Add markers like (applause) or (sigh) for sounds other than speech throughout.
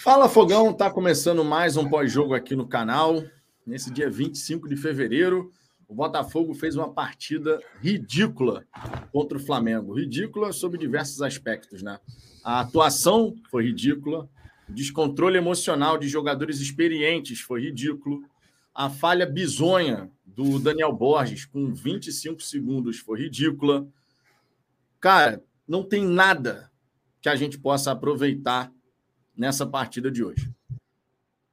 Fala Fogão, tá começando mais um pós-jogo aqui no canal. Nesse dia 25 de fevereiro, o Botafogo fez uma partida ridícula contra o Flamengo. Ridícula sob diversos aspectos, né? A atuação foi ridícula, o descontrole emocional de jogadores experientes foi ridículo, a falha bizonha do Daniel Borges com 25 segundos foi ridícula. Cara, não tem nada que a gente possa aproveitar nessa partida de hoje.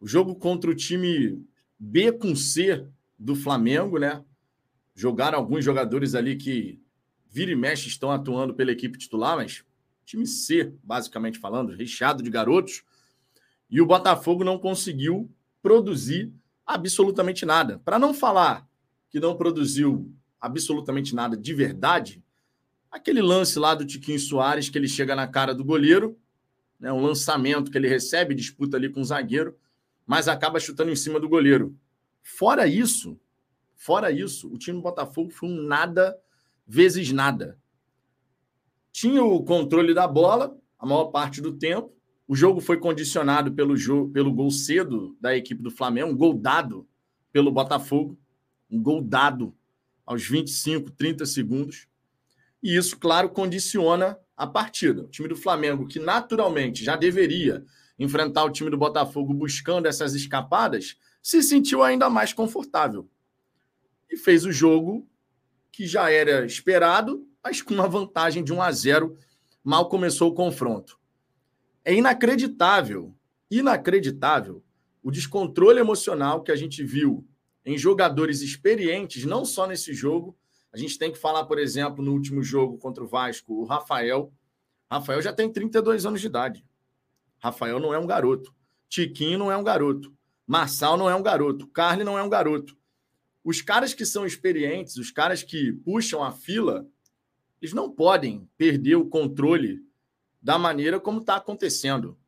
O jogo contra o time B com C do Flamengo, né? Jogaram alguns jogadores ali que vira e mexe estão atuando pela equipe titular, mas time C, basicamente falando, recheado de garotos. E o Botafogo não conseguiu produzir absolutamente nada. Para não falar que não produziu absolutamente nada de verdade, aquele lance lá do Tiquinho Soares que ele chega na cara do goleiro né, um lançamento que ele recebe, disputa ali com o zagueiro, mas acaba chutando em cima do goleiro. Fora isso, fora isso, o time do Botafogo foi um nada vezes nada. Tinha o controle da bola a maior parte do tempo. O jogo foi condicionado pelo, jogo, pelo gol cedo da equipe do Flamengo, um gol dado pelo Botafogo, um gol dado aos 25, 30 segundos. E isso, claro, condiciona a partida. O time do Flamengo, que naturalmente já deveria enfrentar o time do Botafogo buscando essas escapadas, se sentiu ainda mais confortável. E fez o jogo que já era esperado, mas com uma vantagem de 1 a 0. Mal começou o confronto. É inacreditável, inacreditável o descontrole emocional que a gente viu em jogadores experientes, não só nesse jogo, a gente tem que falar, por exemplo, no último jogo contra o Vasco, o Rafael. Rafael já tem 32 anos de idade. Rafael não é um garoto. Tiquinho não é um garoto. Marçal não é um garoto. Carly não é um garoto. Os caras que são experientes, os caras que puxam a fila, eles não podem perder o controle da maneira como está acontecendo.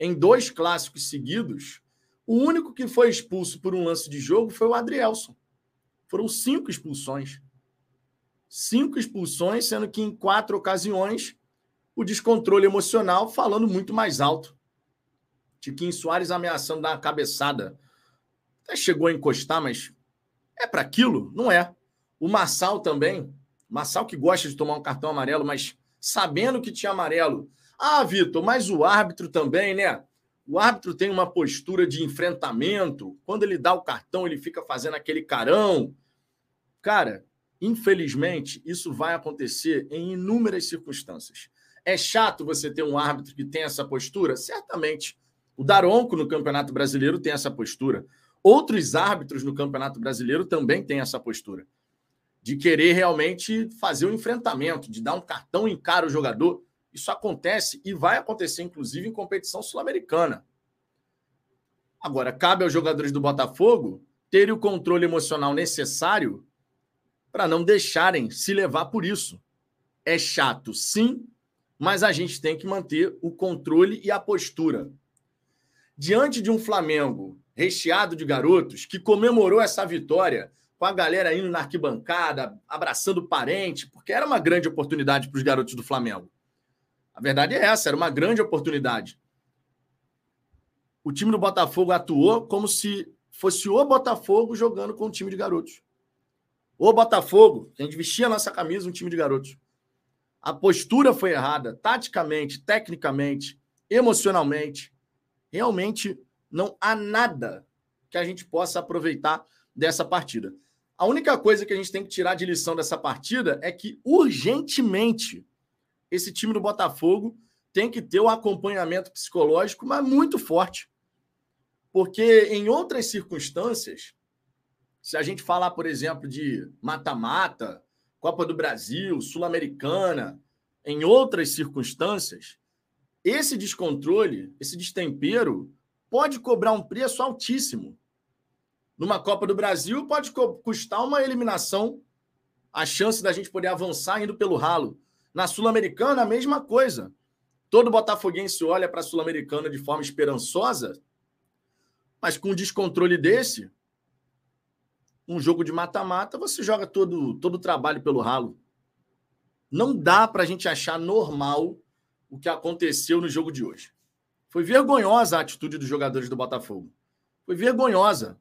Em dois clássicos seguidos, o único que foi expulso por um lance de jogo foi o Adrielson. Foram cinco expulsões cinco expulsões, sendo que em quatro ocasiões o descontrole emocional falando muito mais alto. Tiquinho Soares ameaçando dar uma cabeçada. Até chegou a encostar, mas é para aquilo? Não é. O Massal também. Massal que gosta de tomar um cartão amarelo, mas sabendo que tinha amarelo. Ah, Vitor, mas o árbitro também, né? O árbitro tem uma postura de enfrentamento. Quando ele dá o cartão, ele fica fazendo aquele carão. Cara, Infelizmente, isso vai acontecer em inúmeras circunstâncias. É chato você ter um árbitro que tem essa postura? Certamente. O Daronco no Campeonato Brasileiro tem essa postura. Outros árbitros no Campeonato Brasileiro também têm essa postura. De querer realmente fazer o um enfrentamento, de dar um cartão em cara ao jogador. Isso acontece e vai acontecer, inclusive, em competição sul-americana. Agora, cabe aos jogadores do Botafogo terem o controle emocional necessário para não deixarem se levar por isso. É chato, sim, mas a gente tem que manter o controle e a postura. Diante de um Flamengo recheado de garotos que comemorou essa vitória com a galera indo na arquibancada, abraçando parente, porque era uma grande oportunidade para os garotos do Flamengo. A verdade é essa, era uma grande oportunidade. O time do Botafogo atuou como se fosse o Botafogo jogando com o time de garotos. O Botafogo, a gente vestia a nossa camisa, um time de garotos. A postura foi errada, taticamente, tecnicamente, emocionalmente. Realmente não há nada que a gente possa aproveitar dessa partida. A única coisa que a gente tem que tirar de lição dessa partida é que, urgentemente, esse time do Botafogo tem que ter um acompanhamento psicológico, mas muito forte. Porque em outras circunstâncias, se a gente falar, por exemplo, de mata-mata, Copa do Brasil, Sul-Americana, em outras circunstâncias, esse descontrole, esse destempero, pode cobrar um preço altíssimo. Numa Copa do Brasil, pode custar uma eliminação, a chance da gente poder avançar indo pelo ralo. Na Sul-Americana, a mesma coisa. Todo botafoguense olha para a Sul-Americana de forma esperançosa, mas com um descontrole desse, um jogo de mata-mata, você joga todo, todo o trabalho pelo ralo. Não dá para a gente achar normal o que aconteceu no jogo de hoje. Foi vergonhosa a atitude dos jogadores do Botafogo. Foi vergonhosa.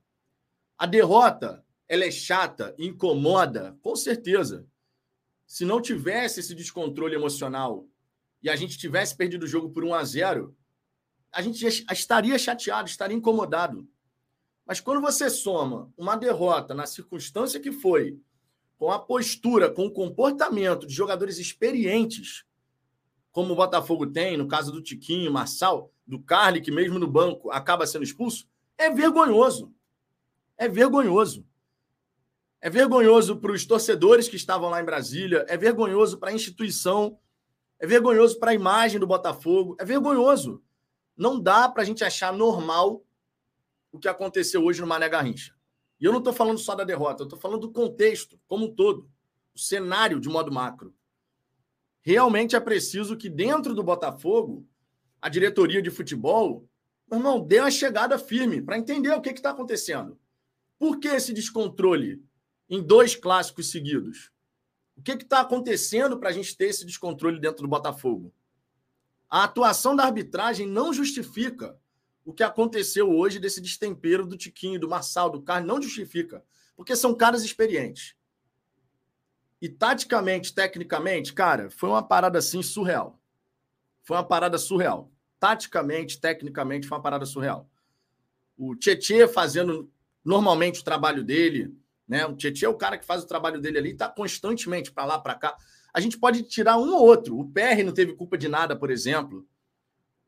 A derrota, ela é chata, incomoda, com certeza. Se não tivesse esse descontrole emocional e a gente tivesse perdido o jogo por 1 a 0, a gente estaria chateado, estaria incomodado. Mas quando você soma uma derrota na circunstância que foi, com a postura, com o comportamento de jogadores experientes, como o Botafogo tem, no caso do Tiquinho, Marçal, do Carly, que mesmo no banco acaba sendo expulso, é vergonhoso. É vergonhoso. É vergonhoso para os torcedores que estavam lá em Brasília, é vergonhoso para a instituição, é vergonhoso para a imagem do Botafogo, é vergonhoso. Não dá para a gente achar normal o que aconteceu hoje no Mané Garrincha. E eu não estou falando só da derrota, eu estou falando do contexto como um todo, o cenário de modo macro. Realmente é preciso que dentro do Botafogo, a diretoria de futebol, meu irmão, dê uma chegada firme para entender o que está acontecendo. Por que esse descontrole em dois clássicos seguidos? O que está acontecendo para a gente ter esse descontrole dentro do Botafogo? A atuação da arbitragem não justifica o que aconteceu hoje desse destempero do Tiquinho, do Marçal, do Carlos, não justifica. Porque são caras experientes. E taticamente, tecnicamente, cara, foi uma parada assim surreal. Foi uma parada surreal. Taticamente, tecnicamente, foi uma parada surreal. O Tietê fazendo normalmente o trabalho dele, né? O Tietê é o cara que faz o trabalho dele ali, está constantemente para lá, para cá. A gente pode tirar um ou outro. O PR não teve culpa de nada, por exemplo.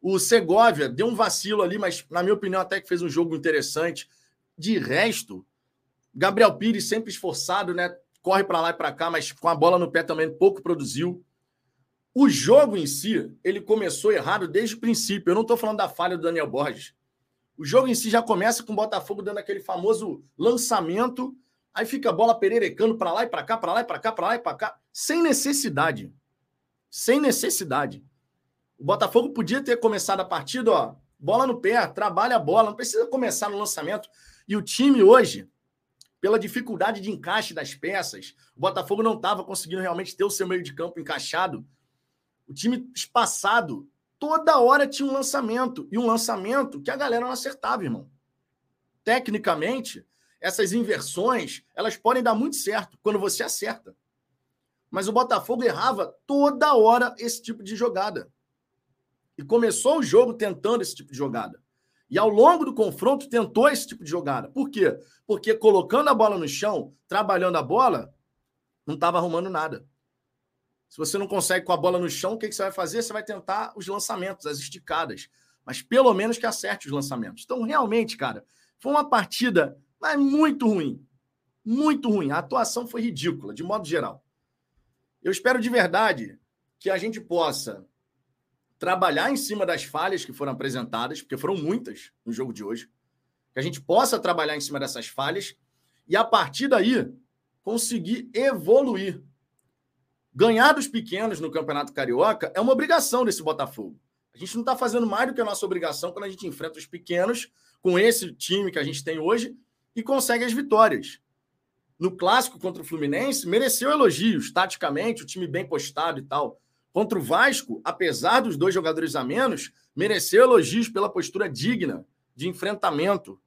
O Segovia deu um vacilo ali, mas, na minha opinião, até que fez um jogo interessante. De resto, Gabriel Pires sempre esforçado, né? Corre para lá e para cá, mas com a bola no pé também pouco produziu. O jogo em si, ele começou errado desde o princípio. Eu não estou falando da falha do Daniel Borges. O jogo em si já começa com o Botafogo dando aquele famoso lançamento, aí fica a bola pererecando para lá e para cá, para lá e para cá, para lá e para cá, sem necessidade. Sem necessidade. O Botafogo podia ter começado a partida, ó, bola no pé, trabalha a bola, não precisa começar no lançamento. E o time hoje, pela dificuldade de encaixe das peças, o Botafogo não estava conseguindo realmente ter o seu meio de campo encaixado. O time espaçado, toda hora tinha um lançamento. E um lançamento que a galera não acertava, irmão. Tecnicamente, essas inversões, elas podem dar muito certo quando você acerta. Mas o Botafogo errava toda hora esse tipo de jogada. E começou o jogo tentando esse tipo de jogada. E ao longo do confronto tentou esse tipo de jogada. Por quê? Porque colocando a bola no chão, trabalhando a bola, não estava arrumando nada. Se você não consegue com a bola no chão, o que, que você vai fazer? Você vai tentar os lançamentos, as esticadas. Mas pelo menos que acerte os lançamentos. Então, realmente, cara, foi uma partida mas muito ruim. Muito ruim. A atuação foi ridícula, de modo geral. Eu espero de verdade que a gente possa trabalhar em cima das falhas que foram apresentadas, porque foram muitas no jogo de hoje, que a gente possa trabalhar em cima dessas falhas e, a partir daí, conseguir evoluir. Ganhar dos pequenos no Campeonato Carioca é uma obrigação desse Botafogo. A gente não está fazendo mais do que a nossa obrigação quando a gente enfrenta os pequenos com esse time que a gente tem hoje e consegue as vitórias. No clássico contra o Fluminense, mereceu elogios, taticamente, o time bem postado e tal. Contra o Vasco, apesar dos dois jogadores a menos, mereceu elogios pela postura digna de enfrentamento.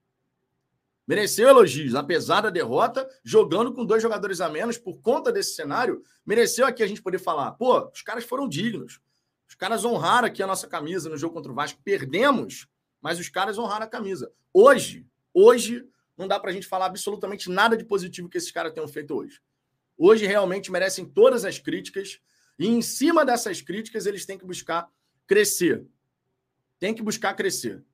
Mereceu elogios, apesar da derrota, jogando com dois jogadores a menos, por conta desse cenário, mereceu aqui a gente poder falar: pô, os caras foram dignos. Os caras honraram aqui a nossa camisa no jogo contra o Vasco. Perdemos, mas os caras honraram a camisa. Hoje, hoje, não dá para a gente falar absolutamente nada de positivo que esses caras tenham feito hoje. Hoje realmente merecem todas as críticas e em cima dessas críticas, eles têm que buscar crescer. Tem que buscar crescer.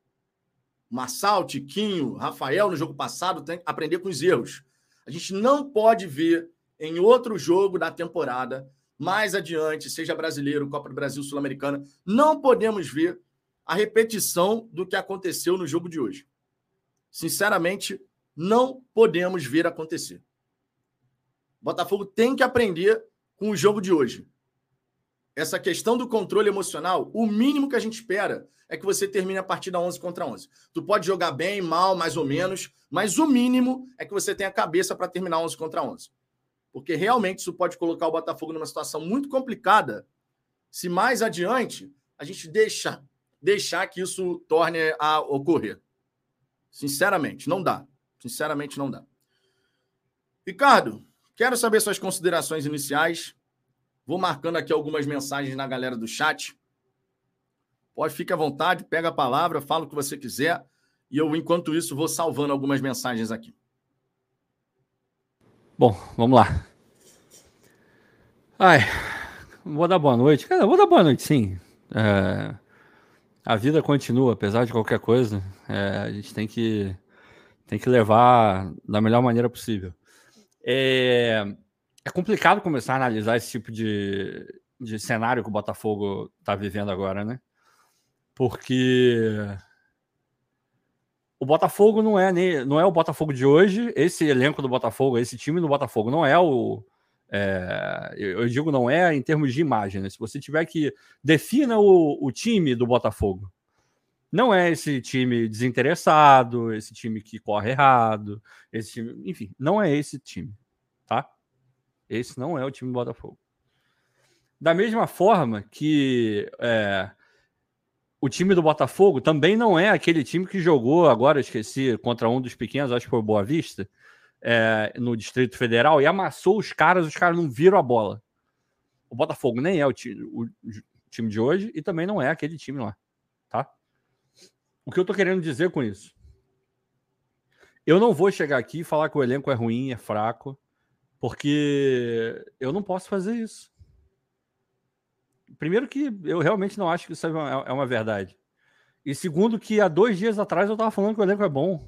Massal, Tiquinho, Rafael, no jogo passado, tem que aprender com os erros. A gente não pode ver em outro jogo da temporada, mais adiante, seja brasileiro, Copa do Brasil, Sul-Americana, não podemos ver a repetição do que aconteceu no jogo de hoje. Sinceramente, não podemos ver acontecer. Botafogo tem que aprender com o jogo de hoje essa questão do controle emocional, o mínimo que a gente espera é que você termine a partida 11 contra 11. Tu pode jogar bem, mal, mais ou menos, mas o mínimo é que você tenha cabeça para terminar 11 contra 11. Porque realmente isso pode colocar o Botafogo numa situação muito complicada se mais adiante a gente deixa deixar que isso torne a ocorrer. Sinceramente, não dá. Sinceramente, não dá. Ricardo, quero saber suas considerações iniciais. Vou marcando aqui algumas mensagens na galera do chat. Pode, fique à vontade, pega a palavra, fala o que você quiser. E eu, enquanto isso, vou salvando algumas mensagens aqui. Bom, vamos lá. Ai, vou dar boa noite. Cara, vou dar boa noite, sim. É, a vida continua, apesar de qualquer coisa. É, a gente tem que, tem que levar da melhor maneira possível. É, é complicado começar a analisar esse tipo de, de cenário que o Botafogo está vivendo agora, né? Porque o Botafogo não é, não é o Botafogo de hoje. Esse elenco do Botafogo, esse time do Botafogo não é o, é, eu digo não é em termos de imagem, né? Se você tiver que defina o, o time do Botafogo, não é esse time desinteressado, esse time que corre errado, esse time, enfim, não é esse time, tá? Esse não é o time do Botafogo. Da mesma forma que é, o time do Botafogo também não é aquele time que jogou agora, esqueci, contra um dos pequenos, acho que foi Boa Vista, é, no Distrito Federal e amassou os caras, os caras não viram a bola. O Botafogo nem é o, ti, o, time de hoje e também não é aquele time lá, tá? O que eu tô querendo dizer com isso? Eu não vou chegar aqui e falar que o elenco é ruim, é fraco, porque eu não posso fazer isso. Primeiro que eu realmente não acho que isso é uma, é uma verdade. E segundo que há dois dias atrás eu tava falando que o elenco é bom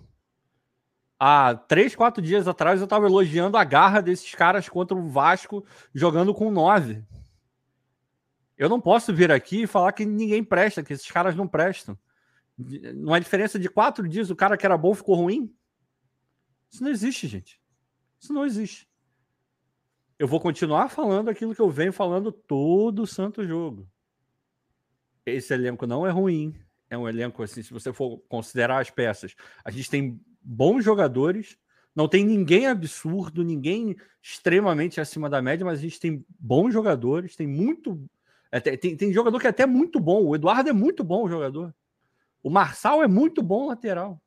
há três, quatro dias atrás eu estava elogiando a garra desses caras contra o Vasco jogando com nove. Eu não posso vir aqui e falar que ninguém presta, que esses caras não prestam. Numa diferença de quatro dias, o cara que era bom ficou ruim. Isso não existe, gente. Isso não existe. Eu vou continuar falando aquilo que eu venho falando todo santo jogo. Esse elenco não é ruim. É um elenco assim, se você for considerar as peças, a gente tem bons jogadores. Não tem ninguém absurdo, ninguém extremamente acima da média, mas a gente tem bons jogadores, tem muito. É, tem, tem jogador que é até muito bom. O Eduardo é muito bom jogador. O Marçal é muito bom lateral.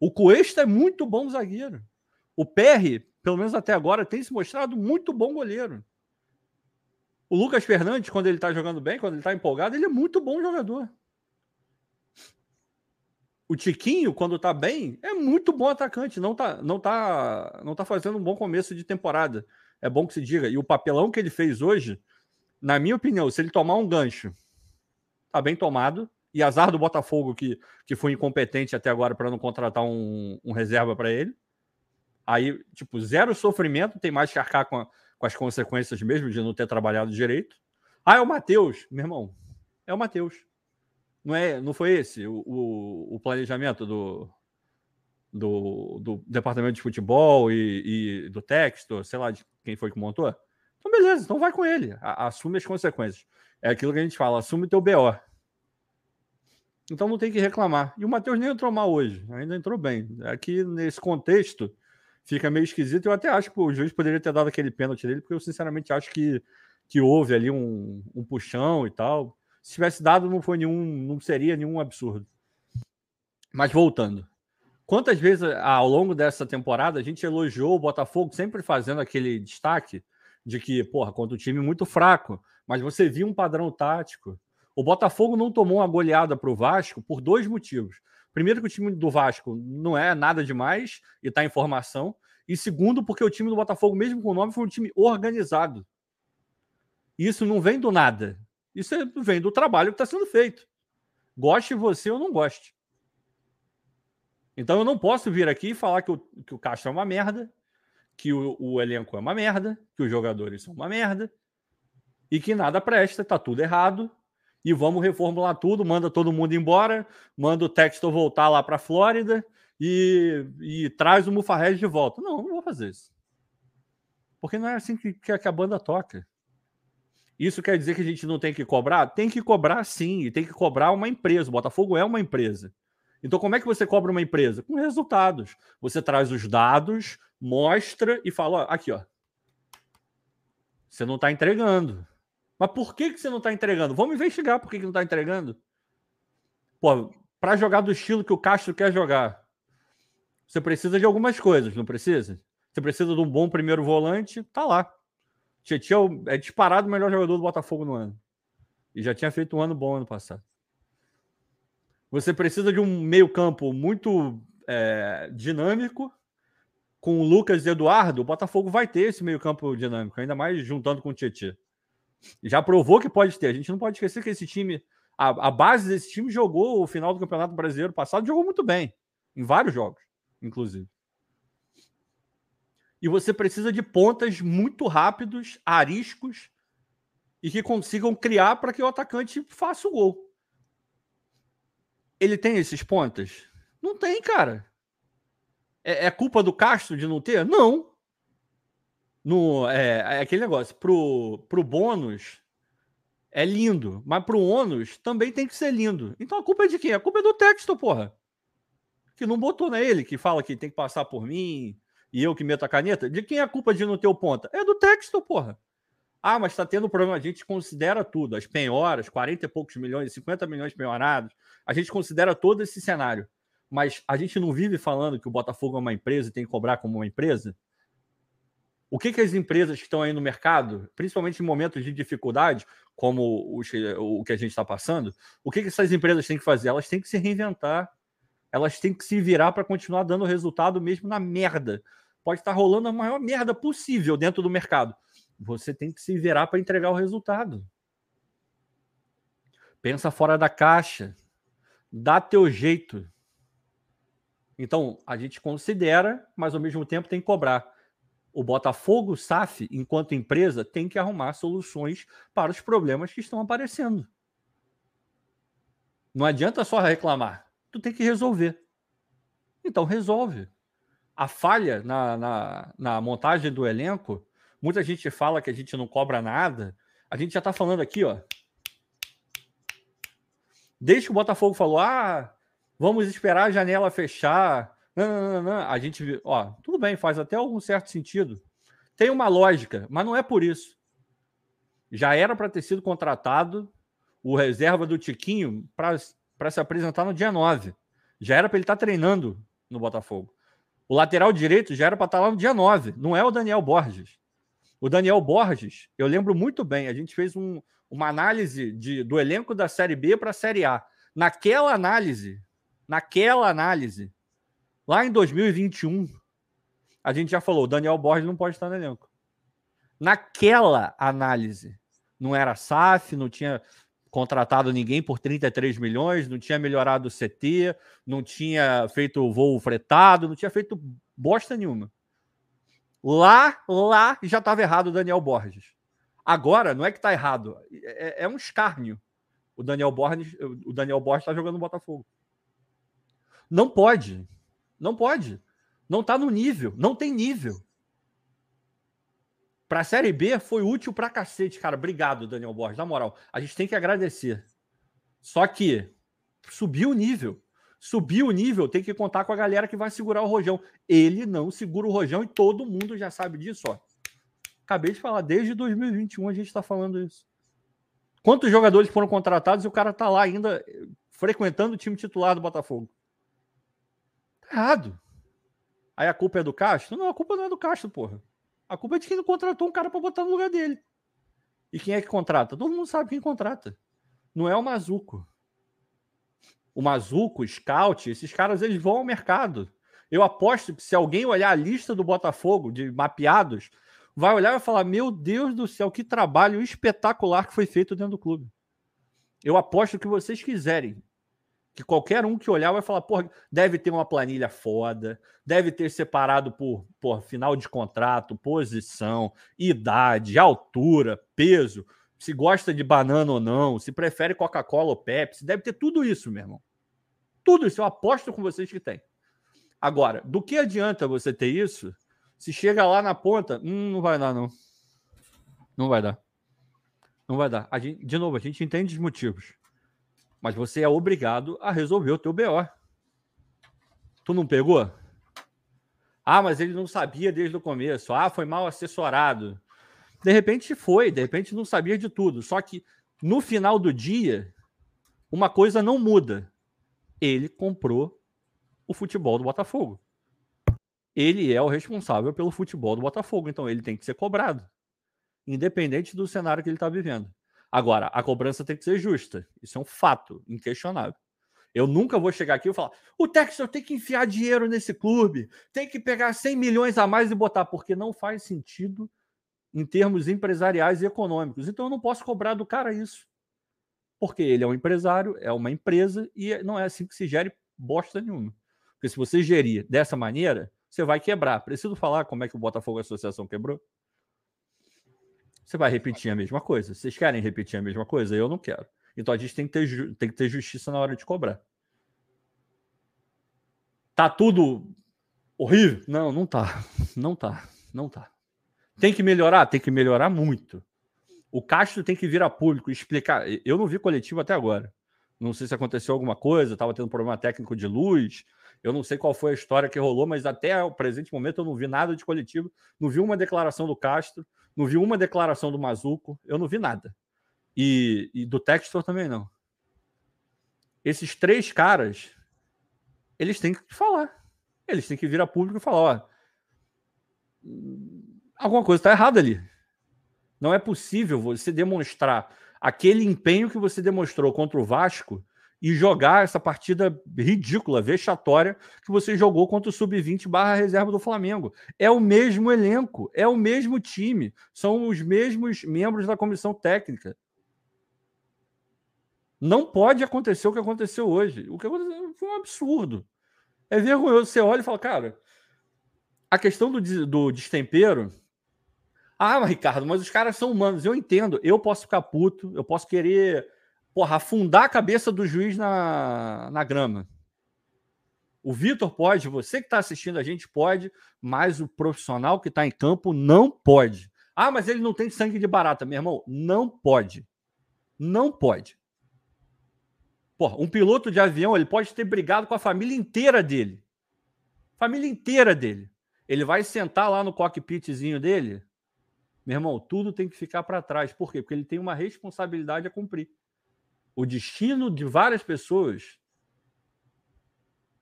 O Cuesta é muito bom zagueiro. O Perry, pelo menos até agora, tem se mostrado muito bom goleiro. O Lucas Fernandes, quando ele tá jogando bem, quando ele tá empolgado, ele é muito bom jogador o Tiquinho, quando tá bem, é muito bom atacante. Não tá, não tá, não tá fazendo um bom começo de temporada. É bom que se diga. E o papelão que ele fez hoje, na minha opinião, se ele tomar um gancho, tá bem tomado. E azar do Botafogo que, que foi incompetente até agora para não contratar um, um reserva para ele. Aí, tipo, zero sofrimento, tem mais que arcar com, a, com as consequências mesmo de não ter trabalhado direito. Ah, é o Matheus, meu irmão. É o Matheus. Não, é, não foi esse o, o, o planejamento do, do, do, departamento de futebol e, e, do texto, sei lá de quem foi que montou? Então, beleza, então vai com ele, assume as consequências. É aquilo que a gente fala, assume teu BO. Então não tem que reclamar. E o Matheus nem entrou mal hoje, ainda entrou bem. Aqui nesse contexto fica meio esquisito. Eu até acho que o juiz poderia ter dado aquele pênalti dele, porque eu sinceramente acho que, que houve ali um, um puxão e tal. Se tivesse dado, não foi nenhum, não seria nenhum absurdo. Mas voltando. Quantas vezes ao longo dessa temporada a gente elogiou o Botafogo, sempre fazendo aquele destaque de que, porra, contra um time muito fraco, mas você viu um padrão tático. O Botafogo não tomou uma goleada para o Vasco por dois motivos. Primeiro, que o time do Vasco não é nada demais e está em formação. E segundo, porque o time do Botafogo, mesmo com o nome, foi um time organizado. Isso não vem do nada. Isso é, vem do trabalho que está sendo feito. Goste você ou não goste. Então eu não posso vir aqui e falar que o, que o Castro é uma merda, que o, o elenco é uma merda, que os jogadores são uma merda, e que nada presta, tá tudo errado, e vamos reformular tudo, manda todo mundo embora, manda o Textor voltar lá para a Flórida e, e, traz o Mufarrez de volta. Não, não vou fazer isso. Porque não é assim que, que a banda toca. Isso quer dizer que a gente não tem que cobrar? Tem que cobrar sim, e tem que cobrar uma empresa. O Botafogo é uma empresa. Então, como é que você cobra uma empresa? Com resultados. Você traz os dados, mostra e fala: ó, aqui, ó. Você não está entregando. Mas por que, que você não está entregando? Vamos investigar por que, que não está entregando. Pô, para jogar do estilo que o Castro quer jogar, você precisa de algumas coisas, não precisa? Você precisa de um bom primeiro volante, tá lá. Tietchan é, é disparado o melhor jogador do Botafogo no ano. E já tinha feito um ano bom ano passado. Você precisa de um meio-campo muito é, dinâmico. Com o Lucas e Eduardo, o Botafogo vai ter esse meio-campo dinâmico, ainda mais juntando com o Tietchan. Já provou que pode ter. A gente não pode esquecer que esse time, a, a base desse time jogou o final do Campeonato Brasileiro passado, jogou muito bem, em vários jogos, inclusive. E você precisa de pontas muito rápidos, ariscos e que consigam criar para que o atacante faça o gol. Ele tem esses pontas? Não tem, cara. É, é culpa do Castro de não ter? Não. No, é, é aquele negócio. Pro, pro bônus é lindo, mas pro ônus também tem que ser lindo. Então a culpa é de quem? A culpa é do texto, porra. Que não botou nele, que fala que tem que passar por mim e eu que meto a caneta. De quem é a culpa de não ter o ponta? É do texto, porra. Ah, mas está tendo problema. A gente considera tudo, as penhoras, 40 e poucos milhões, 50 milhões penhorados. A gente considera todo esse cenário. Mas a gente não vive falando que o Botafogo é uma empresa e tem que cobrar como uma empresa? O que, que as empresas que estão aí no mercado, principalmente em momentos de dificuldade, como o, o que a gente está passando, o que, que essas empresas têm que fazer? Elas têm que se reinventar. Elas têm que se virar para continuar dando resultado mesmo na merda. Pode estar rolando a maior merda possível dentro do mercado você tem que se virar para entregar o resultado. Pensa fora da caixa. Dá teu jeito. Então, a gente considera, mas ao mesmo tempo tem que cobrar. O Botafogo SAF, enquanto empresa, tem que arrumar soluções para os problemas que estão aparecendo. Não adianta só reclamar. Tu tem que resolver. Então, resolve. A falha na, na, na montagem do elenco Muita gente fala que a gente não cobra nada. A gente já está falando aqui, ó. Desde que o Botafogo falou, ah, vamos esperar a janela fechar. Não, não, não. A gente, ó, tudo bem, faz até algum certo sentido. Tem uma lógica, mas não é por isso. Já era para ter sido contratado o reserva do Tiquinho para se apresentar no dia 9. Já era para ele estar tá treinando no Botafogo. O lateral direito já era para estar tá lá no dia 9. Não é o Daniel Borges. O Daniel Borges, eu lembro muito bem, a gente fez um, uma análise de, do elenco da Série B para a Série A. Naquela análise, naquela análise, lá em 2021, a gente já falou, Daniel Borges não pode estar no elenco. Naquela análise, não era SAF, não tinha contratado ninguém por 33 milhões, não tinha melhorado o CT, não tinha feito voo fretado, não tinha feito bosta nenhuma. Lá, lá já estava errado o Daniel Borges. Agora, não é que está errado, é, é, um escárnio. O Daniel Borges, o Daniel Borges está jogando no Botafogo. Não pode. Não pode. Não está no nível. Não tem nível. Para a Série B foi útil para cacete, cara. Obrigado, Daniel Borges. Na moral, a gente tem que agradecer. Só que subiu o nível subir o nível, tem que contar com a galera que vai segurar o Rojão. Ele não segura o Rojão e todo mundo já sabe disso, ó. Acabei de falar, desde 2021 a gente está falando isso. Quantos jogadores foram contratados e o cara tá lá ainda frequentando o time titular do Botafogo? Errado. Aí a culpa é do Castro? Não, a culpa não é do Castro, porra. A culpa é de quem não contratou um cara para botar no lugar dele. E quem é que contrata? Todo mundo sabe quem contrata. Não é o Mazuco o Mazuco, o Scout, esses caras eles vão ao mercado. Eu aposto que se alguém olhar a lista do Botafogo de mapeados, vai olhar e vai falar: Meu Deus do céu, que trabalho espetacular que foi feito dentro do clube. Eu aposto que vocês quiserem. Que qualquer um que olhar vai falar: Porra, deve ter uma planilha foda, deve ter separado por, por final de contrato, posição, idade, altura, peso, se gosta de banana ou não, se prefere Coca-Cola ou Pepsi, deve ter tudo isso, meu irmão. Tudo isso, eu aposto com vocês que tem. Agora, do que adianta você ter isso se chega lá na ponta? Hum, não vai dar, não. Não vai dar. Não vai dar. A gente, de novo, a gente entende os motivos. Mas você é obrigado a resolver o teu BO. Tu não pegou? Ah, mas ele não sabia desde o começo. Ah, foi mal assessorado. De repente foi, de repente não sabia de tudo. Só que no final do dia, uma coisa não muda Ele comprou o futebol do Botafogo. Ele é o responsável pelo futebol do Botafogo, então ele tem que ser cobrado, independente do cenário que ele está vivendo. Agora, a cobrança tem que ser justa. Isso é um fato inquestionável. Eu nunca vou chegar aqui e falar: o Texas tem que enfiar dinheiro nesse clube, tem que pegar 100 milhões a mais e botar, porque não faz sentido em termos empresariais e econômicos. Então eu não posso cobrar do cara isso. Porque ele é um empresário, é uma empresa e não é assim que se gere bosta nenhuma. Porque se você gerir dessa maneira, você vai quebrar. Preciso falar como é que o Botafogo Associação quebrou? Você vai repetir a mesma coisa. Vocês querem repetir a mesma coisa? Eu não quero. Então a gente tem que ter, tem que ter justiça na hora de cobrar. Tá tudo horrível? Não, não tá. Não tá. Não tá. Tem que melhorar? Tem que melhorar muito. O Castro tem que vir a público explicar. Eu não vi coletivo até agora. Não sei se aconteceu alguma coisa, estava tendo problema técnico de luz. Eu não sei qual foi a história que rolou, mas até o presente momento eu não vi nada de coletivo. Não vi uma declaração do Castro, não vi uma declaração do Mazuco, eu não vi nada. E, e do Textor também não. Esses três caras, eles têm que falar. Eles têm que vir a público e falar: ó, alguma coisa está errada ali. Não é possível você demonstrar aquele empenho que você demonstrou contra o Vasco e jogar essa partida ridícula, vexatória, que você jogou contra o Sub-20 barra reserva do Flamengo. É o mesmo elenco, é o mesmo time, são os mesmos membros da comissão técnica. Não pode acontecer o que aconteceu hoje. O que aconteceu foi um absurdo. É vergonhoso. Você olha e fala, cara, a questão do, do destempero ah, Ricardo, mas os caras são humanos. Eu entendo. Eu posso ficar puto, eu posso querer porra, afundar a cabeça do juiz na, na grama. O Vitor pode, você que está assistindo a gente pode, mas o profissional que está em campo não pode. Ah, mas ele não tem sangue de barata, meu irmão. Não pode. Não pode. Porra, um piloto de avião, ele pode ter brigado com a família inteira dele. Família inteira dele. Ele vai sentar lá no cockpitzinho dele, meu irmão, tudo tem que ficar para trás. Por quê? Porque ele tem uma responsabilidade a cumprir. O destino de várias pessoas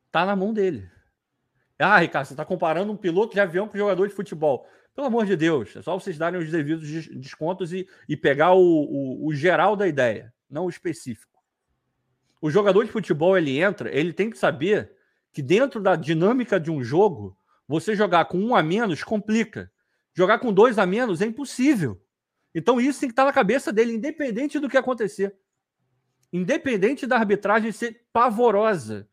está na mão dele. Ah, Ricardo, você está comparando um piloto de avião com um jogador de futebol. Pelo amor de Deus, é só vocês darem os devidos descontos e, e pegar o, o, o geral da ideia, não o específico. O jogador de futebol, ele entra, ele tem que saber que dentro da dinâmica de um jogo, você jogar com um a menos complica. Jogar com dois a menos é impossível. Então isso tem que estar na cabeça dele, independente do que acontecer. Independente da arbitragem ser pavorosa,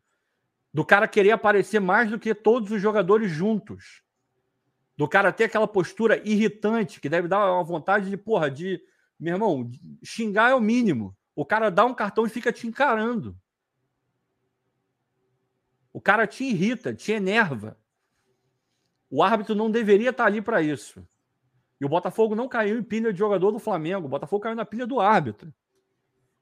do cara querer aparecer mais do que todos os jogadores juntos, do cara ter aquela postura irritante que deve dar uma vontade de, porra, de, meu irmão, xingar é o mínimo. O cara dá um cartão e fica te encarando. O cara te irrita, te enerva. O árbitro não deveria estar ali para isso. E o Botafogo não caiu em pilha de jogador do Flamengo. O Botafogo caiu na pilha do árbitro.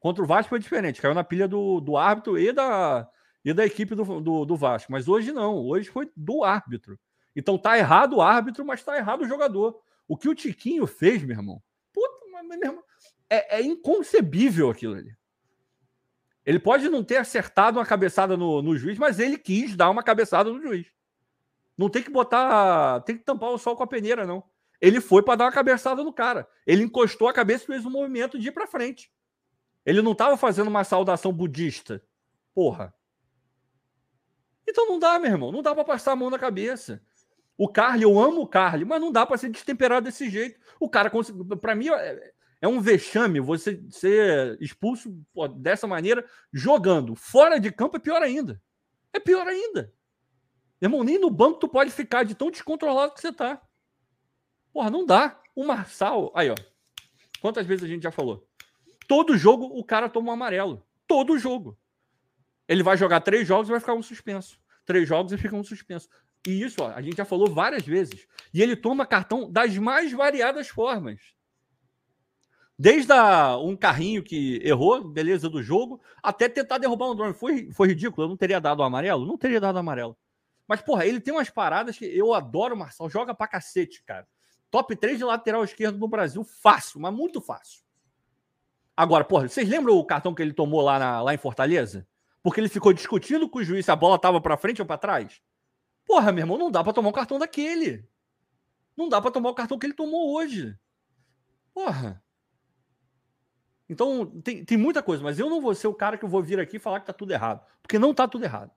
Contra o Vasco foi diferente. Caiu na pilha do, do árbitro e da, e da equipe do, do, do Vasco. Mas hoje não. Hoje foi do árbitro. Então tá errado o árbitro, mas tá errado o jogador. O que o Tiquinho fez, meu irmão, puta, meu irmão, é, é inconcebível aquilo ali. Ele pode não ter acertado uma cabeçada no, no juiz, mas ele quis dar uma cabeçada no juiz. Não tem que botar. Tem que tampar o sol com a peneira, não. Ele foi para dar uma cabeçada no cara. Ele encostou a cabeça e fez um movimento de ir para frente. Ele não estava fazendo uma saudação budista. Porra. Então não dá, meu irmão. Não dá para passar a mão na cabeça. O Carly, eu amo o Carly, mas não dá para ser destemperado desse jeito. O cara, para mim, é, é um vexame você ser expulso dessa maneira jogando. Fora de campo é pior ainda. É pior ainda. Irmão, nem no banco tu pode ficar de tão descontrolado que você tá. Porra, não dá. O Marçal. Aí, ó. Quantas vezes a gente já falou? Todo jogo o cara toma um amarelo. Todo jogo. Ele vai jogar três jogos e vai ficar um suspenso. Três jogos e fica um suspenso. E isso, ó, a gente já falou várias vezes. E ele toma cartão das mais variadas formas. Desde a, um carrinho que errou, beleza, do jogo, até tentar derrubar um drone. Foi, foi ridículo. Eu não teria dado o amarelo? Não teria dado amarelo. Mas, porra, ele tem umas paradas que eu adoro, Marçal. Joga pra cacete, cara. Top 3 de lateral esquerdo no Brasil, fácil, mas muito fácil. Agora, porra, vocês lembram o cartão que ele tomou lá, na, lá em Fortaleza? porque ele ficou discutindo com o juiz se a bola estava para frente ou para trás. Porra, meu irmão, não dá para tomar o cartão daquele. Não dá para tomar o cartão que ele tomou hoje. Porra. Então, tem, tem muita coisa, mas eu não vou ser o cara que eu vou vir aqui falar que tá tudo errado. Porque não tá tudo errado.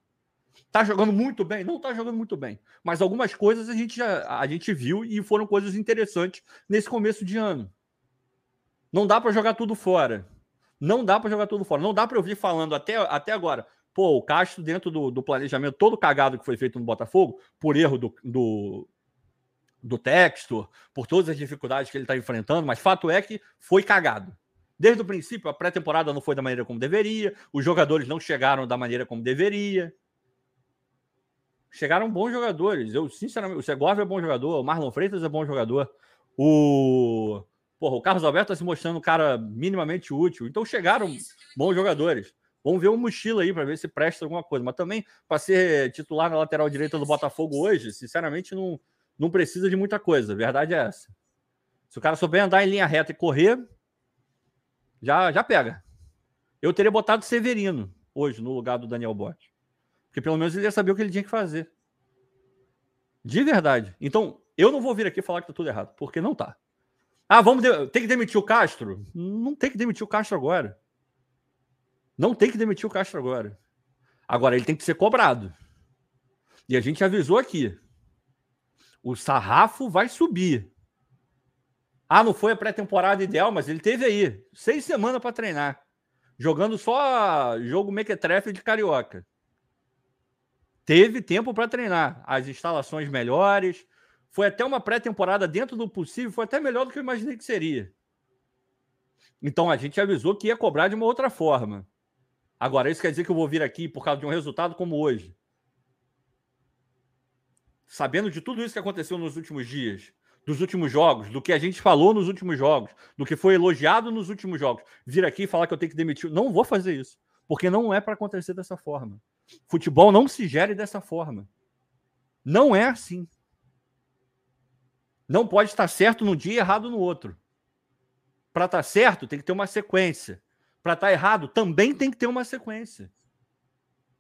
Tá jogando muito bem? Não tá jogando muito bem. Mas algumas coisas a gente já a gente viu e foram coisas interessantes nesse começo de ano. Não dá para jogar tudo fora. Não dá para jogar tudo fora. Não dá para eu vir falando até, até agora. Pô, o Castro, dentro do, do, planejamento todo cagado que foi feito no Botafogo, por erro do, do, do texto, por todas as dificuldades que ele está enfrentando, mas fato é que foi cagado. Desde o princípio, a pré-temporada não foi da maneira como deveria, os jogadores não chegaram da maneira como deveria. Chegaram bons jogadores. Eu, sinceramente, o Segovia é bom jogador, o Marlon Freitas é bom jogador. O, porra, o Carlos Alberto está se mostrando um cara minimamente útil. Então chegaram bons jogadores. Vamos ver o mochila aí para ver se presta alguma coisa. Mas também, para ser titular na lateral direita do Botafogo hoje, sinceramente, não, não precisa de muita coisa. A verdade é essa. Se o cara souber andar em linha reta e correr, já, já pega. Eu teria botado Severino hoje no lugar do Daniel Botti. Porque pelo menos ele ia saber o que ele tinha que fazer. De verdade. Então, eu não vou vir aqui falar que tá tudo errado, porque não tá. Ah, vamos de... tem que demitir o Castro? Não tem que demitir o Castro agora. Não tem que demitir o Castro agora. Agora ele tem que ser cobrado. E a gente avisou aqui. O sarrafo vai subir. Ah, não foi a pré-temporada ideal, mas ele teve aí seis semanas para treinar, jogando só jogo mequetrefe de carioca. Teve tempo para treinar, as instalações melhores, foi até uma pré-temporada dentro do possível, foi até melhor do que eu imaginei que seria. Então a gente avisou que ia cobrar de uma outra forma. Agora, isso quer dizer que eu vou vir aqui por causa de um resultado como hoje. Sabendo de tudo isso que aconteceu nos últimos dias, dos últimos jogos, do que a gente falou nos últimos jogos, do que foi elogiado nos últimos jogos, vir aqui e falar que eu tenho que demitir. Não vou fazer isso, porque não é para acontecer dessa forma. Futebol não se gere dessa forma. Não é assim. Não pode estar certo num dia e errado no outro. Para estar certo, tem que ter uma sequência. Para estar errado, também tem que ter uma sequência.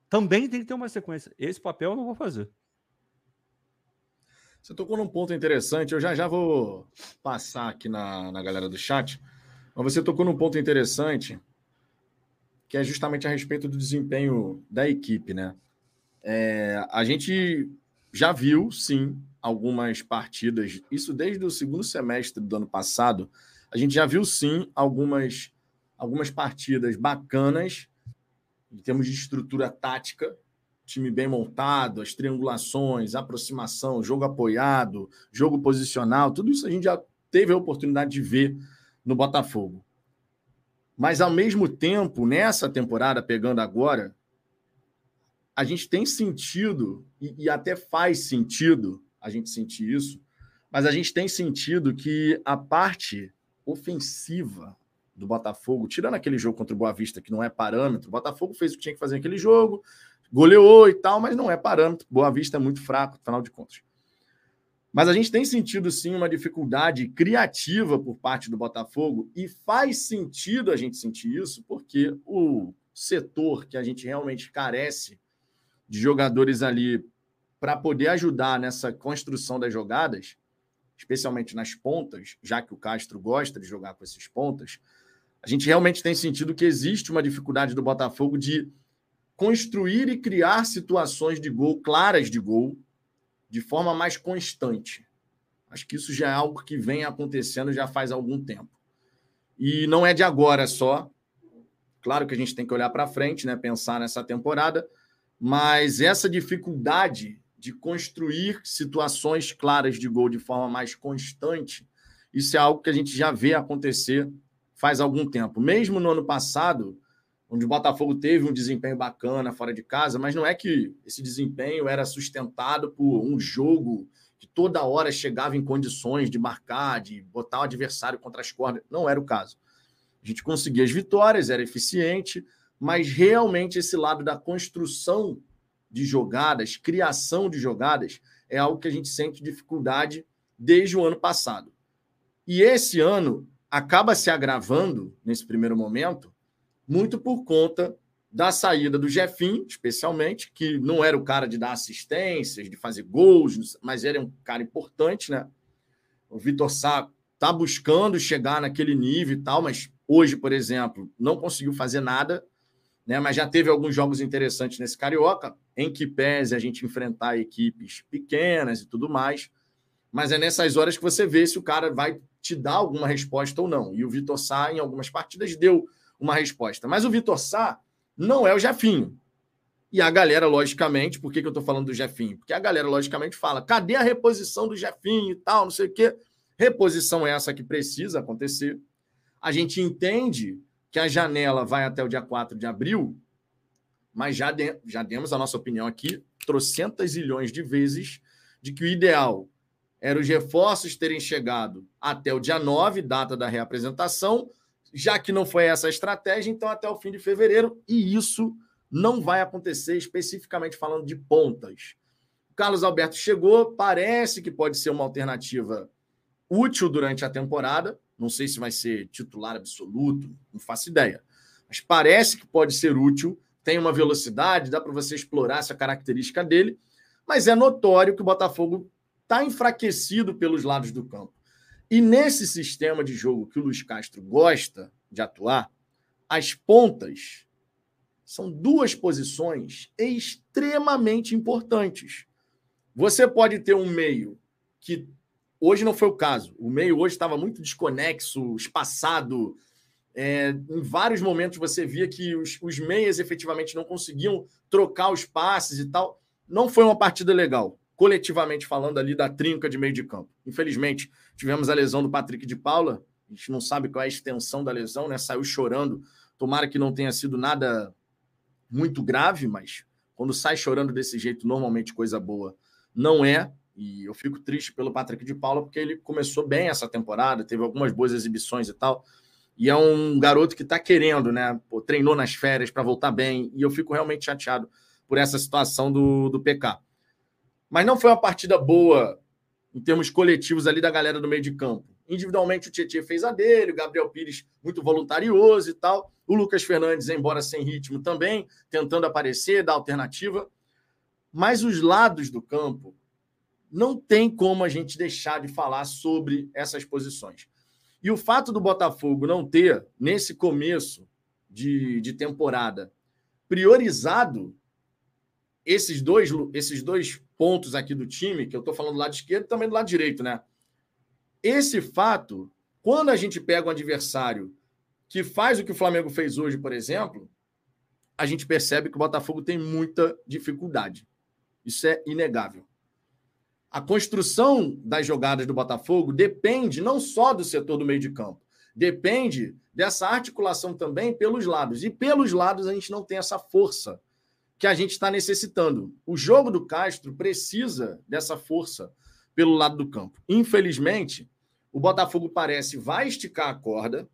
Também tem que ter uma sequência. Esse papel eu não vou fazer. Você tocou num ponto interessante, eu já já vou passar aqui na, na galera do chat, mas você tocou num ponto interessante, que é justamente a respeito do desempenho da equipe, né? É, a gente já viu, sim, algumas partidas, isso desde o segundo semestre do ano passado, a gente já viu, sim, algumas, algumas partidas bacanas, em termos de estrutura tática, time bem montado, as triangulações, aproximação, jogo apoiado, jogo posicional, tudo isso a gente já teve a oportunidade de ver no Botafogo. Mas ao mesmo tempo, nessa temporada, pegando agora, a gente tem sentido, e, e até faz sentido a gente sentir isso, mas a gente tem sentido que a parte ofensiva do Botafogo, tirando aquele jogo contra o Boa Vista, que não é parâmetro, o Botafogo fez o que tinha que fazer naquele jogo, goleou e tal, mas não é parâmetro. Boa Vista é muito fraco, afinal de contas. Mas a gente tem sentido sim uma dificuldade criativa por parte do Botafogo e faz sentido a gente sentir isso porque o setor que a gente realmente carece de jogadores ali para poder ajudar nessa construção das jogadas, especialmente nas pontas, já que o Castro gosta de jogar com esses pontas, a gente realmente tem sentido que existe uma dificuldade do Botafogo de construir e criar situações de gol claras de gol de forma mais constante. Acho que isso já é algo que vem acontecendo já faz algum tempo. E não é de agora só. Claro que a gente tem que olhar para frente, né, pensar nessa temporada, mas essa dificuldade de construir situações claras de gol de forma mais constante, isso é algo que a gente já vê acontecer faz algum tempo. Mesmo no ano passado, onde o Botafogo teve um desempenho bacana fora de casa, mas não é que esse desempenho era sustentado por um jogo que toda hora chegava em condições de marcar, de botar o adversário contra as cordas. Não era o caso. A gente conseguia as vitórias, era eficiente, mas realmente esse lado da construção de jogadas, criação de jogadas, é algo que a gente sente dificuldade desde o ano passado. E esse ano acaba se agravando nesse primeiro momento muito por conta da saída do Jefinho, especialmente, que não era o cara de dar assistências, de fazer gols, mas era um cara importante, né? O Vitor Sá tá buscando chegar naquele nível e tal, mas hoje, por exemplo, não conseguiu fazer nada, né? Mas já teve alguns jogos interessantes nesse Carioca, em que pese a gente enfrentar equipes pequenas e tudo mais. Mas é nessas horas que você vê se o cara vai te dar alguma resposta ou não. E o Vitor Sá, em algumas partidas, deu uma resposta. Mas o Vitor Sá não é o Jefinho. E a galera, logicamente, por que, que eu estou falando do Jefinho? Porque a galera, logicamente, fala: cadê a reposição do Jefinho e tal, não sei o quê. Reposição é essa que precisa acontecer. A gente entende que a janela vai até o dia 4 de abril, mas já, de, já demos a nossa opinião aqui, trocentas zilhões de vezes, de que o ideal era os reforços terem chegado até o dia 9, data da reapresentação, já que não foi essa a estratégia, então até o fim de fevereiro, e isso não vai acontecer, especificamente falando de pontas. O Carlos Alberto chegou, parece que pode ser uma alternativa útil durante a temporada. Não sei se vai ser titular absoluto, não faço ideia. Mas parece que pode ser útil, tem uma velocidade, dá para você explorar essa característica dele. Mas é notório que o Botafogo está enfraquecido pelos lados do campo. E nesse sistema de jogo que o Luiz Castro gosta de atuar, as pontas são duas posições extremamente importantes. Você pode ter um meio que hoje não foi o caso. O meio hoje estava muito desconexo, espaçado. É, em vários momentos você via que os, os meias efetivamente não conseguiam trocar os passes e tal. Não foi uma partida legal coletivamente falando ali da trinca de meio de campo. Infelizmente, tivemos a lesão do Patrick de Paula, a gente não sabe qual é a extensão da lesão, né? Saiu chorando. Tomara que não tenha sido nada muito grave, mas quando sai chorando desse jeito, normalmente coisa boa não é. E eu fico triste pelo Patrick de Paula, porque ele começou bem essa temporada, teve algumas boas exibições e tal. E é um garoto que está querendo, né? Pô, treinou nas férias para voltar bem. E eu fico realmente chateado por essa situação do, do PK. Mas não foi uma partida boa em termos coletivos ali da galera do meio de campo. Individualmente o Tietchan fez a dele, o Gabriel Pires muito voluntarioso e tal. O Lucas Fernandes, embora sem ritmo também, tentando aparecer, dar alternativa. Mas os lados do campo não tem como a gente deixar de falar sobre essas posições. E o fato do Botafogo não ter, nesse começo de, de temporada, priorizado esses dois, esses dois pontos aqui do time, que eu estou falando do lado esquerdo e também do lado direito, né? Esse fato, quando a gente pega um adversário que faz o que o Flamengo fez hoje, por exemplo, a gente percebe que o Botafogo tem muita dificuldade. Isso é inegável. A construção das jogadas do Botafogo depende não só do setor do meio de campo, depende dessa articulação também pelos lados. E pelos lados a gente não tem essa força que a gente está necessitando. O jogo do Castro precisa dessa força pelo lado do campo. Infelizmente, o Botafogo parece vai esticar a corda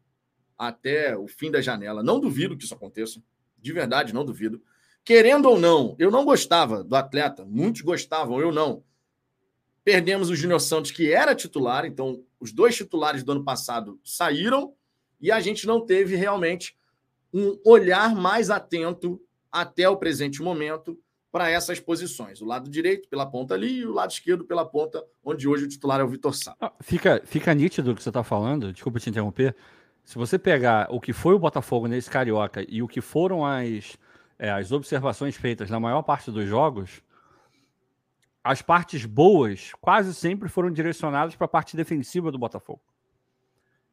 até o fim da janela. Não duvido que isso aconteça. De verdade, não duvido. Querendo ou não, eu não gostava do atleta, muitos gostavam, eu não. Perdemos o Júnior Santos, que era titular, então os dois titulares do ano passado saíram e a gente não teve realmente um olhar mais atento até o presente momento para essas posições. O lado direito pela ponta ali e o lado esquerdo pela ponta, onde hoje o titular é o Vitor Sá. Ah, fica, fica nítido o que você está falando, desculpa te interromper. Se você pegar o que foi o Botafogo nesse Carioca e o que foram as, é, as observações feitas na maior parte dos jogos, as partes boas quase sempre foram direcionadas para a parte defensiva do Botafogo.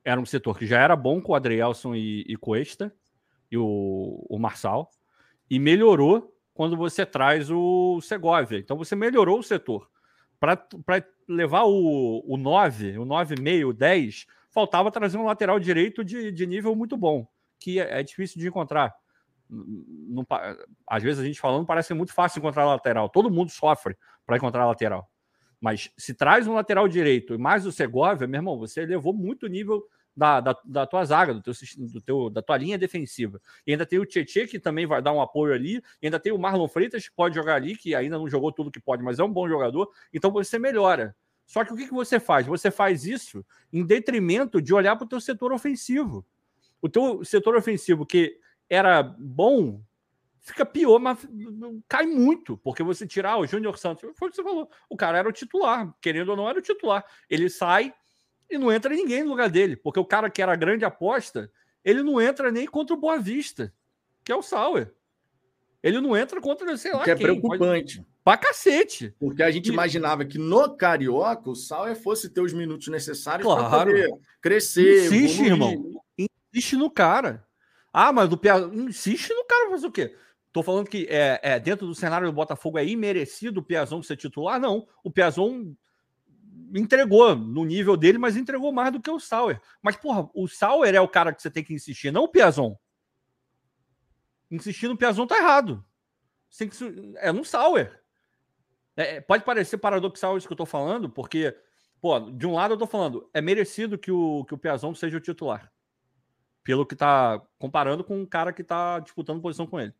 Era um setor que já era bom com o Adrielson e, e Cuesta e o, o Marçal e melhorou quando você traz o Segovia. Então você melhorou o setor. Para levar o, o 9, o 9,5, o 10, faltava trazer um lateral direito de, de nível muito bom, que é, é difícil de encontrar. Não, às vezes a gente falando parece muito fácil encontrar lateral. Todo mundo sofre para encontrar lateral. Mas se traz um lateral direito e mais o Segovia, meu irmão, você levou muito nível da, da, da, tua zaga, do teu, do teu, da tua linha defensiva. E ainda tem o Tietchan, que também vai dar um apoio ali. E ainda tem o Marlon Freitas, que pode jogar ali, que ainda não jogou tudo que pode, mas é um bom jogador. Então você melhora. Só que o que, que você faz? Você faz isso em detrimento de olhar para o teu setor ofensivo. O teu setor ofensivo, que era bom fica pior, mas cai muito, porque você tirar ah, o Júnior Santos, foi o que você falou, o cara era o titular, querendo ou não, era o titular. Ele sai e não entra ninguém no lugar dele, porque o cara que era a grande aposta, ele não entra nem contra o Boa Vista, que é o Sauer. Ele não entra contra, sei lá, que é preocupante. Pode... Pra cacete. Porque a gente e... imaginava que no Carioca o Sauer fosse ter os minutos necessários claro. para poder crescer. Insiste, evoluir. irmão. Insiste no cara. Ah, mas o Piazon. Insiste no cara fazer o quê? Tô falando que é, é, dentro do cenário do Botafogo é imerecido o Piazon ser titular? Não. O Piazon entregou no nível dele, mas entregou mais do que o Sauer. Mas, porra, o Sauer é o cara que você tem que insistir, não o Piazon. Insistir no Piazon tá errado. Você tem que... É no Sauer. É, é, pode parecer paradoxal isso que eu tô falando, porque, pô, de um lado eu tô falando, é merecido que o, que o Piazon seja o titular. Pelo que tá comparando com um cara que tá disputando posição com ele.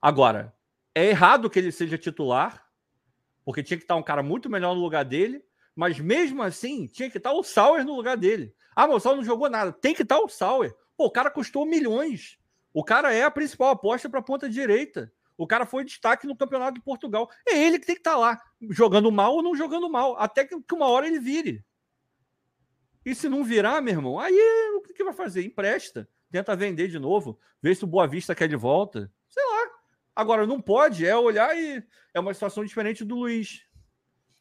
Agora, é errado que ele seja titular, porque tinha que estar um cara muito melhor no lugar dele, mas mesmo assim, tinha que estar o Sauer no lugar dele. Ah, mas o Sauer não jogou nada. Tem que estar o Sauer. Pô, o cara custou milhões. O cara é a principal aposta para a ponta direita. O cara foi destaque no Campeonato de Portugal. É ele que tem que estar tá lá, jogando mal ou não jogando mal, até que uma hora ele vire. E se não virar, meu irmão, aí o que vai fazer? Empresta, tenta vender de novo, vê se o Boa Vista quer de volta. Sei lá. Agora, não pode, é olhar e. É uma situação diferente do Luiz.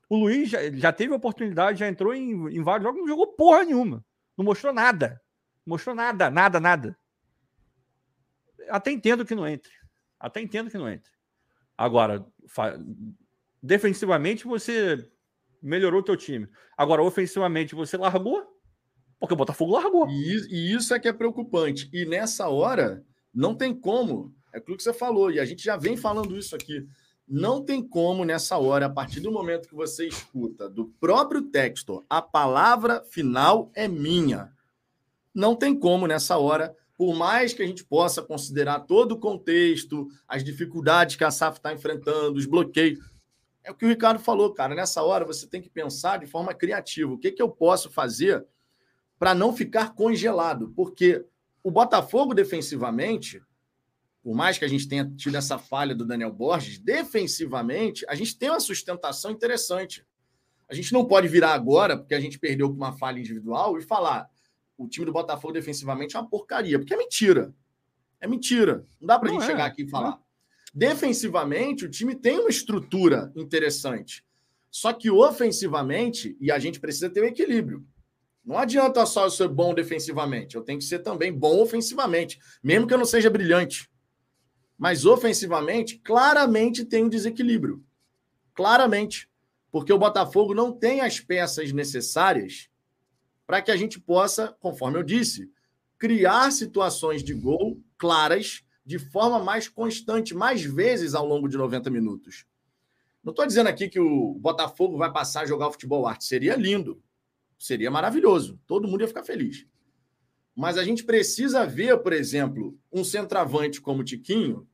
O Luiz já, já teve oportunidade, já entrou em, em vários jogos, não jogou porra nenhuma. Não mostrou nada. Não mostrou nada, nada, nada. Até entendo que não entre. Até entendo que não entre. Agora, defensivamente você melhorou o teu time. Agora, ofensivamente você largou, porque o Botafogo largou. E, e isso é que é preocupante. E nessa hora, não tem como. É aquilo que você falou, e a gente já vem falando isso aqui. Não tem como nessa hora, a partir do momento que você escuta do próprio texto, a palavra final é minha. Não tem como nessa hora por mais que a gente possa considerar todo o contexto, as dificuldades que a SAF está enfrentando, os bloqueios, é o que o Ricardo falou, cara. Nessa hora você tem que pensar de forma criativa. O que, que eu posso fazer para não ficar congelado? Porque o Botafogo, defensivamente, por mais que a gente tenha tido essa falha do Daniel Borges, defensivamente, a gente tem uma sustentação interessante. A gente não pode virar agora, porque a gente perdeu com uma falha individual, e falar: o time do Botafogo defensivamente é uma porcaria, porque é mentira. É mentira. Não dá para a gente é, chegar aqui e falar. Defensivamente, o time tem uma estrutura interessante. Só que ofensivamente, e a gente precisa ter um equilíbrio. Não adianta só eu ser bom defensivamente, eu tenho que ser também bom ofensivamente, mesmo que eu não seja brilhante. Mas ofensivamente, claramente tem um desequilíbrio. Claramente. Porque o Botafogo não tem as peças necessárias para que a gente possa, conforme eu disse, criar situações de gol claras de forma mais constante, mais vezes ao longo de 90 minutos. Não estou dizendo aqui que o Botafogo vai passar a jogar futebol arte. Seria lindo. Seria maravilhoso. Todo mundo ia ficar feliz. Mas a gente precisa ver, por exemplo, um centroavante como o Tiquinho,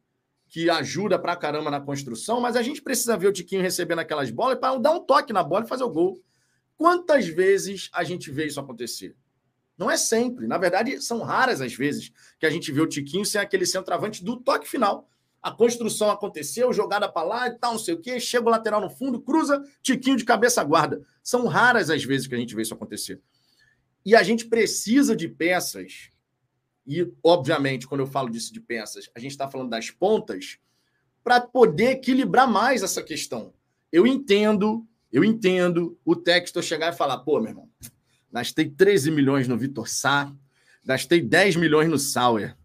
que ajuda pra caramba na construção, mas a gente precisa ver o Tiquinho recebendo aquelas bolas para dar um toque na bola e fazer o gol. Quantas vezes a gente vê isso acontecer? Não é sempre. Na verdade, são raras as vezes que a gente vê o Tiquinho sem aquele centroavante do toque final. A construção aconteceu, jogada para lá e tal, não sei o quê. Chega o lateral no fundo, cruza, Tiquinho de cabeça guarda. São raras as vezes que a gente vê isso acontecer. E a gente precisa de peças. E, obviamente, quando eu falo disso de peças, a gente está falando das pontas para poder equilibrar mais essa questão. Eu entendo eu entendo o texto chegar e falar, pô, meu irmão, gastei 13 milhões no Vitor Sá, gastei 10 milhões no Sauer.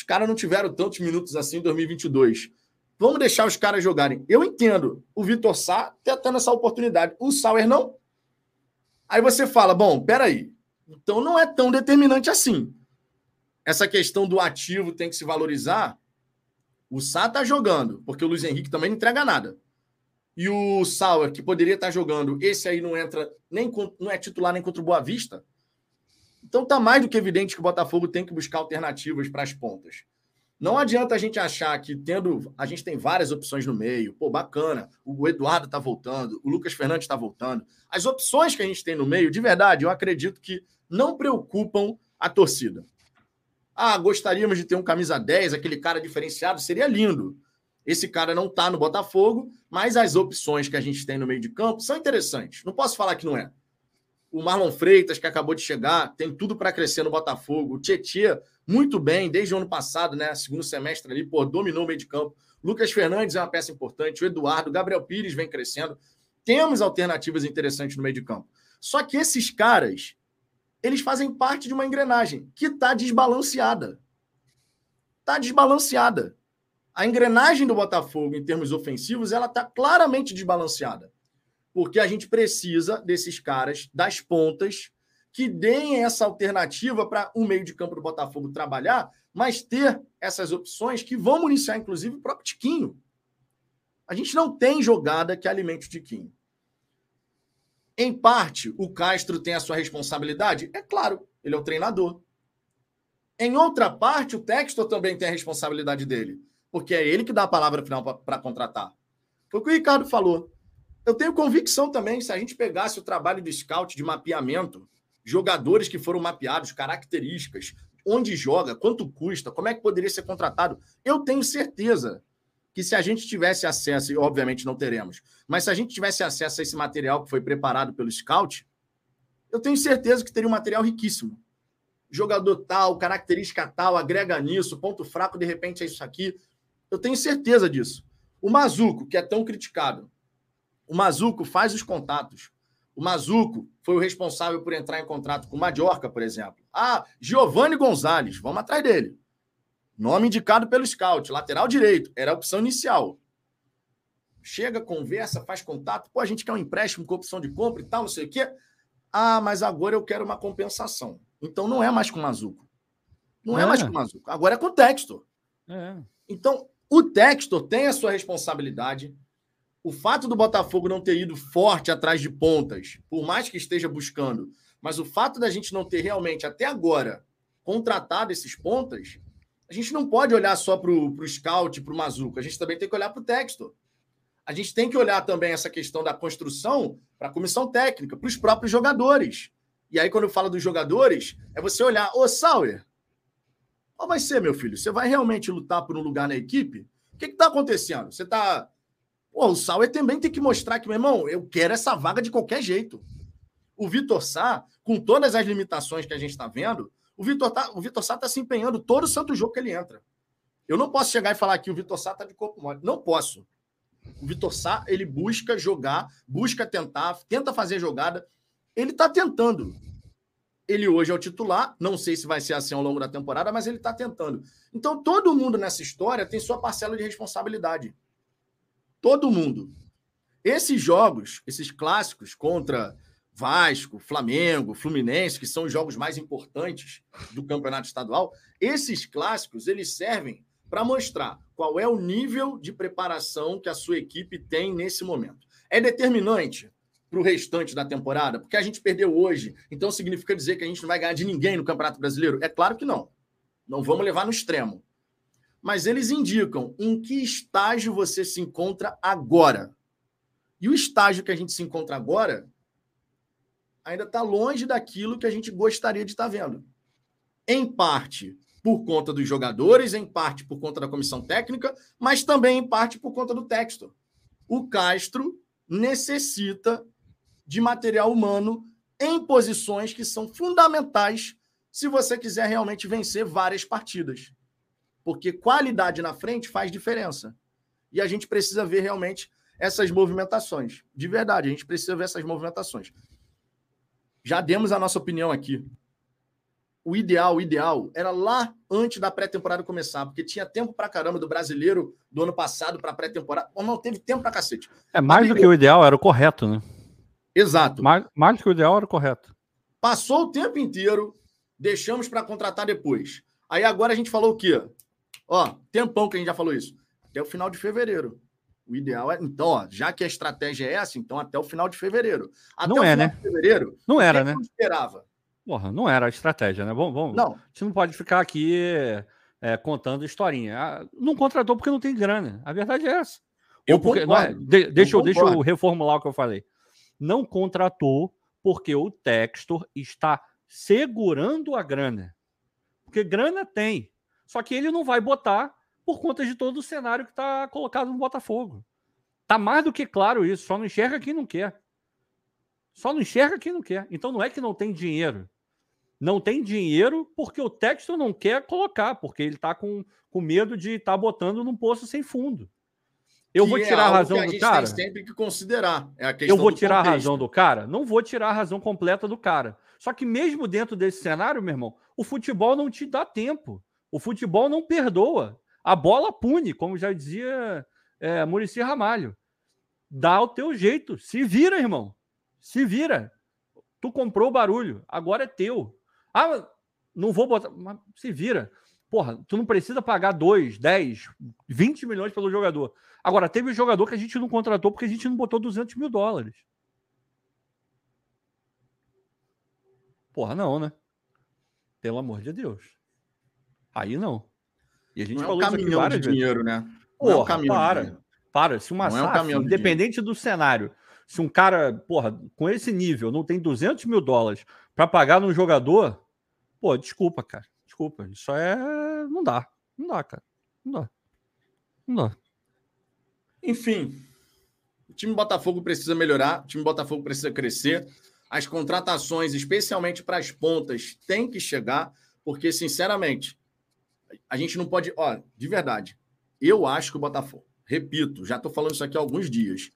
Os caras não tiveram tantos minutos assim em 2022. Vamos deixar os caras jogarem. Eu entendo o Vitor Sá tendo essa oportunidade. O Sauer não. Aí você fala, bom, peraí. Então não é tão determinante assim. Essa questão do ativo tem que se valorizar. O Sá tá jogando, porque o Luiz Henrique também não entrega nada e o Sauer, que poderia estar jogando, esse aí não entra, nem não é titular nem contra o Boa Vista. Então tá mais do que evidente que o Botafogo tem que buscar alternativas para as pontas. Não adianta a gente achar que tendo. A gente tem várias opções no meio. Pô, bacana. O Eduardo tá voltando, o Lucas Fernandes está voltando. As opções que a gente tem no meio, de verdade, eu acredito que não preocupam a torcida. Ah, gostaríamos de ter um camisa 10, aquele cara diferenciado, seria lindo. Esse cara não está no Botafogo, mas as opções que a gente tem no meio de campo são interessantes. Não posso falar que não é. O Marlon Freitas, que acabou de chegar, tem tudo para crescer no Botafogo. O Tietchan, muito bem, desde o ano passado, né? Segundo semestre ali, pô, dominou o meio de campo. Lucas Fernandes é uma peça importante. O Eduardo, Gabriel Pires vem crescendo. Temos alternativas interessantes no meio de campo. Só que esses caras, eles fazem parte de uma engrenagem que está desbalanceada. Está desbalanceada. A engrenagem do Botafogo, em termos ofensivos, ela está claramente desbalanceada porque a gente precisa desses caras das pontas que deem essa alternativa para o meio de campo do Botafogo trabalhar, mas ter essas opções que vão municiar, inclusive, o próprio Tiquinho. A gente não tem jogada que alimente o Tiquinho. Em parte, o Castro tem a sua responsabilidade? É claro, ele é o treinador. Em outra parte, o Textor também tem a responsabilidade dele, porque é ele que dá a palavra final para contratar. Foi o que o Ricardo falou. Eu tenho convicção também, se a gente pegasse o trabalho de scout, de mapeamento, jogadores que foram mapeados, características, onde joga, quanto custa, como é que poderia ser contratado, eu tenho certeza que se a gente tivesse acesso, e obviamente não teremos, mas se a gente tivesse acesso a esse material que foi preparado pelo scout, eu tenho certeza que teria um material riquíssimo. Jogador tal, característica tal, agrega nisso, ponto fraco, de repente é isso aqui. Eu tenho certeza disso. O Mazuco, que é tão criticado, o Mazuco faz os contatos. O Mazuco foi o responsável por entrar em contrato com o Mallorca, por exemplo. Ah, Giovanni Gonzalez, vamos atrás dele. Nome indicado pelo scout, lateral direito, era a opção inicial. Chega, conversa, faz contato. Pô, a gente quer um empréstimo com opção de compra e tal, não sei o quê. Ah, mas agora eu quero uma compensação. Então não é mais com o Mazuco. Não é, é mais com o Mazuco. Agora é com o Textor. É. Então, o Textor tem a sua responsabilidade o fato do Botafogo não ter ido forte atrás de pontas, por mais que esteja buscando, mas o fato da gente não ter realmente, até agora, contratado esses pontas, a gente não pode olhar só para o scout, para o Mazuco, a gente também tem que olhar para o texto. A gente tem que olhar também essa questão da construção para a comissão técnica, para os próprios jogadores. E aí, quando eu falo dos jogadores, é você olhar, ô Sauer, qual vai ser, meu filho? Você vai realmente lutar por um lugar na equipe? O que está acontecendo? Você está Pô, o Sauer também tem que mostrar que, meu irmão, eu quero essa vaga de qualquer jeito. O Vitor Sá, com todas as limitações que a gente está vendo, o Vitor, tá, o Vitor Sá está se empenhando todo santo jogo que ele entra. Eu não posso chegar e falar que o Vitor Sá está de corpo mole. Não posso. O Vitor Sá, ele busca jogar, busca tentar, tenta fazer jogada. Ele está tentando. Ele hoje é o titular, não sei se vai ser assim ao longo da temporada, mas ele está tentando. Então, todo mundo nessa história tem sua parcela de responsabilidade. Todo mundo. Esses jogos, esses clássicos contra Vasco, Flamengo, Fluminense, que são os jogos mais importantes do campeonato estadual, esses clássicos eles servem para mostrar qual é o nível de preparação que a sua equipe tem nesse momento. É determinante para o restante da temporada, porque a gente perdeu hoje, então significa dizer que a gente não vai ganhar de ninguém no Campeonato Brasileiro? É claro que não. Não vamos levar no extremo mas eles indicam em que estágio você se encontra agora. E o estágio que a gente se encontra agora ainda está longe daquilo que a gente gostaria de estar tá vendo. Em parte por conta dos jogadores, em parte por conta da comissão técnica, mas também em parte por conta do texto. O Castro necessita de material humano em posições que são fundamentais se você quiser realmente vencer várias partidas. Porque qualidade na frente faz diferença. E a gente precisa ver realmente essas movimentações. De verdade, a gente precisa ver essas movimentações. Já demos a nossa opinião aqui. O ideal, o ideal era lá antes da pré-temporada começar, porque tinha tempo pra caramba do brasileiro do ano passado para pré-temporada. Ou não teve tempo pra cacete. É mais do que o ideal, era o correto, né? Exato. Mais, mais do que o ideal era o correto. Passou o tempo inteiro, deixamos para contratar depois. Aí agora a gente falou o quê? Ó, tempão que a gente já falou isso. Até o final de fevereiro. O ideal é. Então, ó, já que a estratégia é essa, então até o final de fevereiro. Até não o é, final né? de fevereiro. Não era, né? esperava. Porra, não era a estratégia, né? Vamos, vamos. Não. A gente não pode ficar aqui é, contando historinha. Ah, não contratou porque não tem grana. A verdade é essa. Eu Ou porque, é, de, deixa, eu, deixa eu reformular o que eu falei. Não contratou porque o Textor está segurando a grana. Porque grana tem. Só que ele não vai botar por conta de todo o cenário que está colocado no Botafogo. Tá mais do que claro isso, só não enxerga quem não quer. Só não enxerga quem não quer. Então não é que não tem dinheiro. Não tem dinheiro porque o texto não quer colocar, porque ele está com, com medo de estar tá botando num poço sem fundo. Eu que vou é tirar é a razão a do cara. Tem sempre que considerar. É eu vou tirar contexto. a razão do cara? Não vou tirar a razão completa do cara. Só que mesmo dentro desse cenário, meu irmão, o futebol não te dá tempo. O futebol não perdoa. A bola pune, como já dizia é, Murici Ramalho dá o teu jeito. Se vira, irmão. Se vira. Tu comprou o barulho, agora é teu. Ah, não vou botar. Mas se vira. Porra, tu não precisa pagar 2, 10, 20 milhões pelo jogador. Agora, teve um jogador que a gente não contratou porque a gente não botou 200 mil dólares. Porra, não, né? Pelo amor de Deus. Aí não. E a gente não falou é um caminhão de dinheiro, né? Porra, não é um caminhão para. Para, se uma não SAF, é um independente do cenário, se um cara, porra, com esse nível não tem 200 mil dólares para pagar num jogador, pô, desculpa, cara. Desculpa. Isso é. Não dá. Não dá, cara. Não dá. Não dá. Enfim, o time Botafogo precisa melhorar, o time Botafogo precisa crescer. As contratações, especialmente para as pontas, têm que chegar, porque, sinceramente, a gente não pode. Ó, de verdade, eu acho que o Botafogo repito, já estou falando isso aqui há alguns dias.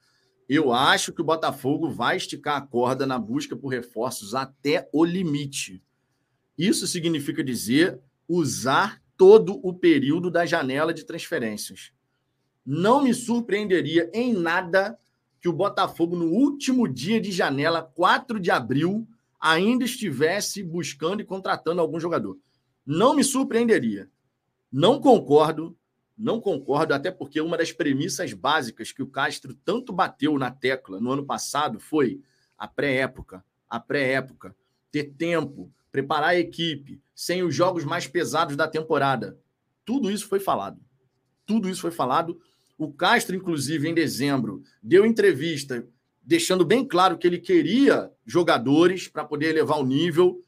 Eu acho que o Botafogo vai esticar a corda na busca por reforços até o limite. Isso significa dizer usar todo o período da janela de transferências. Não me surpreenderia em nada que o Botafogo, no último dia de janela, 4 de abril, ainda estivesse buscando e contratando algum jogador. Não me surpreenderia. Não concordo não concordo, até porque uma das premissas básicas que o Castro tanto bateu na tecla no ano passado foi a pré-época. A pré-época. Ter tempo, preparar a equipe, sem os jogos mais pesados da temporada. Tudo isso foi falado. Tudo isso foi falado. O Castro, inclusive, em dezembro, deu entrevista deixando bem claro que ele queria jogadores para poder elevar o nível.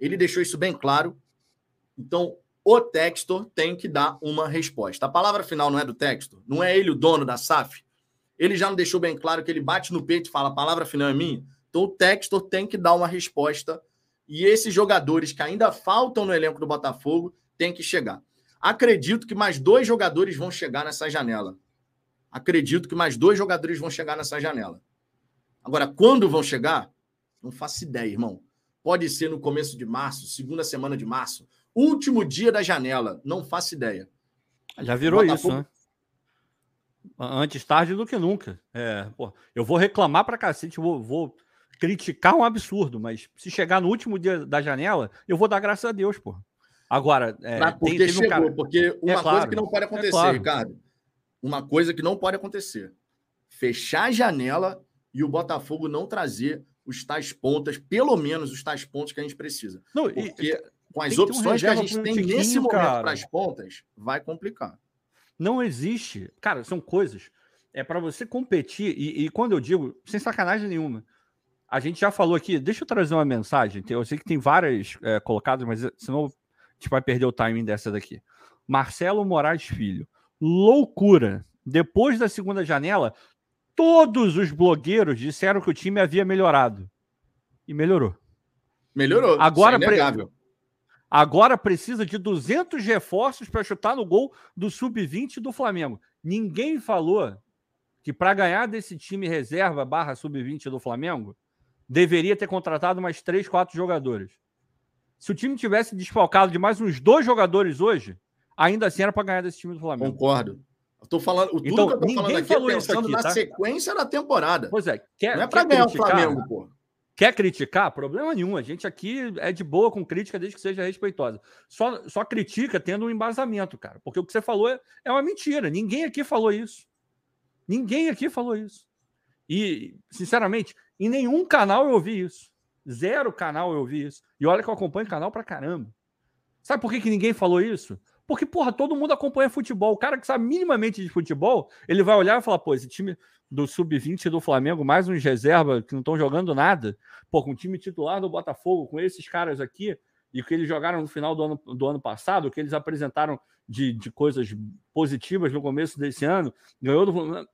Ele deixou isso bem claro. Então, o Textor tem que dar uma resposta. A palavra final não é do Textor, não é ele o dono da SAF. Ele já não deixou bem claro que ele bate no peito e fala: a palavra final é minha. Então o Textor tem que dar uma resposta. E esses jogadores que ainda faltam no elenco do Botafogo têm que chegar. Acredito que mais dois jogadores vão chegar nessa janela. Acredito que mais dois jogadores vão chegar nessa janela. Agora, quando vão chegar? Não faço ideia, irmão. Pode ser no começo de março, segunda semana de março, Último dia da janela, não faço ideia. Já virou Botafogo... isso, né? Antes tarde do que nunca. É, pô, eu vou reclamar pra cacete, vou, vou criticar um absurdo, mas se chegar no último dia da janela, eu vou dar graças a Deus, pô. Agora, é, pra, porque tem, chegou, um cara... porque uma é claro, coisa que não pode é acontecer, é claro. Ricardo, uma coisa que não pode acontecer, fechar a janela e o Botafogo não trazer os tais pontas, pelo menos os tais pontos que a gente precisa. Não, porque e, com as opções que a gente tem nesse momento para as pontas, vai complicar. Não existe. Cara, são coisas. É para você competir, e, e, quando eu digo, sem sacanagem nenhuma, a gente já falou aqui, deixa eu trazer uma mensagem. Eu sei que tem várias é, colocadas, mas senão a gente vai perder o timing dessa daqui. Marcelo Moraes Filho. Loucura. Depois da segunda janela, todos os blogueiros disseram que o time havia melhorado. E melhorou. Melhorou. Agora, é Agora precisa de 200 reforços para chutar no gol do sub-20 do Flamengo. Ninguém falou que para ganhar desse time reserva barra sub-20 do Flamengo, deveria ter contratado mais 3, 4 jogadores. Se o time tivesse desfalcado de mais uns dois jogadores hoje, ainda assim era para ganhar desse time do Flamengo. Concordo. Tô falando, tudo então, que eu tô falando aqui é pensando aqui, na tá? sequência da temporada. Pois é, quer, não é para ganhar criticar, o Flamengo, pô. Quer criticar? Problema nenhum. A gente aqui é de boa com crítica desde que seja respeitosa. Só, só critica tendo um embasamento, cara. Porque o que você falou é, é uma mentira. Ninguém aqui falou isso. Ninguém aqui falou isso. E, sinceramente, em nenhum canal eu ouvi isso. Zero canal eu ouvi isso. E olha que eu acompanho o canal pra caramba. Sabe por que, que ninguém falou isso? Porque, porra, todo mundo acompanha futebol. O cara que sabe minimamente de futebol, ele vai olhar e falar, pô, esse time do sub-20 do Flamengo, mais uns reserva que não estão jogando nada. Pô, com o time titular do Botafogo, com esses caras aqui, e o que eles jogaram no final do ano, do ano passado, o que eles apresentaram de, de coisas positivas no começo desse ano, ganhou do.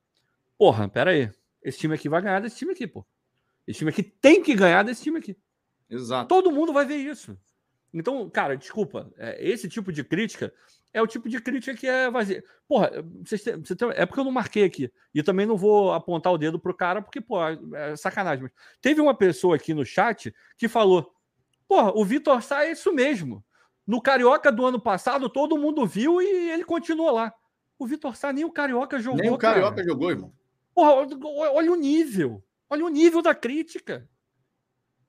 Porra, pera aí. Esse time aqui vai ganhar desse time aqui, pô. Esse time aqui tem que ganhar desse time aqui. Exato. Todo mundo vai ver isso. Então, cara, desculpa. É, esse tipo de crítica é o tipo de crítica que é vazia. Porra, vocês têm, você tem, é porque eu não marquei aqui. E também não vou apontar o dedo pro cara, porque, pô, é sacanagem. Mas teve uma pessoa aqui no chat que falou: Porra, o Vitor Sá é isso mesmo. No Carioca do ano passado, todo mundo viu e ele continua lá. O Vitor Sá nem o Carioca jogou. Nem o Carioca cara. jogou, irmão. Porra, olha o nível. Olha o nível da crítica.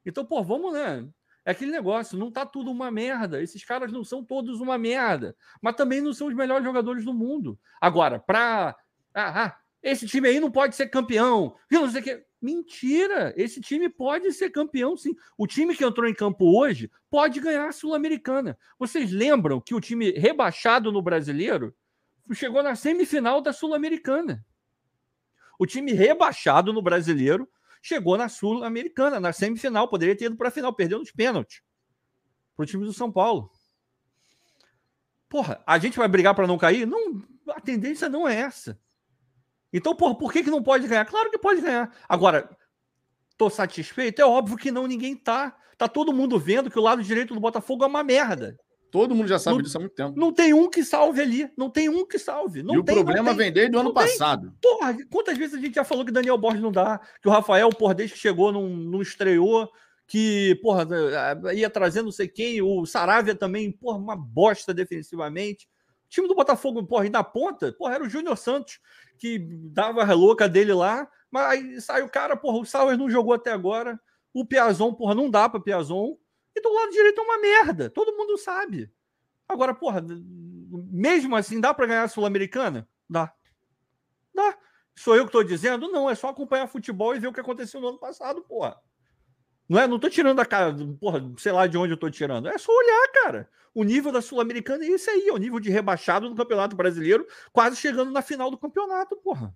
Então, pô, vamos, né? É aquele negócio, não tá tudo uma merda. Esses caras não são todos uma merda, mas também não são os melhores jogadores do mundo. Agora, pra. Ah, ah esse time aí não pode ser campeão. Não sei o que. Mentira! Esse time pode ser campeão, sim. O time que entrou em campo hoje pode ganhar a Sul-Americana. Vocês lembram que o time rebaixado no brasileiro chegou na semifinal da Sul-Americana? O time rebaixado no brasileiro chegou na Sul-Americana, na semifinal, poderia ter ido para a final, perdeu nos pênaltis para o time do São Paulo. Porra, a gente vai brigar para não cair? Não, a tendência não é essa. Então, porra, por que, que não pode ganhar? Claro que pode ganhar. Agora, tô satisfeito? É óbvio que não, ninguém tá. Tá todo mundo vendo que o lado direito do Botafogo é uma merda. Todo mundo já sabe não, disso há muito tempo. Não tem um que salve ali. Não tem um que salve. Não e tem, o problema vem desde o ano tem. passado. Porra, quantas vezes a gente já falou que Daniel Borges não dá, que o Rafael, por desde que chegou, não, não estreou, que, porra, ia trazendo não sei quem, o Saravia também, porra, uma bosta defensivamente. O time do Botafogo, porra, e na ponta, porra, era o Júnior Santos, que dava a louca dele lá, mas aí sai o cara, porra, o Sauer não jogou até agora, o Piazon, porra, não dá pra Piazon, e do lado direito é uma merda. Todo mundo sabe. Agora, porra, mesmo assim, dá para ganhar a Sul-Americana? Dá. Dá. Sou eu que estou dizendo? Não, é só acompanhar futebol e ver o que aconteceu no ano passado, porra. Não é? Não tô tirando a cara, porra, sei lá de onde eu tô tirando. É só olhar, cara. O nível da Sul-Americana é isso aí, é o nível de rebaixado do Campeonato Brasileiro, quase chegando na final do campeonato, porra.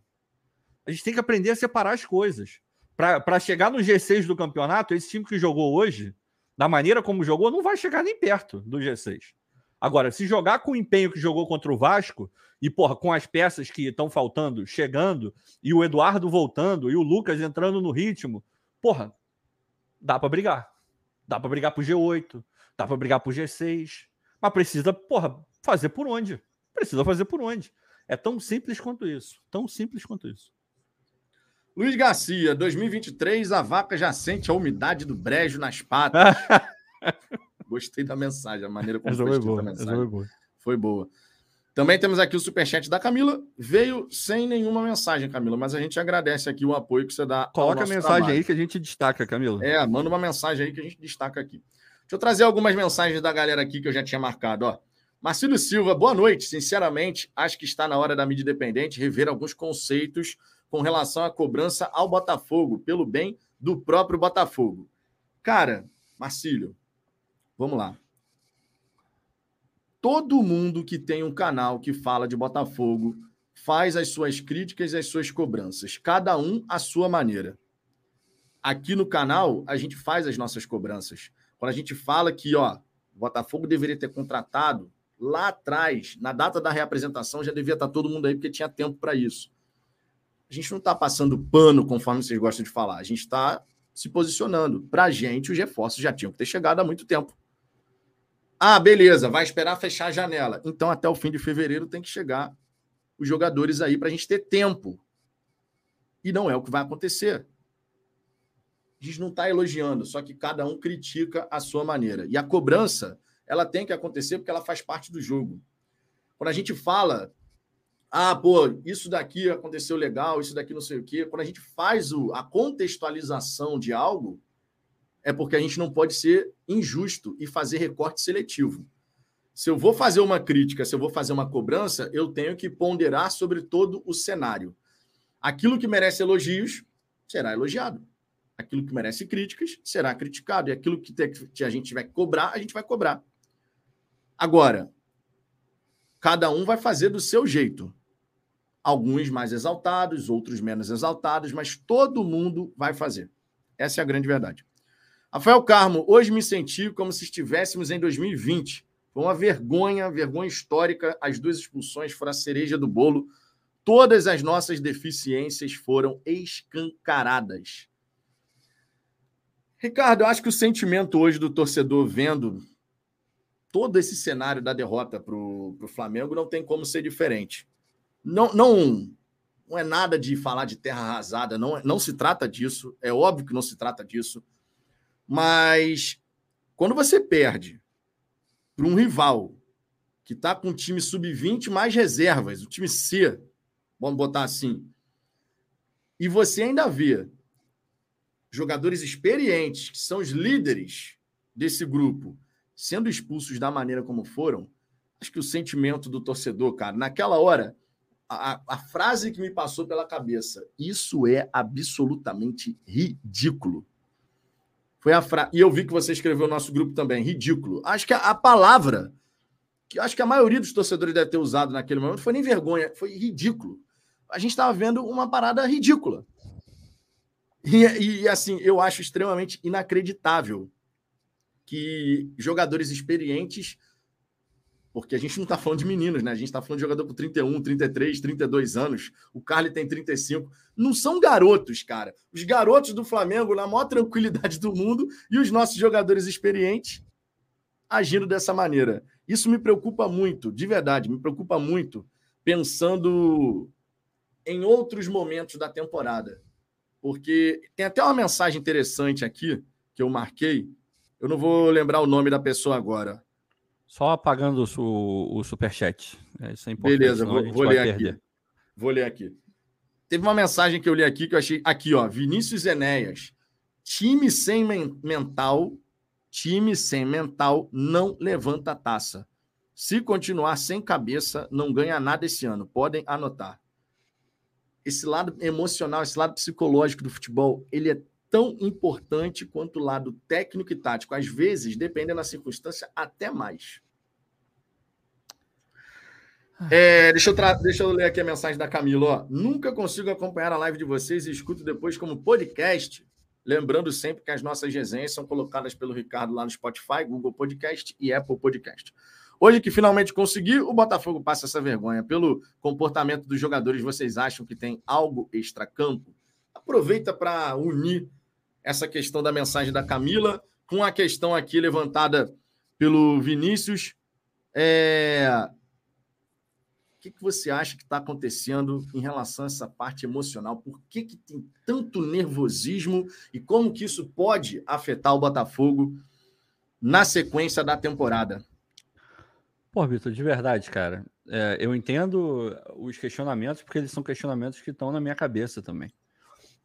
A gente tem que aprender a separar as coisas. Para chegar no G6 do campeonato, esse time que jogou hoje, da maneira como jogou, não vai chegar nem perto do G6. Agora, se jogar com o empenho que jogou contra o Vasco, e porra, com as peças que estão faltando, chegando, e o Eduardo voltando, e o Lucas entrando no ritmo, porra, dá para brigar. Dá para brigar pro G8, dá para brigar pro G6. Mas precisa, porra, fazer por onde? Precisa fazer por onde? É tão simples quanto isso. Tão simples quanto isso. Luiz Garcia, 2023, a vaca já sente a umidade do brejo nas patas. (laughs) Gostei da mensagem, a maneira como foi boa, a mensagem. Foi boa. foi boa. Também temos aqui o superchat da Camila. Veio sem nenhuma mensagem, Camila, mas a gente agradece aqui o apoio que você dá. Coloca a mensagem trabalho. aí que a gente destaca, Camila. É, manda uma mensagem aí que a gente destaca aqui. Deixa eu trazer algumas mensagens da galera aqui que eu já tinha marcado. Ó. Marcílio Silva, boa noite. Sinceramente, acho que está na hora da mídia independente rever alguns conceitos com relação à cobrança ao Botafogo, pelo bem do próprio Botafogo. Cara, Marcílio, Vamos lá. Todo mundo que tem um canal que fala de Botafogo faz as suas críticas e as suas cobranças, cada um à sua maneira. Aqui no canal, a gente faz as nossas cobranças. Quando a gente fala que, ó, o Botafogo deveria ter contratado lá atrás, na data da reapresentação, já devia estar todo mundo aí, porque tinha tempo para isso. A gente não está passando pano, conforme vocês gostam de falar. A gente está se posicionando. Para a gente, os reforços já tinham que ter chegado há muito tempo. Ah, beleza, vai esperar fechar a janela. Então, até o fim de fevereiro tem que chegar os jogadores aí para a gente ter tempo. E não é o que vai acontecer. A gente não está elogiando, só que cada um critica a sua maneira. E a cobrança, ela tem que acontecer porque ela faz parte do jogo. Quando a gente fala, ah, pô, isso daqui aconteceu legal, isso daqui não sei o quê, quando a gente faz o, a contextualização de algo, é porque a gente não pode ser injusto e fazer recorte seletivo. Se eu vou fazer uma crítica, se eu vou fazer uma cobrança, eu tenho que ponderar sobre todo o cenário. Aquilo que merece elogios será elogiado. Aquilo que merece críticas será criticado. E aquilo que a gente vai cobrar, a gente vai cobrar. Agora, cada um vai fazer do seu jeito. Alguns mais exaltados, outros menos exaltados, mas todo mundo vai fazer. Essa é a grande verdade. Rafael Carmo, hoje me senti como se estivéssemos em 2020. Foi uma vergonha, vergonha histórica. As duas expulsões foram a cereja do bolo. Todas as nossas deficiências foram escancaradas. Ricardo, eu acho que o sentimento hoje do torcedor vendo todo esse cenário da derrota para o Flamengo não tem como ser diferente. Não, não, não é nada de falar de terra arrasada, não, não se trata disso. É óbvio que não se trata disso. Mas quando você perde para um rival que está com um time sub-20 mais reservas, o time C, vamos botar assim, e você ainda vê jogadores experientes, que são os líderes desse grupo, sendo expulsos da maneira como foram, acho que o sentimento do torcedor, cara, naquela hora, a, a frase que me passou pela cabeça, isso é absolutamente ridículo. Foi a frase. E eu vi que você escreveu no nosso grupo também, ridículo. Acho que a, a palavra que acho que a maioria dos torcedores deve ter usado naquele momento foi nem vergonha, foi ridículo. A gente estava vendo uma parada ridícula. E, e, assim, eu acho extremamente inacreditável que jogadores experientes, porque a gente não está falando de meninos, né? A gente está falando de jogador com 31, 33, 32 anos. O Carly tem 35. Não são garotos, cara. Os garotos do Flamengo, na maior tranquilidade do mundo, e os nossos jogadores experientes agindo dessa maneira. Isso me preocupa muito, de verdade, me preocupa muito, pensando em outros momentos da temporada porque tem até uma mensagem interessante aqui que eu marquei. Eu não vou lembrar o nome da pessoa agora. Só apagando o, o superchat. É, isso é importante. Beleza, vou, vou ler perder. aqui. Vou ler aqui. Teve uma mensagem que eu li aqui que eu achei. Aqui, ó. Vinícius Enéas. Time sem mental, time sem mental não levanta a taça. Se continuar sem cabeça, não ganha nada esse ano. Podem anotar esse lado emocional, esse lado psicológico do futebol, ele é tão importante quanto o lado técnico e tático. Às vezes, dependendo da circunstância, até mais. Ah. É, deixa, eu deixa eu ler aqui a mensagem da Camila. Ó. Nunca consigo acompanhar a live de vocês e escuto depois como podcast. Lembrando sempre que as nossas resenhas são colocadas pelo Ricardo lá no Spotify, Google Podcast e Apple Podcast. Hoje que finalmente conseguiu, o Botafogo passa essa vergonha. Pelo comportamento dos jogadores, vocês acham que tem algo extra-campo? Aproveita para unir essa questão da mensagem da Camila com a questão aqui levantada pelo Vinícius. É... O que, que você acha que está acontecendo em relação a essa parte emocional? Por que, que tem tanto nervosismo e como que isso pode afetar o Botafogo na sequência da temporada? Pô, Vitor, de verdade, cara, é, eu entendo os questionamentos, porque eles são questionamentos que estão na minha cabeça também.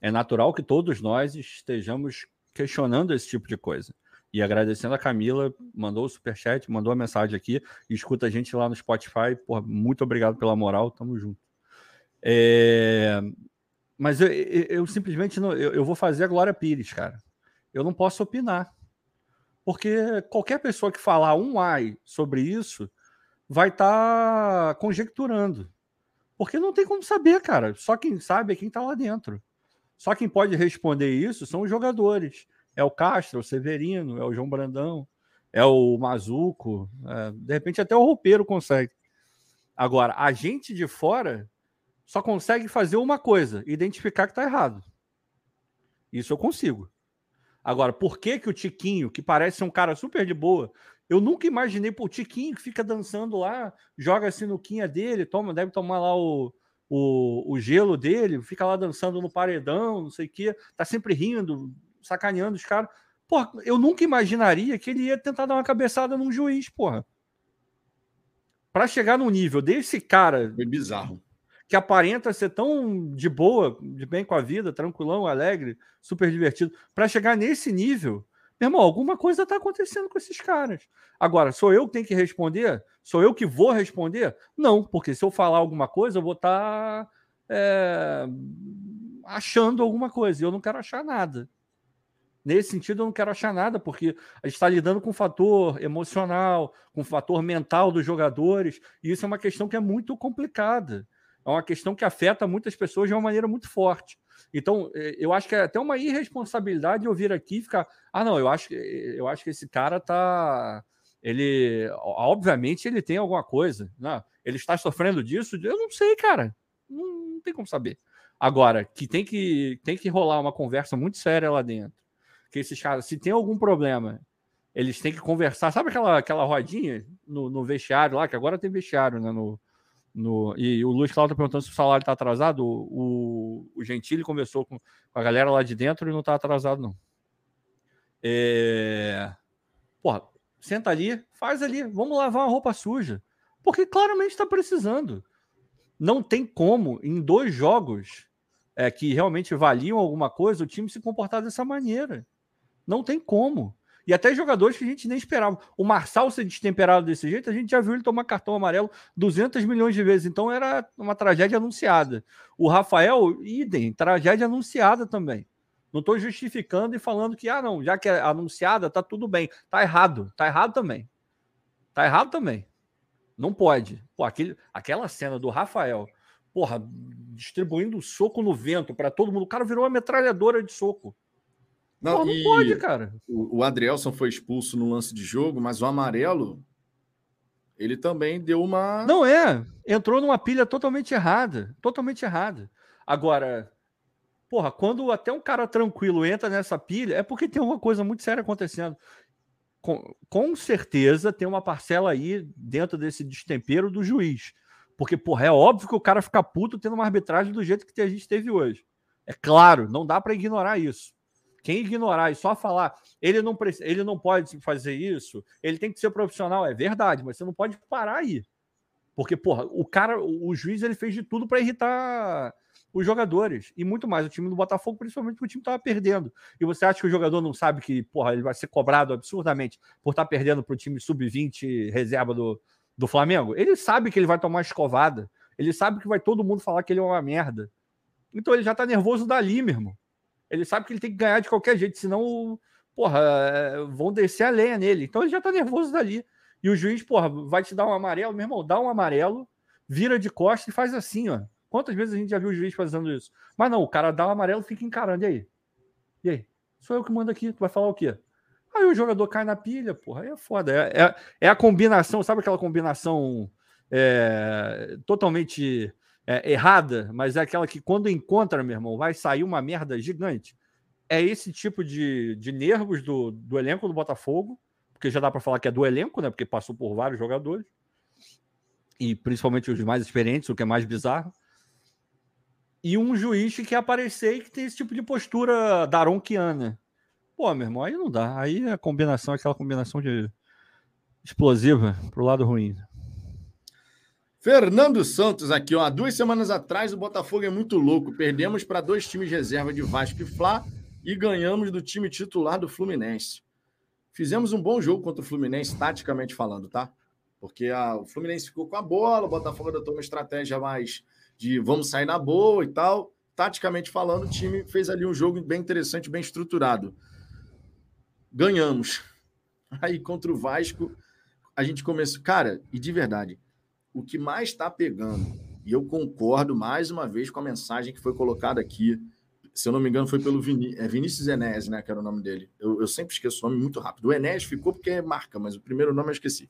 É natural que todos nós estejamos questionando esse tipo de coisa. E agradecendo a Camila, mandou o superchat, mandou a mensagem aqui, escuta a gente lá no Spotify. Pô, muito obrigado pela moral, tamo junto. É... Mas eu, eu, eu simplesmente não. Eu, eu vou fazer a Glória Pires, cara. Eu não posso opinar. Porque qualquer pessoa que falar um ai sobre isso vai estar tá conjecturando. Porque não tem como saber, cara. Só quem sabe é quem está lá dentro. Só quem pode responder isso são os jogadores. É o Castro, é o Severino, é o João Brandão, é o Mazuco. É, de repente até o roupeiro consegue. Agora, a gente de fora só consegue fazer uma coisa: identificar que está errado. Isso eu consigo. Agora, por que, que o Tiquinho, que parece um cara super de boa, eu nunca imaginei, pô, o Tiquinho que fica dançando lá, joga a sinuquinha dele, toma, deve tomar lá o, o, o gelo dele, fica lá dançando no paredão, não sei o quê, tá sempre rindo, sacaneando os caras. Pô, eu nunca imaginaria que ele ia tentar dar uma cabeçada num juiz, porra. Para chegar no nível desse cara. Bizarro. Que aparenta ser tão de boa, de bem com a vida, tranquilão, alegre, super divertido. Para chegar nesse nível, meu irmão, alguma coisa está acontecendo com esses caras. Agora, sou eu que tenho que responder? Sou eu que vou responder? Não, porque se eu falar alguma coisa, eu vou estar tá, é, achando alguma coisa. E eu não quero achar nada. Nesse sentido, eu não quero achar nada, porque a gente está lidando com o fator emocional, com o fator mental dos jogadores, e isso é uma questão que é muito complicada. É uma questão que afeta muitas pessoas de uma maneira muito forte. Então, é, eu acho que é até uma irresponsabilidade eu vir aqui e ficar. Ah, não, eu acho, eu acho que esse cara tá, Ele, obviamente, ele tem alguma coisa. Né? Ele está sofrendo disso? Eu não sei, cara. Não, não tem como saber. Agora, que tem que tem que rolar uma conversa muito séria lá dentro. Que esses caras, se tem algum problema, eles têm que conversar. Sabe aquela, aquela rodinha no, no vestiário lá, que agora tem vestiário, né? No, no, e o Luiz Cláudio tá perguntando se o salário está atrasado. O, o, Gentili conversou com, com, a galera lá de dentro e não está atrasado, não. É... Porra, senta ali, faz ali, vamos lavar uma roupa suja. Porque claramente está precisando. Não tem como, em dois jogos é, que realmente valiam alguma coisa, o time se comportar dessa maneira. Não tem como. E até jogadores que a gente nem esperava. O Marçal ser destemperado desse jeito, a gente já viu ele tomar cartão amarelo 200 milhões de vezes. Então era uma tragédia anunciada. O Rafael, idem, tragédia anunciada também. Não estou justificando e falando que, ah, não, já que é anunciada, tá tudo bem. Tá errado. Tá errado também. Tá errado também. Não pode. Pô, aquele, aquela cena do Rafael, porra, distribuindo soco no vento para todo mundo. O cara virou uma metralhadora de soco. Não, Pô, não pode, cara. O, o Adrielson foi expulso no lance de jogo, mas o amarelo ele também deu uma. Não é. Entrou numa pilha totalmente errada. Totalmente errada. Agora, porra, quando até um cara tranquilo entra nessa pilha, é porque tem uma coisa muito séria acontecendo. Com, com certeza tem uma parcela aí dentro desse destempero do juiz. Porque, porra, é óbvio que o cara fica puto tendo uma arbitragem do jeito que a gente teve hoje. É claro, não dá para ignorar isso. Quem ignorar e só falar, ele não, ele não pode fazer isso, ele tem que ser profissional, é verdade, mas você não pode parar aí. Porque, porra, o cara, o juiz, ele fez de tudo para irritar os jogadores e muito mais. O time do Botafogo, principalmente porque o time estava perdendo. E você acha que o jogador não sabe que, porra, ele vai ser cobrado absurdamente por estar tá perdendo para o time sub-20 reserva do, do Flamengo? Ele sabe que ele vai tomar escovada. Ele sabe que vai todo mundo falar que ele é uma merda. Então ele já tá nervoso dali, meu irmão. Ele sabe que ele tem que ganhar de qualquer jeito, senão, porra, é, vão descer a lenha nele. Então ele já tá nervoso dali. E o juiz, porra, vai te dar um amarelo, meu irmão, dá um amarelo, vira de costas e faz assim, ó. Quantas vezes a gente já viu o juiz fazendo isso? Mas não, o cara dá o amarelo fica encarando. E aí? E aí? Sou eu que mando aqui, tu vai falar o quê? Aí o jogador cai na pilha, porra, aí é foda. É, é, é a combinação, sabe aquela combinação é, totalmente é, errada, mas é aquela que quando encontra, meu irmão, vai sair uma merda gigante. É esse tipo de, de nervos do, do elenco do Botafogo, porque já dá para falar que é do elenco, né? Porque passou por vários jogadores, e principalmente os mais experientes, o que é mais bizarro. E um juiz que aparecer e que tem esse tipo de postura daronquiana. Pô, meu irmão, aí não dá. Aí a combinação, aquela combinação de explosiva pro lado ruim. Fernando Santos aqui, ó. Duas semanas atrás o Botafogo é muito louco. Perdemos para dois times de reserva de Vasco e Fla e ganhamos do time titular do Fluminense. Fizemos um bom jogo contra o Fluminense, taticamente falando, tá? Porque a, o Fluminense ficou com a bola, o Botafogo adotou uma estratégia mais de vamos sair na boa e tal. Taticamente falando, o time fez ali um jogo bem interessante, bem estruturado. Ganhamos. (laughs) Aí contra o Vasco, a gente começou. Cara, e de verdade, o que mais está pegando, e eu concordo mais uma vez com a mensagem que foi colocada aqui, se eu não me engano, foi pelo Viní é Vinícius Enéas, né? Que era o nome dele. Eu, eu sempre esqueço o nome muito rápido. O Enéas ficou porque é marca, mas o primeiro nome eu esqueci.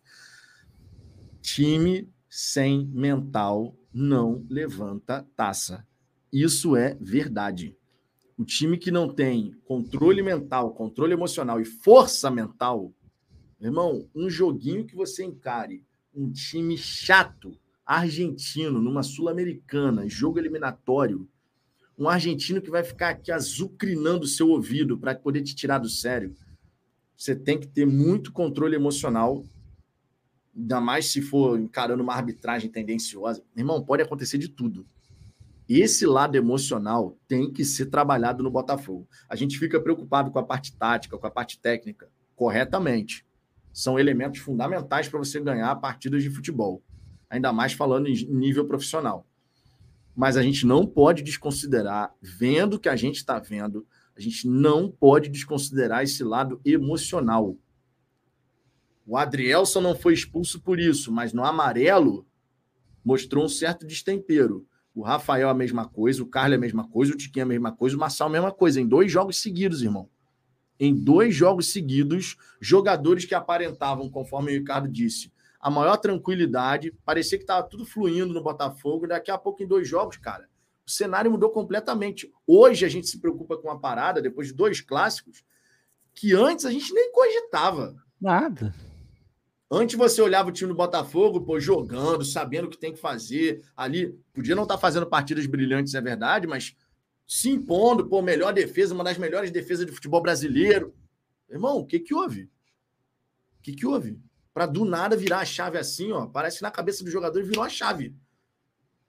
Time sem mental não levanta taça. Isso é verdade. O time que não tem controle mental, controle emocional e força mental, irmão, um joguinho que você encare um time chato, argentino, numa Sul-Americana, jogo eliminatório, um argentino que vai ficar aqui azucrinando o seu ouvido para poder te tirar do sério. Você tem que ter muito controle emocional, ainda mais se for encarando uma arbitragem tendenciosa. Irmão, pode acontecer de tudo. Esse lado emocional tem que ser trabalhado no Botafogo. A gente fica preocupado com a parte tática, com a parte técnica, corretamente são elementos fundamentais para você ganhar partidas de futebol, ainda mais falando em nível profissional. Mas a gente não pode desconsiderar, vendo o que a gente está vendo, a gente não pode desconsiderar esse lado emocional. O Adrielson não foi expulso por isso, mas no amarelo mostrou um certo destempero. O Rafael a mesma coisa, o Carlos a mesma coisa, o Tiquinho a mesma coisa, o Marçal a mesma coisa, em dois jogos seguidos, irmão. em dois jogos seguidos, jogadores que aparentavam, conforme o Ricardo disse, a maior tranquilidade, parecia que estava tudo fluindo no Botafogo, daqui a pouco em dois jogos, cara, o cenário mudou completamente. Hoje a gente se preocupa com uma parada, depois de dois clássicos, que antes a gente nem cogitava. Nada. Antes você olhava o time do Botafogo, pô, jogando, sabendo o que tem que fazer ali. Podia não estar tá fazendo partidas brilhantes, é verdade, mas se impondo, pô, melhor defesa, uma das melhores defesas de futebol brasileiro. Irmão, o que que houve? O que que houve? Para do nada virar a chave assim, ó, parece que na cabeça do jogador virou a chave.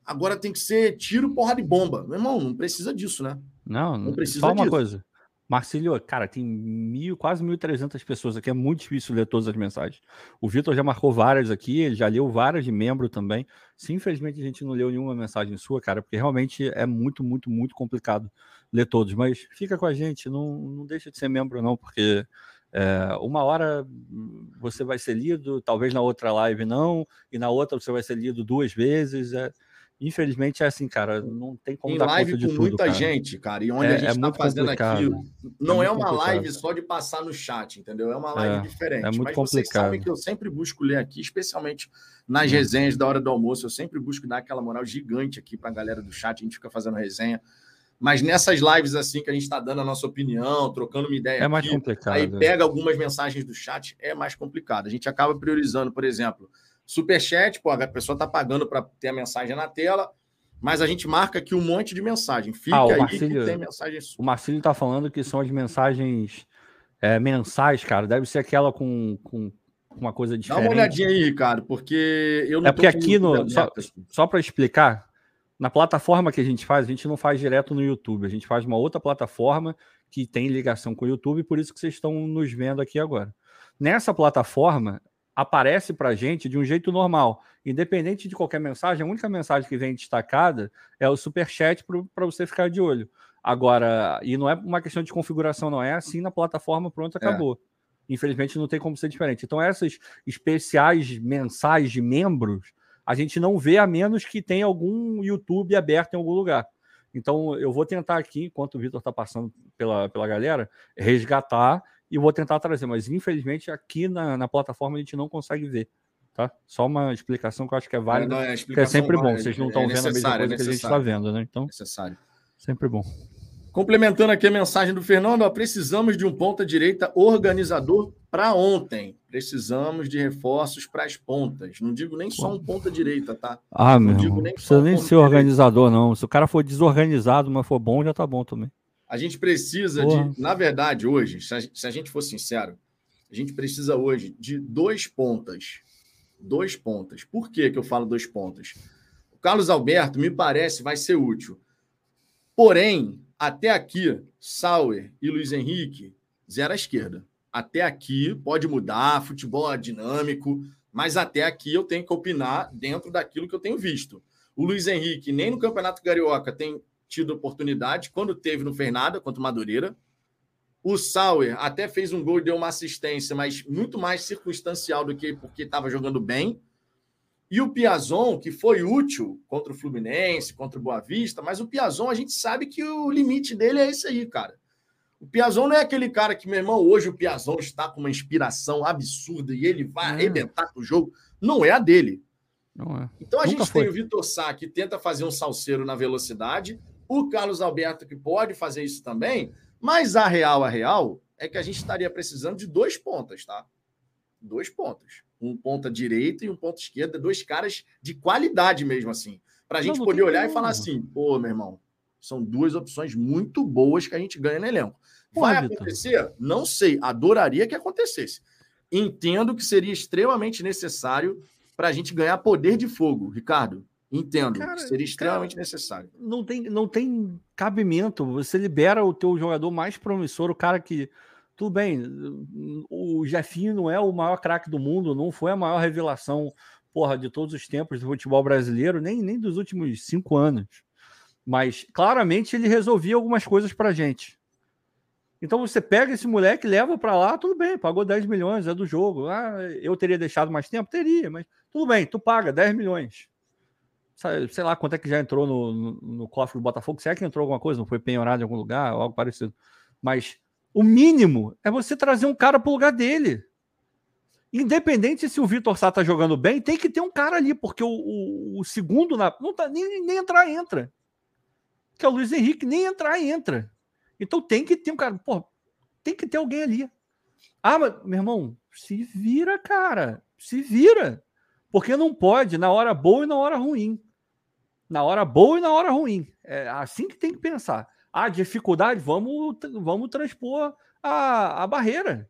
Agora tem que ser tiro, porra de bomba. Meu irmão, não precisa disso, né? Não, não precisa só uma disso. coisa. Marcílio, cara, tem mil, quase 1.300 pessoas aqui, é muito difícil ler todas as mensagens. O Vitor já marcou várias aqui, ele já leu várias de membro também. Se infelizmente a gente não leu nenhuma mensagem sua, cara, porque realmente é muito, muito, muito complicado ler todos. Mas fica com a gente, não, não deixa de ser membro, não, porque é, uma hora você vai ser lido, talvez na outra live não, e na outra você vai ser lido duas vezes. É, Infelizmente é assim, cara, não tem como em dar live conta com muita cara. gente, cara, e onde é, a gente está é tá fazendo aquilo, não é, é uma complicado. live só de passar no chat, entendeu? É uma live é, diferente. É muito Mas complicado. vocês sabem que eu sempre busco ler aqui, especialmente nas hum. resenhas da hora do almoço, eu sempre busco dar aquela moral gigante aqui para a galera do chat, a gente fica fazendo resenha. Mas nessas lives assim que a gente está dando a nossa opinião, trocando uma ideia, é mais complicado. Aí pega algumas mensagens do chat, é mais complicado. A gente acaba priorizando, por exemplo, Superchat, pô, a pessoa está pagando para ter a mensagem na tela, mas a gente marca aqui um monte de mensagem. Fica ah, aí Marcílio, que tem mensagem O Marcílio está falando que são as mensagens é, mensais, cara. Deve ser aquela com, com uma coisa diferente. Dá uma olhadinha aí, Ricardo, porque eu não É porque aqui no. Só, só para explicar, na plataforma que a gente faz, a gente não faz direto no YouTube, a gente faz uma outra plataforma que tem ligação com o YouTube, por isso que vocês estão nos vendo aqui agora. Nessa plataforma, aparece para a gente de um jeito normal. Independente de qualquer mensagem, a única mensagem que vem destacada é o super chat para você ficar de olho. Agora, e não é uma questão de configuração, não é assim na plataforma, pronto, é. acabou. É. Infelizmente não tem como ser diferente. Então, essas especiais mensais de membros, a gente não vê a menos que tenha algum YouTube aberto em algum lugar. Então, eu vou tentar aqui, enquanto o Vitor está passando pela, pela galera, resgatar e vou tentar trazer, mas infelizmente aqui na, na plataforma a gente não consegue ver. Tá? Só uma explicação que eu acho que é válida, é, que é sempre bom. Vocês não estão é vendo a mesma coisa é que a gente está vendo, né? Então, necessário. sempre bom. Complementando aqui a mensagem do Fernando, ó, precisamos de um ponta-direita organizador para ontem. Precisamos de reforços para as pontas. Não digo nem só um ponta-direita, tá? Ah, não meu digo nem precisa nem ser organizador, não. Se o cara for desorganizado, mas for bom, já tá bom também. A gente precisa Porra. de, na verdade, hoje, se a, se a gente for sincero, a gente precisa hoje de dois pontas. Dois pontas. Por que, que eu falo dois pontas? O Carlos Alberto, me parece, vai ser útil. Porém, até aqui, Sauer e Luiz Henrique, zero à esquerda. Até aqui pode mudar, futebol é dinâmico, mas até aqui eu tenho que opinar dentro daquilo que eu tenho visto. O Luiz Henrique, nem no Campeonato Carioca, tem tido oportunidade. Quando teve, não fez nada contra o Madureira. O Sauer até fez um gol e deu uma assistência, mas muito mais circunstancial do que porque estava jogando bem. E o Piazon, que foi útil contra o Fluminense, contra o Boa Vista, mas o Piazon, a gente sabe que o limite dele é esse aí, cara. O Piazon não é aquele cara que, meu irmão, hoje o Piazon está com uma inspiração absurda e ele vai é. arrebentar com o jogo. Não é a dele. É. Então a Nunca gente foi. tem o Vitor Sá, que tenta fazer um salseiro na velocidade, o Carlos Alberto, que pode fazer isso também, mas a real, a real, é que a gente estaria precisando de dois pontas, tá? Dois pontas. Um ponta direita e um ponta esquerda, dois caras de qualidade mesmo, assim. Para a gente não, poder olhar e falar assim, pô, meu irmão, são duas opções muito boas que a gente ganha no elenco. Vai acontecer? Não sei. Adoraria que acontecesse. Entendo que seria extremamente necessário para a gente ganhar poder de fogo, Ricardo. Entendo, cara, seria extremamente cara, necessário. Não tem, não tem cabimento. Você libera o teu jogador mais promissor, o cara que. Tudo bem, o Jefinho não é o maior craque do mundo, não foi a maior revelação porra, de todos os tempos do futebol brasileiro, nem, nem dos últimos cinco anos. Mas claramente ele resolvia algumas coisas pra gente. Então você pega esse moleque, leva para lá, tudo bem, pagou 10 milhões, é do jogo. Ah, eu teria deixado mais tempo? Teria, mas tudo bem, tu paga 10 milhões sei lá quanto é que já entrou no, no, no, cofre do Botafogo, se é que entrou alguma coisa, não foi penhorado em algum lugar, algo parecido. Mas O mínimo é você trazer um cara para o lugar dele. Independente se o Vitor Sá tá jogando bem, tem que ter um cara ali, porque o, o, o segundo na, não tá nem, nem entrar entra. Que é o Luiz Henrique, nem entrar entra. Então tem que ter um cara, pô, tem que ter alguém ali. Ah, mas, meu irmão, se vira, cara. Se vira. Porque não pode na hora boa e na hora ruim. Na hora boa e na hora ruim. É assim que tem que pensar. Ah, dificuldade, vamos, vamos transpor a, a barreira.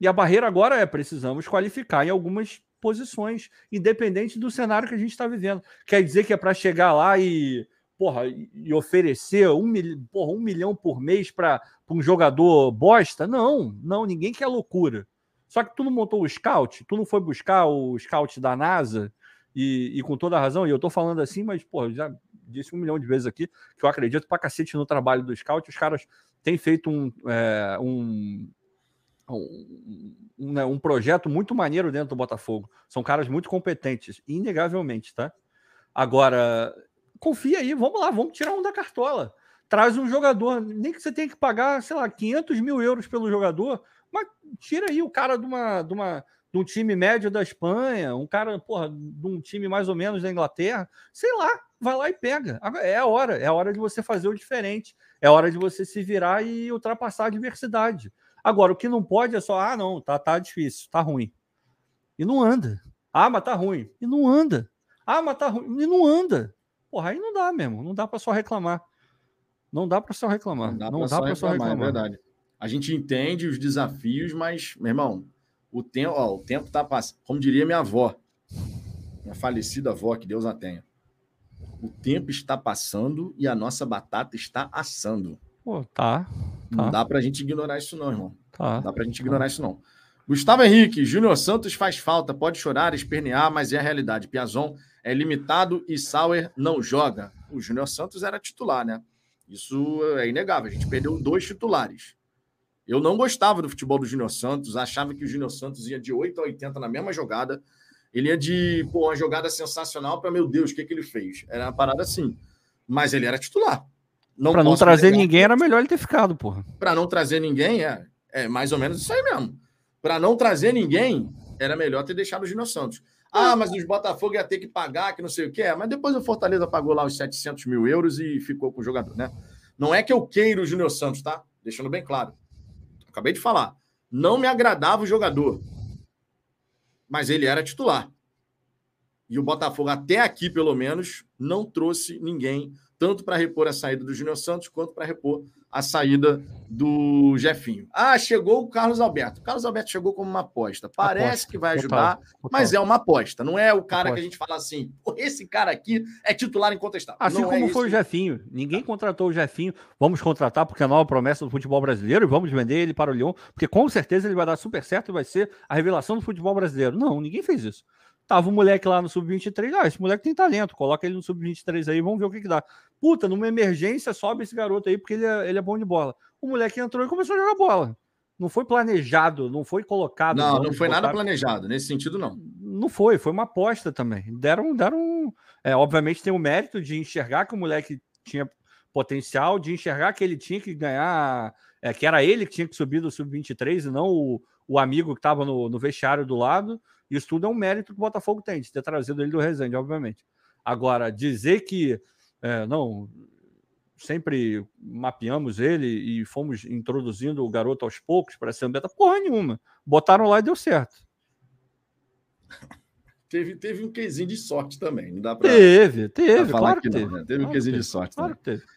E a barreira agora é precisamos qualificar em algumas posições, independente do cenário que a gente está vivendo. Quer dizer que é para chegar lá e, porra, e oferecer um, mil, porra, um milhão por mês para um jogador bosta? Não, não, ninguém quer loucura. Só que tu não montou o scout, tu não foi buscar o scout da NASA, e, e com toda a razão, e eu tô falando assim, mas, pô, já disse um milhão de vezes aqui que eu acredito pra cacete no trabalho do scout, os caras têm feito um, é, um, um, um, né, um, projeto muito maneiro dentro do Botafogo. São caras muito competentes, inegavelmente, tá? Agora, confia aí, vamos lá, vamos tirar um da cartola. Traz um jogador, nem que você tenha que pagar, sei lá, 500 mil euros pelo jogador, mas tira aí o cara de uma, de uma de um time médio da Espanha, um cara, porra, de um time mais ou menos da Inglaterra, sei lá, vai lá e pega. É a hora, é a hora de você fazer o diferente, é a hora de você se virar e ultrapassar a diversidade. Agora, o que não pode é só, ah, não, tá, tá difícil, tá ruim. E não anda. Ah, mas tá ruim. E não anda. Ah, mas tá ruim. E não anda. Porra, aí não dá mesmo, não dá para só reclamar. Não dá para só reclamar. Não dá para só, só, reclamar, é verdade. A gente entende os desafios, mas, meu irmão, o tempo, ó, o tempo tá passando. Como diria minha avó, minha falecida avó, que Deus a tenha. O tempo está passando e a nossa batata está assando. Pô, tá. tá. Não dá pra gente ignorar isso, não, irmão. Tá. Não dá pra gente ignorar tá. isso, não. Gustavo Henrique, Júnior Santos faz falta, pode chorar, espernear, mas é a realidade. Piazon é limitado e Sauer não joga. O Júnior Santos era titular, né? Isso é inegável. A gente perdeu dois titulares. Eu não gostava do futebol do Júnior Santos, achava que o Júnior Santos ia de 8 a 80 na mesma jogada. Ele ia de pô, uma jogada sensacional para, meu Deus, o que, que ele fez? Era uma parada assim. Mas ele era titular. Para não trazer ninguém, era melhor ele ter ficado, porra. Para não trazer ninguém, é, é mais ou menos isso aí mesmo. Para não trazer ninguém, era melhor ter deixado o Júnior Santos. Ah, mas os Botafogo ia ter que pagar, que não sei o que é. Mas depois o Fortaleza pagou lá os 700 mil euros e ficou com o jogador, né? Não é que eu queira o Júnior Santos, tá? Deixando bem claro. Acabei de falar. Não me agradava o jogador. Mas ele era titular. E o Botafogo, até aqui, pelo menos, não trouxe ninguém, tanto para repor a saída do Júnior Santos, quanto para repor a saída do Jefinho. Ah, chegou o Carlos Alberto. O Carlos Alberto chegou como uma aposta. Parece aposta. que vai ajudar, total, total. mas é uma aposta. Não é o cara aposta. que a gente fala assim, esse cara aqui é titular incontestável. Assim não como é foi o Jefinho. Ninguém contratou o Jefinho. Vamos contratar porque é a nova promessa do futebol brasileiro e vamos vender ele para o Lyon, porque com certeza ele vai dar super certo e vai ser a revelação do futebol brasileiro. Não, ninguém fez isso. Tava o moleque lá no Sub-23, ah, esse moleque tem talento, coloca ele no Sub-23 aí, vamos ver o que, que dá. Puta, numa emergência, sobe esse garoto aí, porque ele é, ele é bom de bola. O moleque entrou e começou a jogar bola. Não foi planejado, não foi colocado. Não, não foi nada planejado, nesse sentido, não. Não foi, foi uma aposta também. Deram, deram. É, obviamente tem o mérito de enxergar que o moleque tinha potencial, de enxergar que ele tinha que ganhar, é, que era ele que tinha que subir do Sub-23 e não o, o amigo que estava no, no vestiário do lado. Isso tudo é um mérito que o Botafogo tem, de ter trazido ele do Resende, obviamente. Agora, dizer que é, não sempre mapeamos ele e fomos introduzindo o garoto aos poucos para ser um beta, porra nenhuma. Botaram lá e deu certo. (laughs) Teve, teve um quesinho de sorte também, não dá para. Teve, teve, claro que, teve. Não, né? Teve claro um quesinho de sorte claro também. Que teve.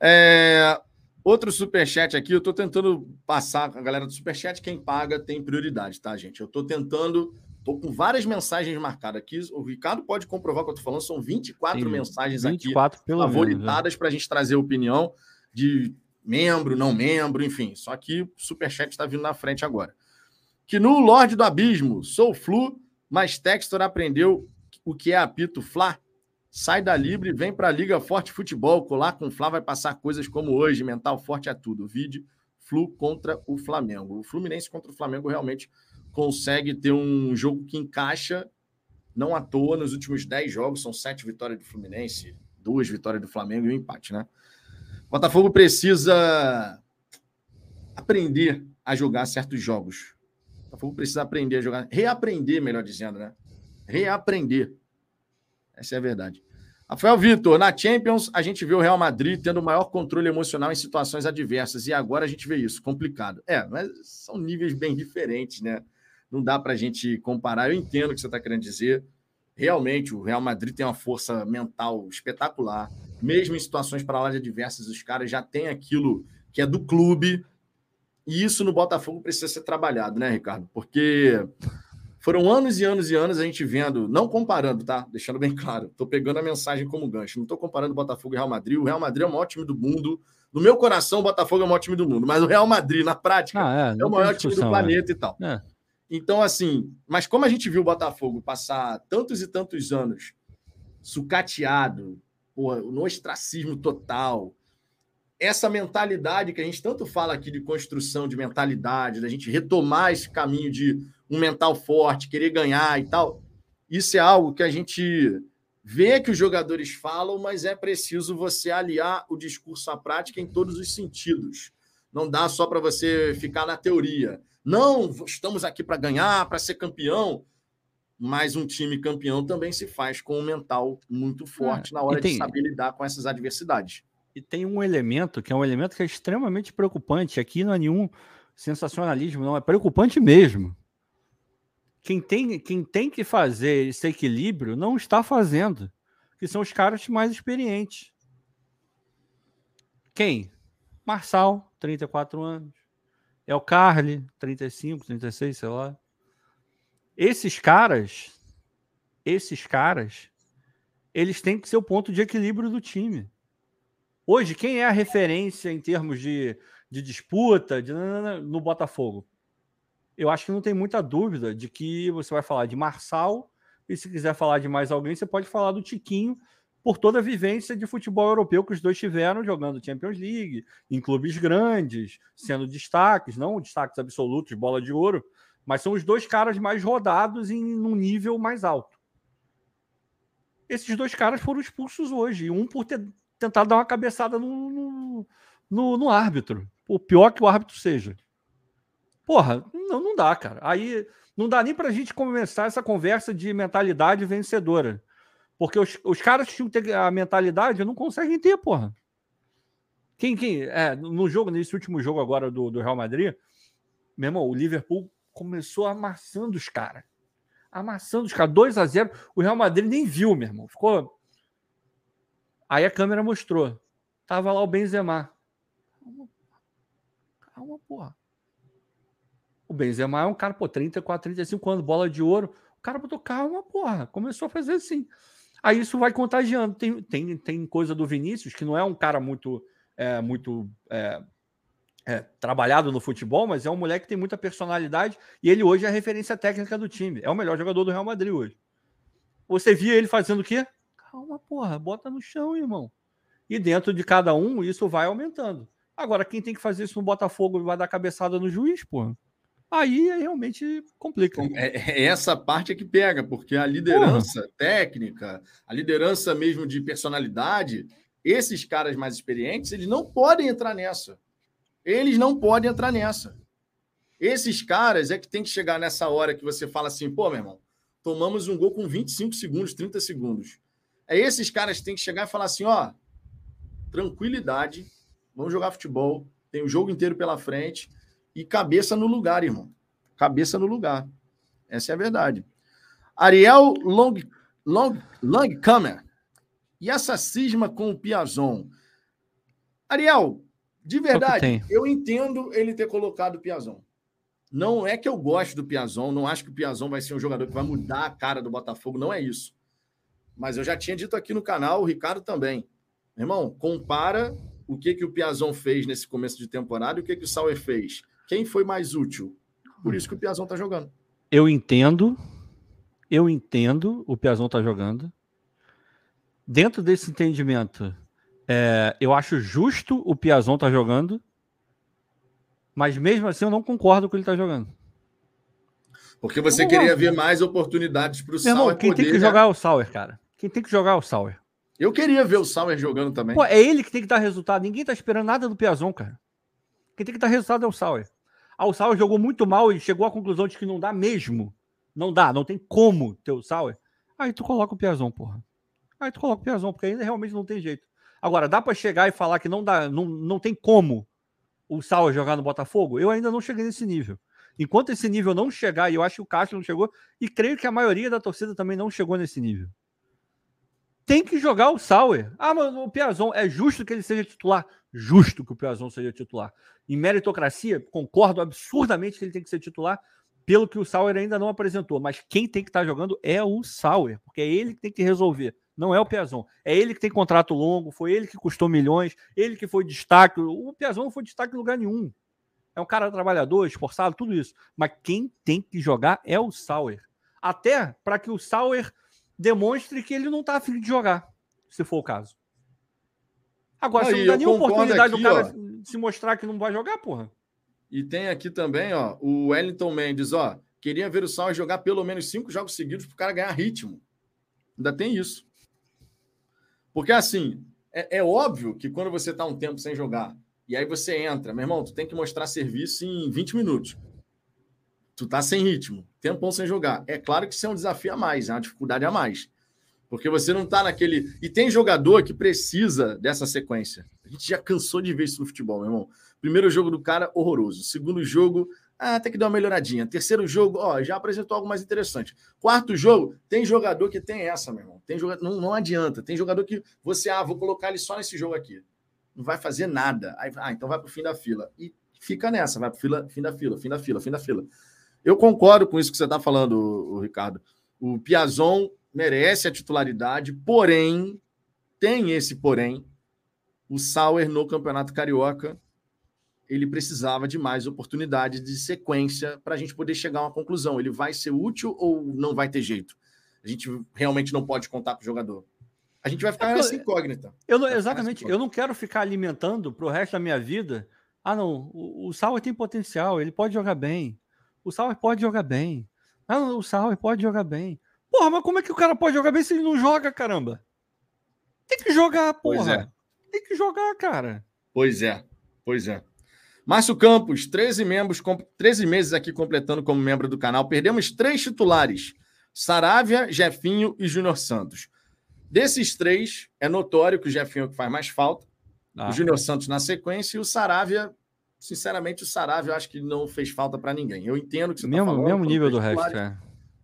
É, outro superchat aqui, eu estou tentando passar a galera do superchat, quem paga tem prioridade, tá, gente? Eu estou tentando Estou com várias mensagens marcadas aqui. O Ricardo pode comprovar o que eu estou falando. São 24 Sim, mensagens 24 aqui favoritadas para a gente trazer opinião de membro, não membro, enfim. Só que o Superchat está vindo na frente agora. Que no Lorde do Abismo, sou Flu, mas Textor aprendeu o que é apito Fla. Sai da Libre, vem para a Liga Forte Futebol. Colar com o Fla vai passar coisas como hoje. Mental forte é tudo. Vídeo Flu contra o Flamengo. O Fluminense contra o Flamengo realmente consegue ter um jogo que encaixa, não à toa, nos últimos 10 jogos, são sete vitórias do Fluminense, duas vitórias do Flamengo e um empate, né? Botafogo precisa aprender a jogar certos jogos. O Botafogo precisa aprender a jogar, reaprender, melhor dizendo, né? Reaprender. Essa é a verdade. Rafael Vitor, na Champions, a gente vê o Real Madrid tendo maior controle emocional em situações adversas, e agora a gente vê isso, complicado. É, mas são níveis bem diferentes, né? Não dá para a gente comparar. Eu entendo o que você está querendo dizer. Realmente, o Real Madrid tem uma força mental espetacular. Mesmo em situações para lá de adversas, os caras já têm aquilo que é do clube. E isso no Botafogo precisa ser trabalhado, né, Ricardo? Porque foram anos e anos e anos a gente vendo, não comparando, tá? Deixando bem claro. Estou pegando a mensagem como gancho. Não estou comparando Botafogo e Real Madrid. O Real Madrid é o maior time do mundo. No meu coração, o Botafogo é o maior time do mundo. Mas o Real Madrid, na prática, ah, é, é, o maior time do planeta é. e tal. É. Então, assim, mas como a gente viu o Botafogo passar tantos e tantos anos sucateado, porra, no ostracismo total, essa mentalidade que a gente tanto fala aqui de construção de mentalidade, da gente retomar esse caminho de um mental forte, querer ganhar e tal. Isso é algo que a gente vê que os jogadores falam, mas é preciso você aliar o discurso à prática em todos os sentidos. Não dá só para você ficar na teoria. Não, estamos aqui para ganhar, para ser campeão. Mas um time campeão também se faz com um mental muito forte é, na hora tem, de saber lidar com essas adversidades. E tem um elemento que é um elemento que é extremamente preocupante. Aqui não é nenhum sensacionalismo, não. É preocupante mesmo quem tem, quem tem que fazer esse equilíbrio não está fazendo, que são os caras mais experientes. Quem? Marçal, 34 anos. É o Carly, 35, 36, sei lá. Esses caras, esses caras, eles têm que ser o ponto de equilíbrio do time. Hoje, quem é a referência em termos de, de disputa de, no Botafogo? eu acho que não tem muita dúvida de que você vai falar de Marçal, e se quiser falar de mais alguém, você pode falar do Tiquinho, por toda a vivência de futebol europeu que os dois tiveram jogando Champions League, em clubes grandes, sendo destaques, não destaques absolutos, bola de ouro, mas são os dois caras mais rodados em um nível mais alto. Esses dois caras foram expulsos hoje, um por ter tentado dar uma cabeçada no, no, no, no árbitro, o pior que o árbitro seja. Porra, não, não dá, cara. Aí não dá nem pra gente começar essa conversa de mentalidade vencedora. Porque os, os caras que ter a mentalidade não conseguem ter, porra. Quem, quem, é, no jogo, nesse último jogo agora do, do Real Madrid, meu irmão, o Liverpool começou amassando os caras. Amassando os caras. 2 a 0 O Real Madrid nem viu, meu irmão. Ficou. Aí a câmera mostrou. Tava lá o Benzema. Calma, calma porra. O Benzema é um cara, pô, 34, 35 anos, bola de ouro. O cara botou calma, porra. Começou a fazer assim. Aí isso vai contagiando. Tem, tem, tem coisa do Vinícius, que não é um cara muito, é, muito é, é, trabalhado no futebol, mas é um moleque que tem muita personalidade e ele hoje é a referência técnica do time. É o melhor jogador do Real Madrid hoje. Você via ele fazendo o quê? Calma, porra, bota no chão, irmão. E dentro de cada um, isso vai aumentando. Agora, quem tem que fazer isso no Botafogo vai dar cabeçada no juiz, porra aí realmente complica. É, é, essa parte é que pega, porque a liderança Porra. técnica, a liderança mesmo de personalidade, esses caras mais experientes, eles não podem entrar nessa. Eles não podem entrar nessa. Esses caras é que tem que chegar nessa hora que você fala assim, pô, meu irmão, tomamos um gol com 25 segundos, 30 segundos. É esses caras que tem que chegar e falar assim, ó, tranquilidade, vamos jogar futebol, tem o jogo inteiro pela frente, e cabeça no lugar, irmão. Cabeça no lugar. Essa é a verdade. Ariel Long, Long, Langkammer. E essa cisma com o Piazon. Ariel, de verdade, eu entendo ele ter colocado o Piazon. Não é que eu gosto do Piazon, não acho que o Piazon vai ser um jogador que vai mudar a cara do Botafogo, não é isso. Mas eu já tinha dito aqui no canal, o Ricardo também. irmão, compara o que, que o Piazon fez nesse começo de temporada e o que, que o Sauer fez. Quem foi mais útil? Por isso que o Piazão tá jogando. Eu entendo. Eu entendo o Piazão tá jogando. Dentro desse entendimento, é, eu acho justo o Piazão tá jogando. Mas mesmo assim eu não concordo com ele tá jogando. Porque você queria ver mais oportunidades para o Sauer. Quem poder, tem que jogar é o Sauer, cara. Quem tem que jogar é o Sauer. Eu queria ver o Sauer jogando também. Pô, é ele que tem que dar resultado. Ninguém tá esperando nada do Piazon, cara. Quem tem que dar resultado é o Sauer. Ah, o Sauer jogou muito mal e chegou à conclusão de que não dá mesmo. Não dá, não tem como ter o Sauer. Aí tu coloca o Piazon, porra. Aí tu coloca o Piazon, porque ainda realmente não tem jeito. Agora, dá para chegar e falar que não dá, não, não tem como o Sauer jogar no Botafogo? Eu ainda não cheguei nesse nível. Enquanto esse nível não chegar, e eu acho que o Castro não chegou, e creio que a maioria da torcida também não chegou nesse nível. Tem que jogar o Sauer. Ah, mas o Piazon, é justo que ele seja titular? Justo que o Piazon seja titular. Em meritocracia, concordo absurdamente que ele tem que ser titular, pelo que o Sauer ainda não apresentou. Mas quem tem que estar jogando é o Sauer, porque é ele que tem que resolver. Não é o Piazon. É ele que tem contrato longo, foi ele que custou milhões, ele que foi destaque. O Piazon não foi destaque em lugar nenhum. É um cara trabalhador, esforçado, tudo isso. Mas quem tem que jogar é o Sauer. Até para que o Sauer demonstre que ele não está afim de jogar, se for o caso. Agora, Aí, você não dá nenhuma oportunidade aqui, do cara ó, se mostrar que não vai jogar, porra. E tem aqui também, ó, o Wellington Mendes, ó. Queria ver o Sauer jogar pelo menos cinco jogos seguidos para o cara ganhar ritmo. Ainda tem isso. Porque, assim, é, é óbvio que quando você está um tempo sem jogar e aí você entra, meu irmão, tu tem que mostrar serviço em 20 minutos. Tu tá sem ritmo, tempão sem jogar. É claro que isso é um desafio a mais, é uma dificuldade a mais. Porque você não tá naquele. E tem jogador que precisa dessa sequência. A gente já cansou de ver isso no futebol, meu irmão. Primeiro jogo do cara, horroroso. Segundo jogo, ah, tem que dar uma melhoradinha. Terceiro jogo, ó, já apresentou algo mais interessante. Quarto jogo, tem jogador que tem essa, meu irmão. Tem jogador, não, não adianta. Tem jogador que você, ah, vou colocar ele só nesse jogo aqui. Não vai fazer nada. Aí, ah, então vai para o fim da fila. E fica nessa, vai para o fim da fila, fim da fila, fim da fila. Eu concordo com isso que você está falando, o Ricardo. O Piazon merece a titularidade, porém, tem esse porém. O Sauer no Campeonato Carioca ele precisava de mais oportunidades de sequência para a gente poder chegar a uma conclusão. Ele vai ser útil ou não vai ter jeito? A gente realmente não pode contar com o jogador. A gente vai ficar é nessa incógnita. Eu não, exatamente. Eu não quero ficar alimentando para o resto da minha vida. Ah, não. O, o Sauer tem potencial. Ele pode jogar bem. O Sauer pode jogar bem. Ah, não, o Sauer pode jogar bem. Porra, mas como é que o cara pode jogar bem se ele não joga, caramba? Tem que jogar, porra. Pois é. Tem que jogar, cara. Pois é. Pois é. Márcio Campos, 13 membros, 13 meses aqui completando como membro do canal. Perdemos três titulares: Saravia, Jefinho e Júnior Santos. Desses três, é notório que o Jefinho é o que faz mais falta. Ah. O Júnior Santos na sequência e o Saravia, sinceramente, o Saravia eu acho que não fez falta para ninguém. Eu entendo que você tá mesmo, tá falando. Mesmo nível do resto, é.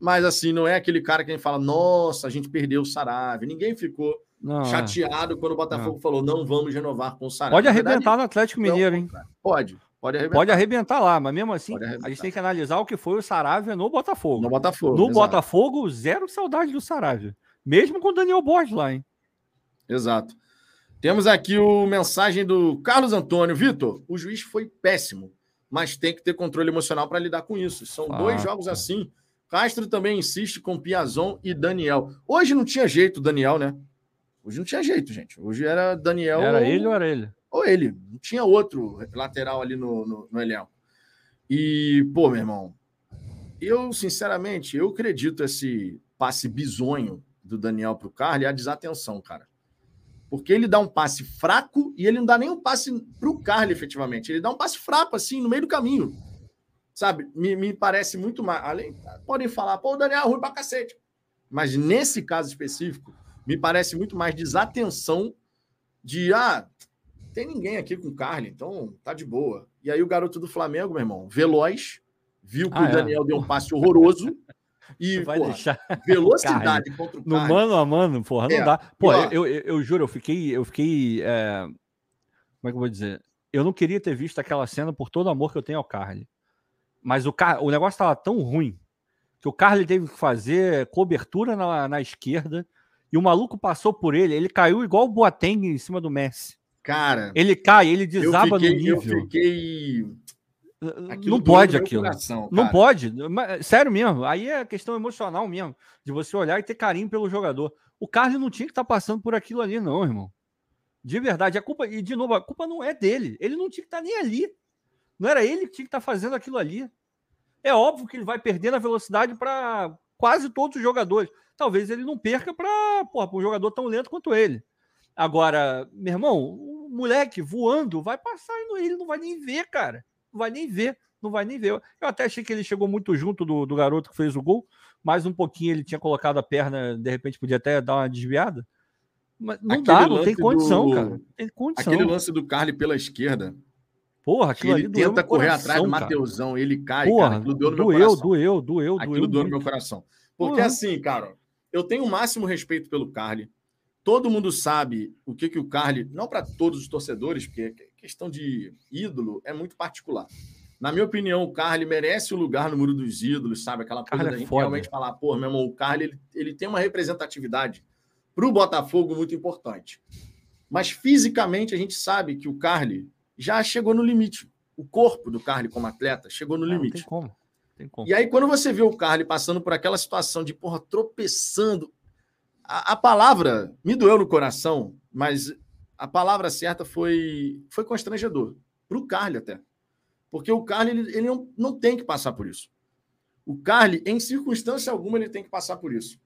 Mas assim, não é aquele cara que a gente fala, nossa, a gente perdeu o Saravia. Ninguém ficou não, é. chateado é. quando o Botafogo não. falou não vamos renovar com o Saraiva. Pode arrebentar verdade, no Atlético Mineiro, hein? Pode, pode arrebentar. Pode arrebentar lá, mas mesmo assim, a gente tem que analisar o que foi o Saravia no Botafogo. No Botafogo. No exato. Botafogo, zero saudade do Saravia. Mesmo com o Daniel Borges lá, hein? Exato. Temos aqui o mensagem do Carlos Antônio. Vitor, o juiz foi péssimo, mas tem que ter controle emocional para lidar com isso. São ah, dois jogos assim. Castro também insiste com Piazon e Daniel. Hoje não tinha jeito, Daniel, né? Hoje não tinha jeito, gente. Hoje era Daniel. Era ou... ele ou era ele? Ou ele. Não tinha outro lateral ali no, no, no elenco. E, pô, meu irmão, eu, sinceramente, eu acredito esse passe bizonho do Daniel para o Carly é a desatenção, cara. Porque ele dá um passe fraco e ele não dá nem um passe para o Carly, efetivamente. Ele dá um passe fraco, assim, no meio do caminho. Sabe? Me, me parece muito mais. Além, podem falar, pô, o Daniel é ruim pra cacete. Mas nesse caso específico, me parece muito mais desatenção de ah, tem ninguém aqui com Carly, então tá de boa. E aí o garoto do Flamengo, meu irmão, veloz, viu que ah, o é? Daniel é? deu um passe horroroso. E (laughs) vai porra, deixar velocidade contra o No mano a mano, porra, não é. dá. Pô, eu, eu, eu, eu, juro, eu fiquei. Eu fiquei é... Como é que eu vou dizer? Eu não queria ter visto aquela cena por todo o amor que eu tenho ao Carly. Mas o, Car... o negócio tava tão ruim que o Carly teve que fazer cobertura na, na esquerda e o maluco passou por ele, ele caiu igual o Boateng em cima do Messi. Cara, ele cai, ele desaba fiquei, no nível. Eu fiquei não pode aquilo. Coração, não pode. Sério mesmo. Aí é questão emocional mesmo. De você olhar e ter carinho pelo jogador. O Carlos não tinha que estar tá passando por aquilo ali, não, irmão. De verdade. A culpa, e de novo, a culpa não é dele. Ele não tinha que estar tá nem ali. Não era ele que tinha que estar tá fazendo aquilo ali. É óbvio que ele vai perdendo a velocidade para quase todos os jogadores talvez ele não perca para um jogador tão lento quanto ele. Agora, meu irmão, o moleque voando, vai passar e ele não vai nem ver, cara. Não vai nem ver, não vai nem ver. Eu até achei que ele chegou muito junto do, do garoto que fez o gol, mais um pouquinho ele tinha colocado a perna, de repente podia até dar uma desviada. Mas não Aquele dá, não tem condição, do... cara. Tem condição. Aquele lance do Carly pela esquerda. Porra, aquilo ele tenta correr coração, atrás do Mateusão, ele cai, Porra, cara, aquilo deu no doeu, meu coração. Doeu, doeu, aquilo doeu. doeu no meu coração. Porque Porra. assim, cara, eu tenho o máximo respeito pelo Carly. Todo mundo sabe o que, que o Carly, não para todos os torcedores, porque questão de ídolo é muito particular. Na minha opinião, o Carly merece o lugar no muro dos ídolos, sabe? Aquela coisa é da gente realmente falar, pô, meu irmão, o Carly ele, ele tem uma representatividade para o Botafogo muito importante. Mas fisicamente a gente sabe que o Carly já chegou no limite. O corpo do Carly como atleta chegou no limite. Não tem como. Tem como. E aí, quando você vê o Carly passando por aquela situação de, porra, tropeçando, a, a, palavra me doeu no coração, mas a palavra certa foi, foi constrangedor. Para o Carly até. Porque o Carly ele, ele não, não tem que passar por isso. O Carly, em circunstância alguma, ele tem que passar por isso.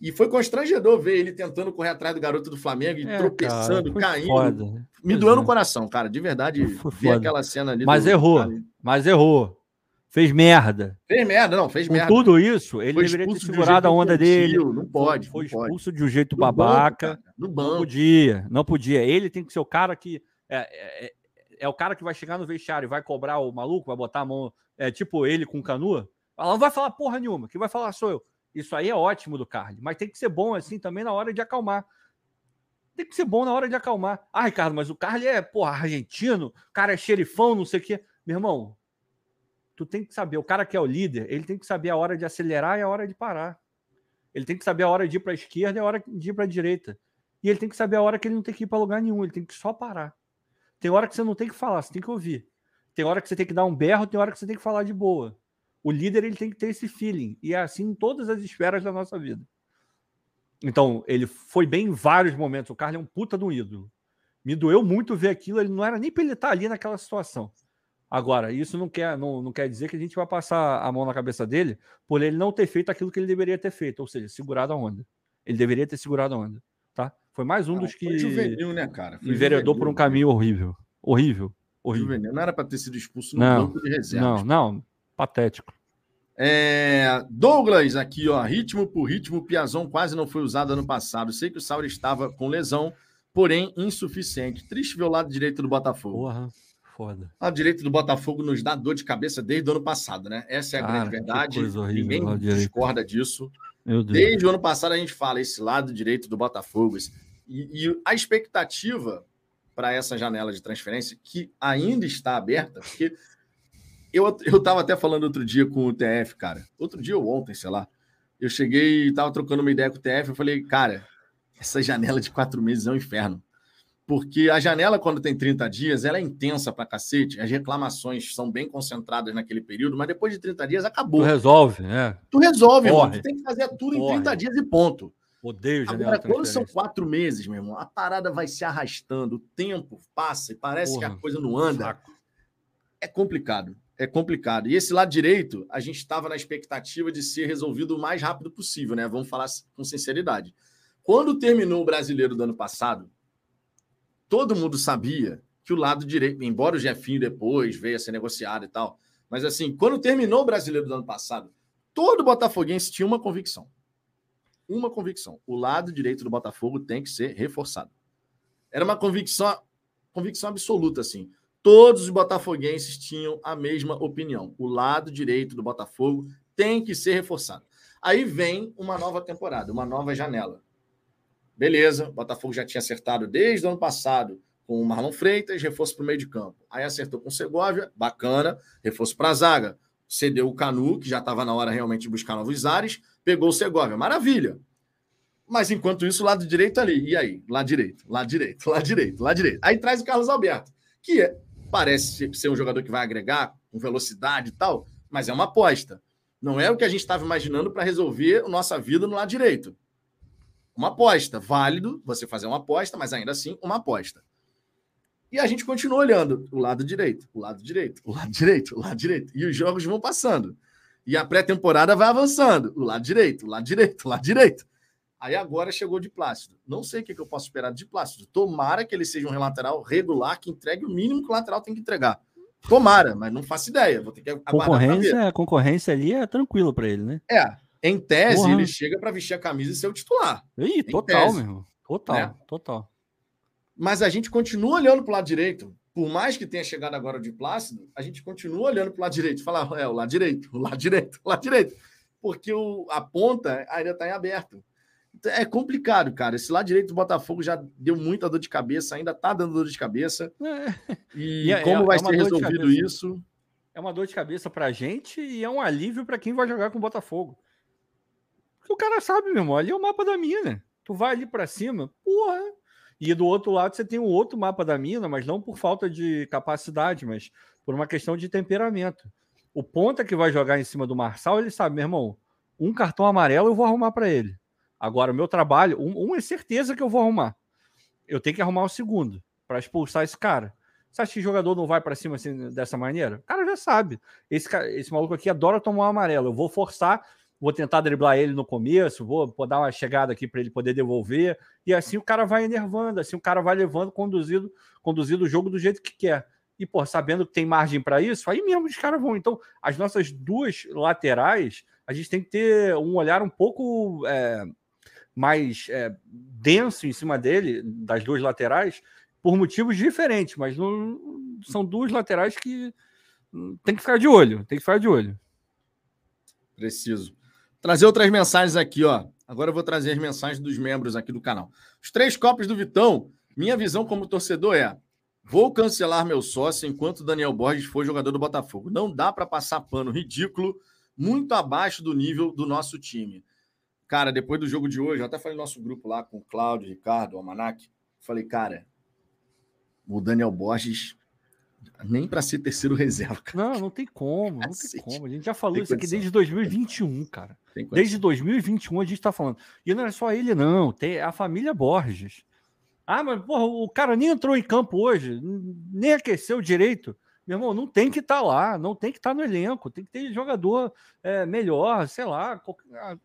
E foi constrangedor ver ele tentando correr atrás do garoto do Flamengo e é, tropeçando, cara, caindo. Foda. Né? Me doeu é. no coração, cara. De verdade, ver aquela cena ali. Mas errou. Mas errou. Fez merda. Fez merda, não, fez Com merda. tudo isso, ele foi deveria ter segurado a onda dele. Não pode. Foi, foi expulso de um jeito no babaca. Banco, no banco. Não podia, não podia. Ele tem que ser o cara que. É, é, é o cara que vai chegar no vestiário e vai cobrar o maluco, vai botar a mão, é tipo ele com canoa. Ela não vai falar porra nenhuma, quem vai falar sou eu. Isso aí é ótimo do Carly, mas tem que ser bom assim também na hora de acalmar. Tem que ser bom na hora de acalmar. Ah, Ricardo, mas o Carly é, porra, argentino, o cara é xerifão, não sei o quê. Meu irmão, tu tem que saber, o cara que é o líder, ele tem que saber a hora de acelerar e a hora de parar. Ele tem que saber a hora de ir para a esquerda e a hora de ir para a direita. E ele tem que saber a hora que ele não tem que ir para lugar nenhum, ele tem que só parar. Tem hora que você não tem que falar, você tem que ouvir. Tem hora que você tem que dar um berro, tem hora que você tem que falar de boa. O líder ele tem que ter esse feeling. E é assim em todas as esferas da nossa vida. Então, ele foi bem em vários momentos. O Carlos é um puta do ídolo. Me doeu muito ver aquilo. Ele não era nem para ele estar tá ali naquela situação. Agora, isso não quer, não, não quer dizer que a gente vai passar a mão na cabeça dele por ele não ter feito aquilo que ele deveria ter feito, ou seja, segurado a onda. Ele deveria ter segurado a onda. Tá? Foi mais um dos que. Foi juvenil, né, cara? Foi enveredou por um caminho horrível. Horrível. Horrível. Juvenil. Não era para ter sido expulso no não, banco de reserva. Não, não. Patético. É, Douglas, aqui, ó. Ritmo por ritmo, Piazon quase não foi usado ano passado. Sei que o Sauro estava com lesão, porém insuficiente. Triste ver o lado direito do Botafogo. Porra, foda. O lado direito do Botafogo nos dá dor de cabeça desde o ano passado, né? Essa é a Cara, grande verdade. Horrível, Ninguém discorda disso. Desde o ano passado a gente fala esse lado direito do Botafogo. E, e a expectativa para essa janela de transferência, que ainda está aberta, porque eu estava até falando outro dia com o TF, cara. Outro dia ou ontem, sei lá. Eu cheguei e estava trocando uma ideia com o TF. Eu falei, cara, essa janela de quatro meses é um inferno. Porque a janela, quando tem 30 dias, ela é intensa pra cacete. As reclamações são bem concentradas naquele período, mas depois de 30 dias acabou. Tu resolve, né? Tu resolve, irmão. Tu tem que fazer tudo Corre. em 30 dias e ponto. Odeio janela Agora, quando são quatro meses, meu irmão, a parada vai se arrastando, o tempo passa e parece Porra, que a coisa não anda. Saco. É complicado. É complicado. E esse lado direito, a gente estava na expectativa de ser resolvido o mais rápido possível, né? Vamos falar com sinceridade. Quando terminou o brasileiro do ano passado, todo mundo sabia que o lado direito, embora o Jefinho depois veio a ser negociado e tal, mas assim, quando terminou o brasileiro do ano passado, todo botafoguense tinha uma convicção. Uma convicção. O lado direito do Botafogo tem que ser reforçado. Era uma convicção, convicção absoluta, assim. Todos os botafoguenses tinham a mesma opinião. O lado direito do Botafogo tem que ser reforçado. Aí vem uma nova temporada, uma nova janela. Beleza, o Botafogo já tinha acertado desde o ano passado com o Marlon Freitas, reforço para o meio de campo. Aí acertou com o Segovia, bacana, reforço para a zaga. Cedeu o Canu, que já estava na hora realmente de buscar novos ares, pegou o Segovia, maravilha. Mas enquanto isso, lado direito ali. E aí? Lá direito, lá direito, (laughs) lá direito, lá direito. Aí traz o Carlos Alberto, que é, parece ser um jogador que vai agregar com velocidade e tal, mas é uma aposta. Não é o que a gente estava imaginando para resolver a nossa vida no lado direito. Uma aposta, válido você fazer uma aposta, mas ainda assim uma aposta. E a gente continua olhando o lado direito, o lado direito, o lado direito, o lado direito. E os jogos vão passando. E a pré-temporada vai avançando. O lado direito, o lado direito, o lado direito. Aí agora chegou de Plácido. Não sei o que, que eu posso esperar de Plácido. Tomara que ele seja um lateral regular, que entregue o mínimo que o lateral tem que entregar. Tomara, mas não faço ideia. Vou ter que concorrência, a concorrência ali é tranquilo para ele, né? É. Em tese, Porra. ele chega para vestir a camisa e ser o titular. Ih, total, tese, meu irmão. Total, né? total. Mas a gente continua olhando para o lado direito. Por mais que tenha chegado agora de Plácido, a gente continua olhando para o lado direito. Falar, é, o lado direito, (laughs) o lado direito, o lado direito. Porque o, a ponta ainda está em aberto. É complicado, cara. Esse lado direito do Botafogo já deu muita dor de cabeça, ainda tá dando dor de cabeça. É. E, é, como é, vai ser resolvido isso? É uma dor de cabeça pra gente e é um alívio para quem vai jogar com o Botafogo. Porque o cara sabe, meu irmão, ali é o mapa da mina. Tu vai ali para cima, porra. E do outro lado você tem um outro mapa da mina, mas não por falta de capacidade, mas por uma questão de temperamento. O ponta que vai jogar em cima do Marçal, ele sabe, meu irmão, um cartão amarelo eu vou arrumar para ele. Agora, o meu trabalho, um, um, é certeza que eu vou arrumar. Eu tenho que arrumar o segundo para expulsar esse cara. Você acha que jogador não vai para cima assim, dessa maneira? O cara já sabe. Esse, esse maluco aqui adora tomar um amarelo. Eu vou forçar, vou tentar driblar ele no começo, vou, vou dar uma chegada aqui para ele poder devolver. E assim o cara vai enervando, assim o cara vai levando, conduzido, conduzido o jogo do jeito que quer. E, pô, sabendo que tem margem para isso, aí mesmo os caras vão. Então, as nossas duas laterais, a gente tem que ter um olhar um pouco. É, mais é, denso em cima dele, das duas laterais, por motivos diferentes, mas não, são duas laterais que hum, tem que ficar de olho, tem que ficar de olho. Preciso. Trazer outras mensagens aqui, ó. Agora eu vou trazer as mensagens dos membros aqui do canal. Os três copos do Vitão. Minha visão como torcedor é: vou cancelar meu sócio enquanto Daniel Borges for jogador do Botafogo. Não dá para passar pano ridículo, muito abaixo do nível do nosso time. Cara, depois do jogo de hoje, eu até falei no nosso grupo lá com o Cláudio, Ricardo, o Almanac. Falei, cara, o Daniel Borges nem para ser terceiro reserva. Cara. Não, não tem como, (laughs) não tem como. A gente já falou tem isso aqui desde 2021, cara. Desde 2021 a gente tá falando. E não é só ele, não. Tem a família Borges. Ah, mas porra, o cara nem entrou em campo hoje, nem aqueceu direito. Meu irmão, não tem que estar tá lá, não tem que estar tá no elenco, tem que ter jogador é, melhor, sei lá,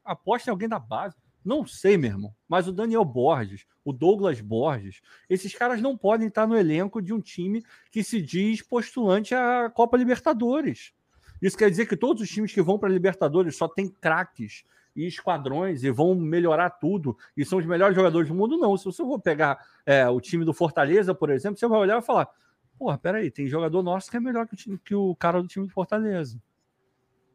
aposta em alguém da base. Não sei, meu irmão, mas o Daniel Borges, o Douglas Borges, esses caras não podem estar tá no elenco de um time que se diz postulante à Copa Libertadores. Isso quer dizer que todos os times que vão para a Libertadores só tem craques e esquadrões e vão melhorar tudo e são os melhores jogadores do mundo, não. Se você for pegar é, o time do Fortaleza, por exemplo, você vai olhar e falar: Porra, peraí, tem jogador nosso que é melhor que o, time, que o cara do time de Fortaleza.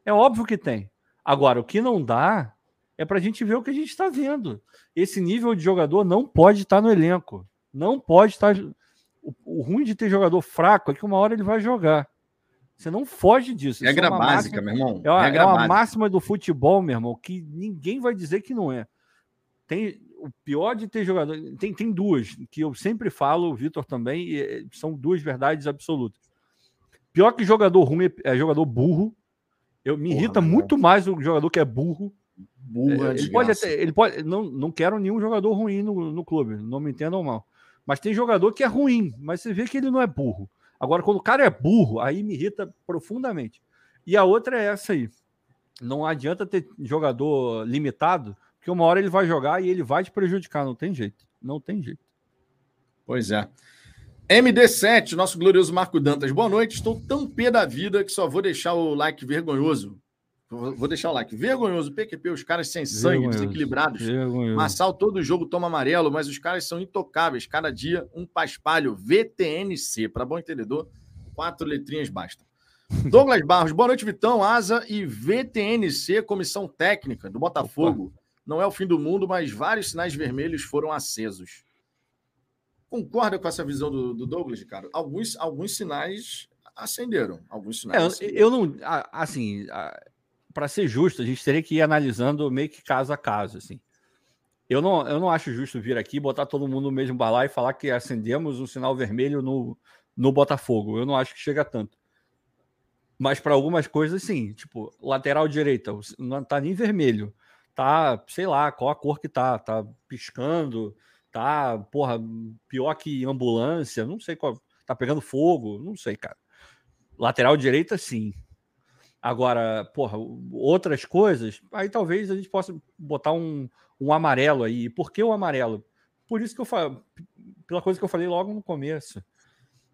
É óbvio que tem. Agora, o que não dá é para a gente ver o que a gente está vendo. Esse nível de jogador não pode estar tá no elenco. Não pode estar. Tá... O, o, ruim de ter jogador fraco é que uma hora ele vai jogar. Você não foge disso. Regra é básica, máxima, meu irmão. É uma, é uma máxima do futebol, meu irmão, que ninguém vai dizer que não é. Tem, o pior de ter jogador. Tem, tem duas que eu sempre falo, o Vitor também, e eh, são duas verdades absolutas. Pior que jogador ruim é, é jogador burro. Eu, me Porra, irrita muito mais o jogador que é burro. Burro é, ele pode até, ele pode. Não, não quero nenhum jogador ruim no, no clube, não me entendam mal. Mas tem jogador que é ruim, mas você vê que ele não é burro. Agora, quando o cara é burro, aí me irrita profundamente. E a outra é essa aí. Não adianta ter jogador limitado porque uma hora ele vai jogar e ele vai te prejudicar, não tem jeito. Não tem jeito. Pois é. MD7, nosso glorioso Marco Dantas. Boa noite. Estou tão pé da vida que só vou deixar o like vergonhoso. Vou deixar o like. Vergonhoso. PQP, os caras sem sangue, vergonhoso. desequilibrados. Vergonhoso. Massal, todo jogo toma amarelo, mas os caras são intocáveis. Cada dia um paspalho. VTNC. Para bom entendedor, quatro letrinhas bastam. (laughs) Douglas Barros, boa noite, Vitão, Asa e VTNC, comissão técnica do Botafogo. Opa não é o fim do mundo, mas vários sinais vermelhos foram acesos. Concorda com essa visão do, do Douglas, cara? Alguns, alguns sinais acenderam. Alguns sinais. É, acenderam. Eu não. Assim, para ser justo, a gente teria que ir analisando meio que caso a caso, assim. Eu não, eu não acho justo vir aqui, botar todo mundo no mesmo balai e falar que acendemos um sinal vermelho no, no Botafogo. Eu não acho que chega tanto. Mas para algumas coisas, sim. Tipo, lateral direita, não está nem vermelho tá, sei lá, qual a cor que tá, tá piscando, tá, porra, pior que ambulância, não sei qual, tá pegando fogo, não sei, cara. Lateral direita, sim. Agora, porra, outras coisas, aí talvez a gente possa botar um, um amarelo aí. Por que o amarelo? Por isso que eu falo, pela coisa que eu falei logo no começo.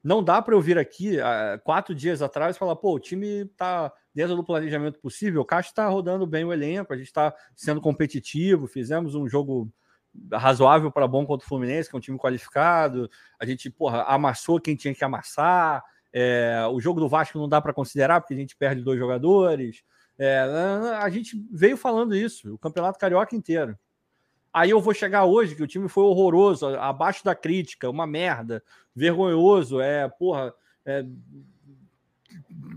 Não dá para eu vir aqui uh, quatro dias atrás falar, pô, o time está dentro do planejamento possível, o Caixa está rodando bem o elenco, a gente está sendo competitivo, fizemos um jogo razoável para bom contra o Fluminense, que é um time qualificado, a gente, porra, amassou quem tinha que amassar, é, o jogo do Vasco não dá para considerar, porque a gente perde dois jogadores. É, a gente veio falando isso, o Campeonato Carioca inteiro. Aí eu vou chegar hoje que o time foi horroroso, abaixo da crítica, uma merda, vergonhoso, é, porra, é,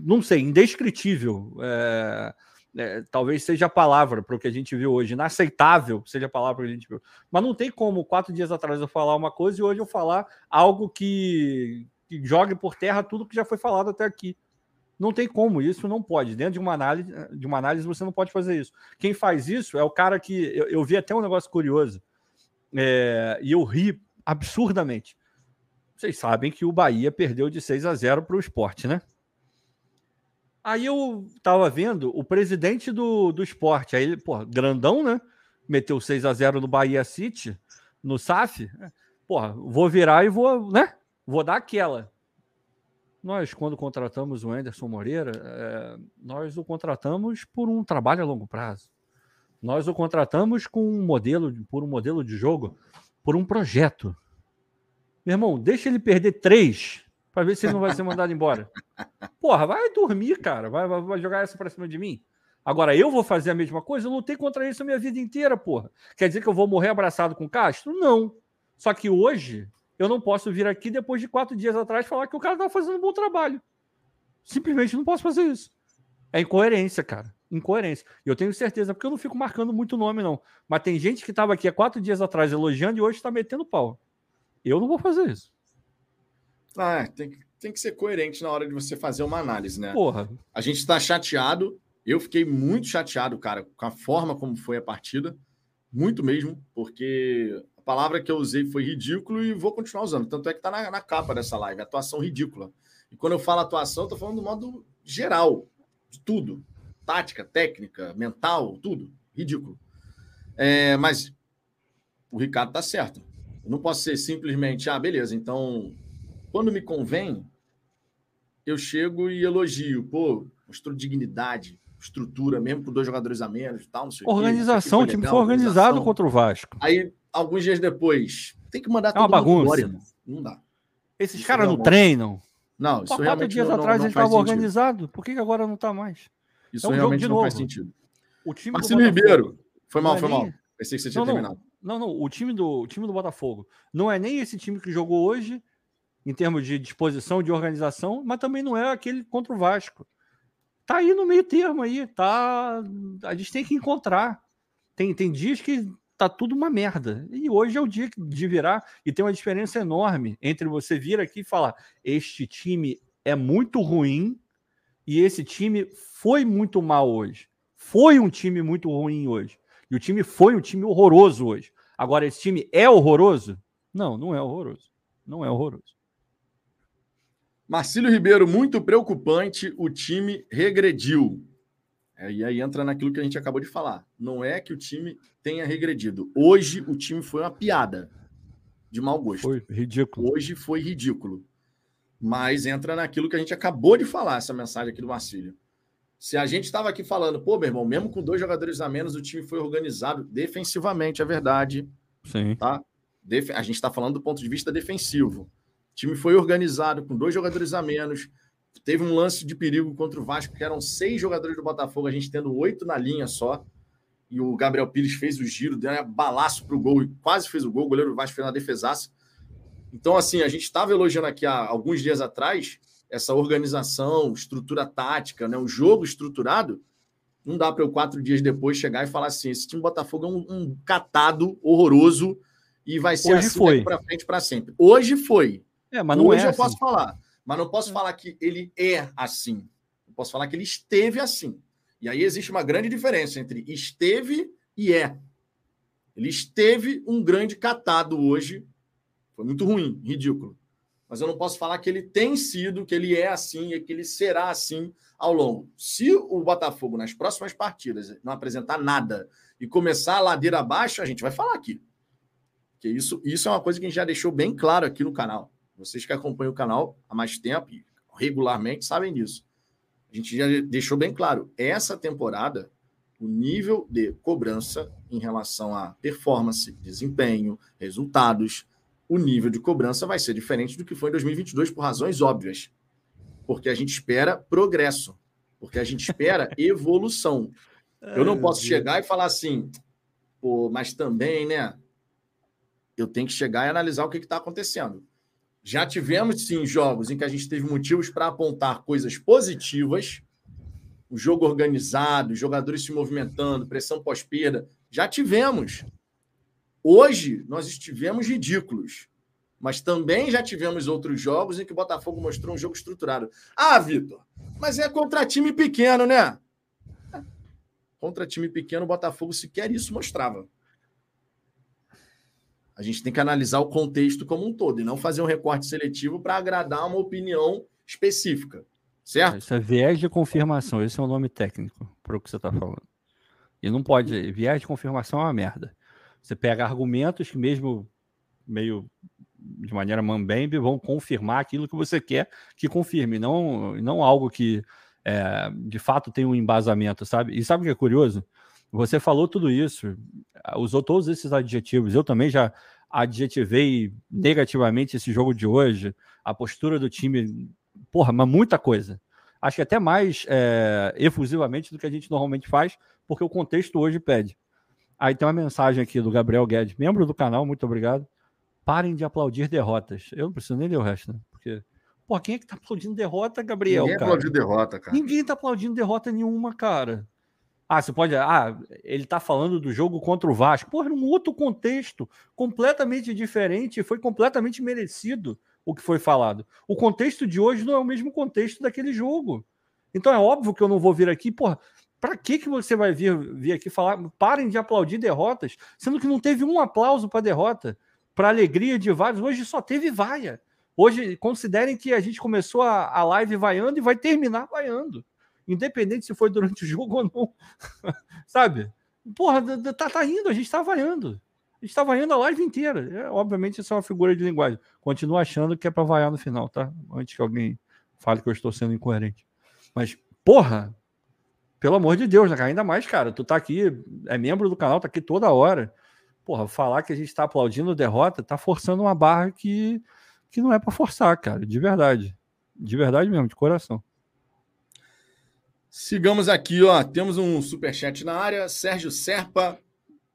não sei, indescritível. É, é, talvez seja a palavra para o que a gente viu hoje, inaceitável seja a palavra que a gente viu. Mas não tem como, quatro dias atrás, eu falar uma coisa e hoje eu falar algo que, que jogue por terra tudo que já foi falado até aqui. Não tem como, isso não pode. Dentro de uma análise, de uma análise você não pode fazer isso. Quem faz isso é o cara que. Eu, eu vi até um negócio curioso. É, e eu ri absurdamente. Vocês sabem que o Bahia perdeu de 6 a 0 para o esporte, né? Aí eu tava vendo o presidente do, do esporte, aí ele, pô, grandão, né? Meteu 6 a 0 no Bahia City, no SAF. Porra, vou virar e vou, né? Vou dar aquela. Nós, quando contratamos o Anderson Moreira, é, nós o contratamos por um trabalho a longo prazo. Nós o contratamos com um modelo, por um modelo de jogo, por um projeto. Meu irmão, deixa ele perder três para ver se ele não vai ser mandado embora. Porra, vai dormir, cara. Vai, vai, vai jogar essa para cima de mim. Agora, eu vou fazer a mesma coisa? Eu lutei contra isso a minha vida inteira, porra. Quer dizer que eu vou morrer abraçado com Castro? Não. Só que hoje, eu não posso vir aqui depois de quatro dias atrás falar que o cara tá fazendo um bom trabalho. Simplesmente não posso fazer isso. É incoerência, cara. Incoerência. E eu tenho certeza, porque eu não fico marcando muito nome, não. Mas tem gente que estava aqui há quatro dias atrás elogiando e hoje está metendo pau. Eu não vou fazer isso. Ah, tem, tem que ser coerente na hora de você fazer uma análise, né? Porra. A gente está chateado. Eu fiquei muito chateado, cara, com a forma como foi a partida. Muito mesmo, porque a palavra que eu usei foi ridículo e vou continuar usando. Tanto é que está na, na, capa dessa live, atuação ridícula. E quando eu falo atuação, tô falando do modo geral, de tudo. Tática, técnica, mental, tudo. Ridículo. É, mas o Ricardo tá certo. Eu não posso ser simplesmente, ah, beleza, então, quando me convém, eu chego e elogio. Pô, mostrou dignidade, estrutura, mesmo com dois jogadores a menos e tal, não sei Organização, o time foi organizado contra o Vasco. Aí alguns dias depois. Tem que mandar é uma bagunça. Embora, não dá. Esses caras não treinam. Não, isso Pô, quatro dias não, atrás não, ele estava organizado. Por que, que agora não está mais? Isso é um realmente não novo. faz sentido. O time Marcelo Ribeiro. Foi mal, é foi nem... mal. Pensei que você tinha não, terminado. Não, não. O time, do, o time do Botafogo não é nem esse time que jogou hoje, em termos de disposição, de organização, mas também não é aquele contra o Vasco. Tá aí no meio termo aí. Tá... A gente tem que encontrar. Tem, tem dias que tá tudo uma merda. E hoje é o dia de virar e tem uma diferença enorme entre você vir aqui e falar: este time é muito ruim e esse time foi muito mal hoje. Foi um time muito ruim hoje. E o time foi um time horroroso hoje. Agora, esse time é horroroso? Não, não é horroroso. Não é horroroso. Marcílio Ribeiro, muito preocupante. O time regrediu. É, e aí entra naquilo que a gente acabou de falar. Não é que o time tenha regredido. Hoje o time foi uma piada de mau gosto. Foi ridículo. Hoje foi ridículo. Mas entra naquilo que a gente acabou de falar, essa mensagem aqui do Marcílio. Se a gente estava aqui falando, pô, meu irmão, mesmo com dois jogadores a menos, o time foi organizado defensivamente, é verdade. Sim. Tá? A gente está falando do ponto de vista defensivo. O time foi organizado com dois jogadores a menos, Teve um lance de perigo contra o Vasco, que eram seis jogadores do Botafogo, a gente tendo oito na linha só. E o Gabriel Pires fez o giro, deu um balaço para o gol e quase fez o gol. O goleiro do Vasco fez uma defesaça. Então, assim, a gente estava elogiando aqui há alguns dias atrás essa organização, estrutura tática, né? um jogo estruturado. Não dá para eu, quatro dias depois, chegar e falar assim: esse time Botafogo é um, um catado horroroso e vai ser Hoje assim para frente para sempre. Hoje foi. É, mas não Hoje é eu assim. posso falar. Mas não posso falar que ele é assim. Eu posso falar que ele esteve assim. E aí existe uma grande diferença entre esteve e é. Ele esteve um grande catado hoje. Foi muito ruim, ridículo. mas eu não posso falar que ele tem sido, que ele é assim e que ele será assim ao longo. Se o Botafogo, nas próximas partidas, não apresentar nada e começar a ladeira abaixo, a gente vai falar aqui. Porque isso, isso é uma coisa que a gente já deixou bem claro aqui no canal. Vocês que acompanham o canal há mais tempo regularmente sabem disso. A gente já deixou bem claro. Essa temporada, o nível de cobrança em relação a performance, desempenho, resultados, o nível de cobrança vai ser diferente do que foi em 2022 por razões óbvias. Porque a gente espera progresso, porque a gente espera (laughs) evolução. Eu não posso chegar e falar assim, pô, mas também, né? Eu tenho que chegar e analisar o que está acontecendo. Já tivemos, sim, jogos em que a gente teve motivos para apontar coisas positivas, o jogo organizado, jogadores se movimentando, pressão pós-perda. Já tivemos. Hoje, nós estivemos ridículos. Mas também já tivemos outros jogos em que o Botafogo mostrou um jogo estruturado. Ah, Vitor, mas é contra time pequeno, né? Contra time pequeno, o Botafogo sequer isso mostrava. A gente tem que analisar o contexto como um todo e não fazer um recorte seletivo para agradar uma opinião específica. Certo? Isso é viés de confirmação. Esse é o nome técnico para o que você está falando. E não pode. Viés de confirmação é uma merda. Você pega argumentos que, mesmo meio de maneira mambembe, vão confirmar aquilo que você quer que confirme, não, não algo que é, de fato tem um embasamento, sabe? E sabe o que é curioso? Você falou tudo isso, usou todos esses adjetivos. Eu também já adjetivei negativamente esse jogo de hoje, a postura do time, porra, mas muita coisa. Acho que até mais é, efusivamente do que a gente normalmente faz, porque o contexto hoje pede. Aí tem uma mensagem aqui do Gabriel Guedes, membro do canal, muito obrigado. Parem de aplaudir derrotas. Eu não preciso nem ler o resto, né? Porque, pô, quem é que tá aplaudindo derrota, Gabriel? Ninguém cara? aplaudiu derrota, cara. Ninguém tá aplaudindo derrota nenhuma, cara. Ah, você pode. Ah, ele tá falando do jogo contra o Vasco. Porra, num outro contexto, completamente diferente, foi completamente merecido o que foi falado. O contexto de hoje não é o mesmo contexto daquele jogo. Então é óbvio que eu não vou vir aqui, porra. Pra que, que você vai vir, vir aqui falar? Parem de aplaudir derrotas, sendo que não teve um aplauso para derrota para alegria de vários, hoje só teve vaia. Hoje, considerem que a gente começou a, a live vaiando e vai terminar vaiando. Independente se foi durante o (laughs) jogo ou não. Sabe? Porra, tá, tá indo, a gente tá vaiando. A gente tá vaiando a live inteira. É, obviamente, isso é uma figura de linguagem. Continuo achando que é para vaiar no final, tá? Antes que alguém fale que eu estou sendo incoerente. Mas, porra, pelo amor de Deus, né, Ainda mais, cara, tu tá aqui, é membro do canal, tá aqui toda hora porra, falar que a gente está aplaudindo derrota, tá forçando uma barra que, que não é para forçar, cara, de verdade. De verdade mesmo, de coração. Sigamos aqui, ó. Temos um super chat na área. Sérgio Serpa,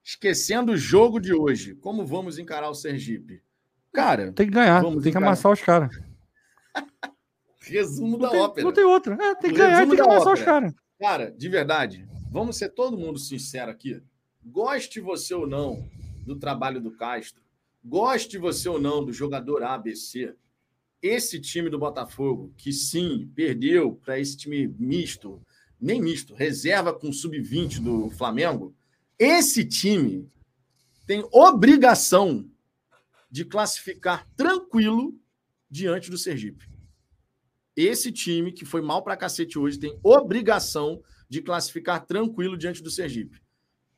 esquecendo o jogo de hoje. Como vamos encarar o Sergipe? Cara, tem que ganhar, tem encarar. que amassar os caras. (laughs) Resumo não da tem, ópera. Não tem outra. É, tem que ganhar e tem que amassar ópera. os caras. Cara, de verdade, vamos ser todo mundo sincero aqui. Goste você ou não do trabalho do Castro, goste você ou não do jogador ABC, esse time do Botafogo, que sim, perdeu para esse time misto, nem misto, reserva com sub-20 do Flamengo, esse time tem obrigação de classificar tranquilo diante do Sergipe. Esse time que foi mal para cacete hoje tem obrigação de classificar tranquilo diante do Sergipe.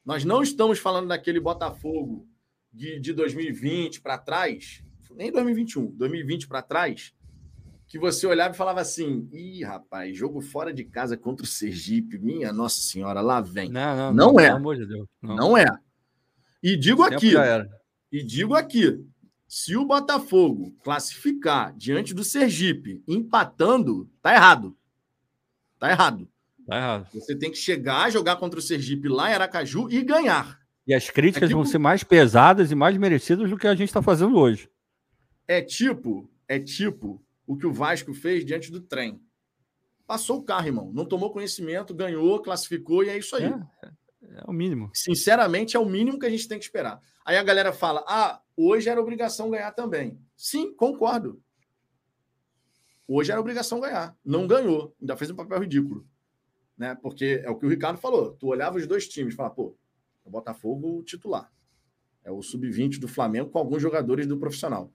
Nós não estamos falando daquele Botafogo de, de 2020 para trás, nem 2021, 2020 para trás, que você olhava e falava assim: ih, rapaz, jogo fora de casa contra o Sergipe, minha Nossa Senhora, lá vem. Não, não, não, não é. Pelo amor de Deus. Não, não é. E digo aqui, e digo aqui, se o Botafogo classificar diante do Sergipe empatando, tá errado. Tá errado. Tá errado. Você tem que chegar, jogar contra o Sergipe lá em Aracaju e ganhar. E as críticas é tipo... vão ser mais pesadas e mais merecidas do que a gente está fazendo hoje. É tipo, é tipo o que o Vasco fez diante do trem. Passou o carro, irmão. Não tomou conhecimento, ganhou, classificou e é isso aí. É, é o mínimo. Sinceramente, é o mínimo que a gente tem que esperar. Aí a galera fala: ah, hoje era obrigação ganhar também. Sim, concordo. Hoje era obrigação ganhar. Não ganhou. Ainda fez um papel ridículo né? Porque é o que o Ricardo falou. Tu olhava os dois times e falava, pô, é o Botafogo titular. É o sub-20 do Flamengo com alguns jogadores do profissional.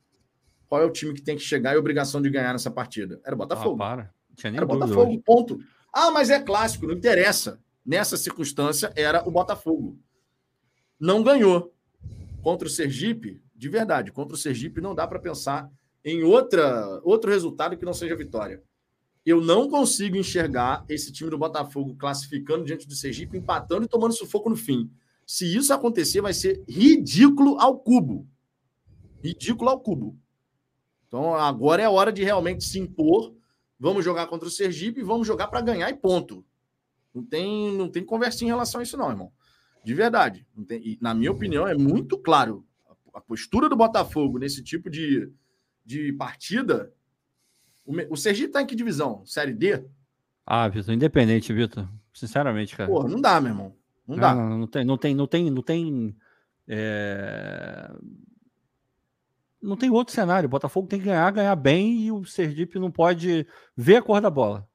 Qual é o time que tem que chegar e obrigação de ganhar nessa partida? Era o Botafogo. Ah, para. Tinha nem Era o Botafogo, hoje. ponto. Ah, mas é clássico, não interessa. Nessa circunstância, era o Botafogo. Não ganhou. Contra o Sergipe, de verdade, contra o Sergipe não dá para pensar em outra, outro resultado que não seja vitória. Eu não consigo enxergar esse time do Botafogo classificando diante do Sergipe, empatando e tomando sufoco no fim. Se isso acontecer, vai ser ridículo ao cubo. Ridículo ao cubo. Então agora é a hora de realmente se impor. Vamos jogar contra o Sergipe e vamos jogar para ganhar e ponto. Não tem, não tem conversinha em relação a isso, não, irmão. De verdade. Tem, e, na minha opinião, é muito claro. A, a postura do Botafogo nesse tipo de, de partida. O, o Sergipe está em que divisão? Série D? Ah, Vitor, independente, Vitor. Sinceramente, cara. Pô, não dá, meu irmão. Não, não dá. Não, não, tem, não tem, não tem, não tem. É não tem outro cenário. O Botafogo tem que ganhar, ganhar bem e o Sergipe não pode ver a cor da bola.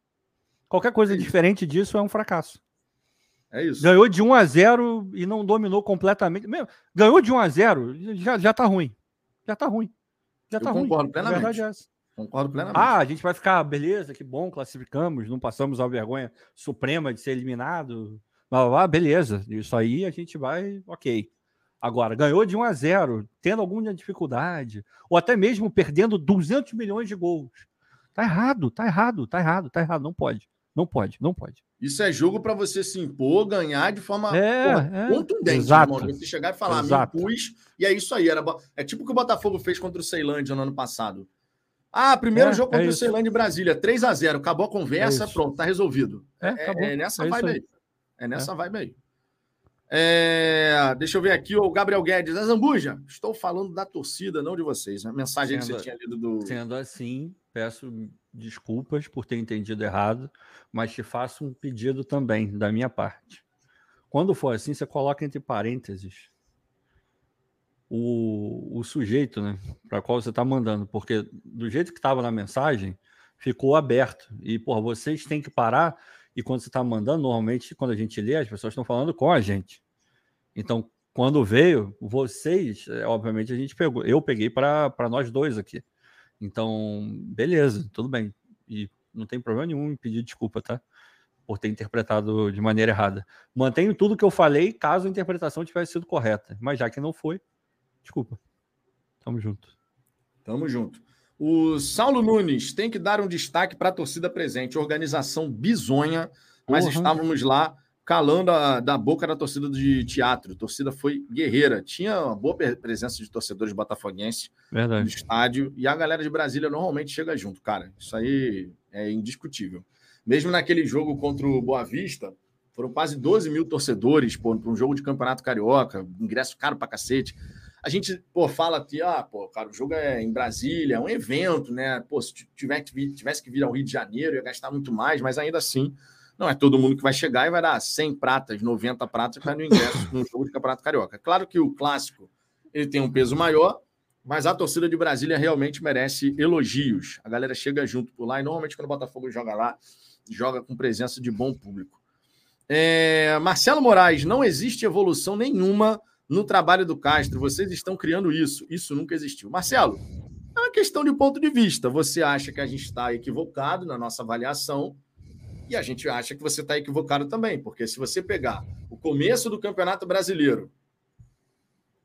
Qualquer coisa é diferente disso é um fracasso. É isso. Ganhou de 1 a 0 e não dominou completamente. Ganhou de 1 a 0 já, já tá ruim. Já tá ruim. Já tá Eu ruim. Concordo plenamente. A verdade é essa. Concordo plenamente. Ah, a gente vai ficar, beleza, que bom, classificamos, não passamos a vergonha suprema de ser eliminado. Blá, blá, blá, beleza, isso aí a gente vai, ok. Agora, ganhou de 1 a 0, tendo alguma dificuldade, ou até mesmo perdendo 200 milhões de gols. Tá errado, tá errado, tá errado, tá errado. Não pode, não pode, não pode. Isso é jogo para você se impor, ganhar de forma é, é. contundente, Exato. irmão. Você chegar e falar, Exato. me impus, e é isso aí. Era... É tipo o que o Botafogo fez contra o Ceilândia no ano passado. Ah, primeiro É, jogo é contra o isso. Ceilândia em Brasília, 3 a 0 acabou a conversa, isso. pronto, tá resolvido. É, É, é nessa É vibe aí. É nessa vibe aí. É, deixa eu ver aqui, o Gabriel Guedes. Zambuja, estou falando da torcida, não de vocês. A mensagem que Sendo- você tinha lido do. Sendo assim, peço desculpas por ter entendido errado, mas te faço um pedido também da minha parte. Quando for assim, você coloca entre parênteses o, o sujeito, né, para qual você está mandando, porque do jeito que estava na mensagem, ficou aberto. E, por vocês têm que parar. E quando você está mandando, normalmente, quando a gente lê, as pessoas estão falando com a gente. Então, quando veio, vocês, é, obviamente, a gente pegou. Eu peguei para nós dois aqui. Então, beleza, tudo bem. E não tem problema nenhum em pedir desculpa, tá? Por ter interpretado de maneira errada. Mantenho tudo que eu falei, caso a interpretação tivesse sido correta. Mas já que não foi, desculpa. Tamo junto. Tamo junto. O Saulo Nunes tem que dar um destaque para a torcida presente. Organização bizonha, mas Porra. estávamos lá calando a, da boca da torcida de teatro. A torcida foi guerreira. Tinha uma boa pre- presença de torcedores botafoguenses no Verdade. estádio. E a galera de Brasília normalmente chega junto, cara. Isso aí é indiscutível. Mesmo naquele jogo contra o Boa Vista, foram quase 12 mil torcedores para um jogo de campeonato carioca, ingresso caro pra cacete. A gente, pô, fala que, ah, pô, cara, o jogo é em Brasília, é um evento, né? Pô, se tiver que vir- tivesse que vir ao Rio de Janeiro, ia gastar muito mais, mas ainda assim, não é todo mundo que vai chegar e vai dar 100 pratas, 90 pratas para no ingresso no jogo de campeonato carioca. Claro que o clássico ele tem um peso maior, mas a torcida de Brasília realmente merece elogios. A galera chega junto por lá e normalmente quando o Botafogo joga lá, joga com presença de bom público. É, Marcelo Moraes, não existe evolução nenhuma no trabalho do Castro. Vocês estão criando isso. Isso nunca existiu. Marcelo, é uma questão de ponto de vista. Você acha que a gente está equivocado na nossa avaliação e a gente acha que você está equivocado também, porque se você pegar o começo do Campeonato Brasileiro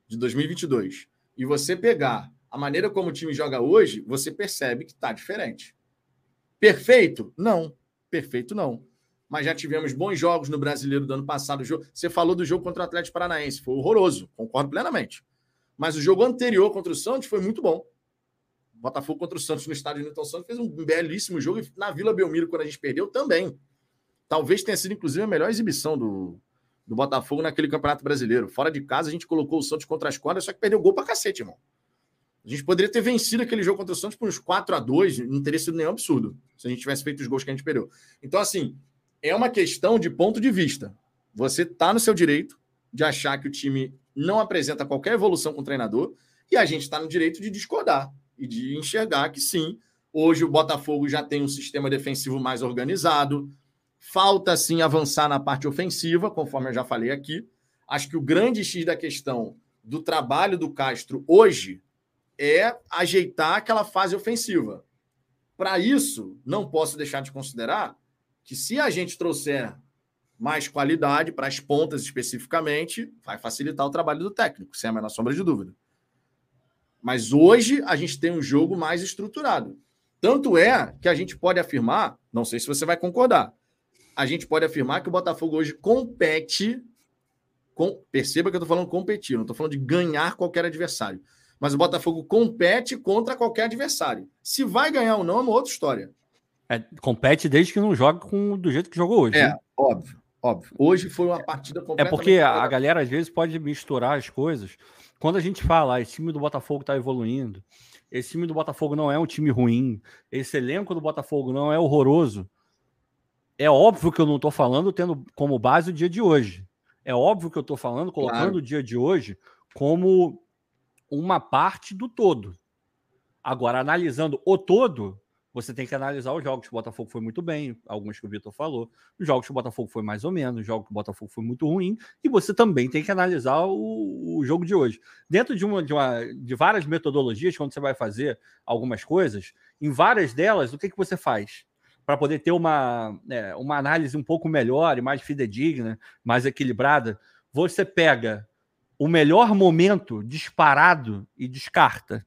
de 2022 e você pegar a maneira como o time joga hoje, você percebe que está diferente. Perfeito? Não. Perfeito não. Mas já tivemos bons jogos no Brasileiro do ano passado. O Você falou do jogo contra o Atlético Paranaense, foi horroroso, concordo plenamente. Mas o jogo anterior contra o Santos foi muito bom. Botafogo contra o Santos no estádio Newton Santos fez um belíssimo jogo e na Vila Belmiro, quando a gente perdeu, também. Talvez tenha sido, inclusive, a melhor exibição do, do Botafogo naquele Campeonato Brasileiro. Fora de casa, a gente colocou o Santos contra as cordas, só que perdeu gol pra cacete, irmão. A gente poderia ter vencido aquele jogo contra o Santos por uns 4 a 2 não teria sido nenhum absurdo se a gente tivesse feito os gols que a gente perdeu. Então, assim, é uma questão de ponto de vista. Você está no seu direito de achar que o time não apresenta qualquer evolução com o treinador, e a gente está no direito de discordar e de enxergar que sim, hoje o Botafogo já tem um sistema defensivo mais organizado, falta sim avançar na parte ofensiva, conforme eu já falei aqui. Acho que o grande X da questão do trabalho do Castro hoje é ajeitar aquela fase ofensiva. Para isso, não posso deixar de considerar que se a gente trouxer mais qualidade para as pontas especificamente, vai facilitar o trabalho do técnico, sem a menor sombra de dúvida. Mas hoje a gente tem um jogo mais estruturado. Tanto é que a gente pode afirmar, não sei se você vai concordar, a gente pode afirmar que o Botafogo hoje compete. Com, perceba que eu estou falando competir, não estou falando de ganhar qualquer adversário. Mas o Botafogo compete contra qualquer adversário. Se vai ganhar ou não é uma outra história. É, compete desde que não joga com, do jeito que jogou hoje. É, né? óbvio, óbvio. Hoje foi uma partida completamente. É porque a, galera às vezes pode misturar as coisas. Quando a gente fala, ah, esse time do Botafogo está evoluindo, esse time do Botafogo não é um time ruim, esse elenco do Botafogo não é horroroso. É óbvio que eu não estou falando tendo como base o dia de hoje. É óbvio que eu estou falando colocando claro. o dia de hoje como uma parte do todo. Agora, analisando o todo, você tem que analisar os jogos que o Botafogo foi muito bem, alguns que o Vitor falou, os jogos que o Botafogo foi mais ou menos, os jogos que o Botafogo foi muito ruim, e você também tem que analisar o, o jogo de hoje. Dentro de, uma, de, uma, de várias metodologias, quando você vai fazer algumas coisas, em várias delas, o que, que você faz? Para poder ter uma, é, uma análise um pouco melhor e mais fidedigna, mais equilibrada, você pega o melhor momento disparado e descarta.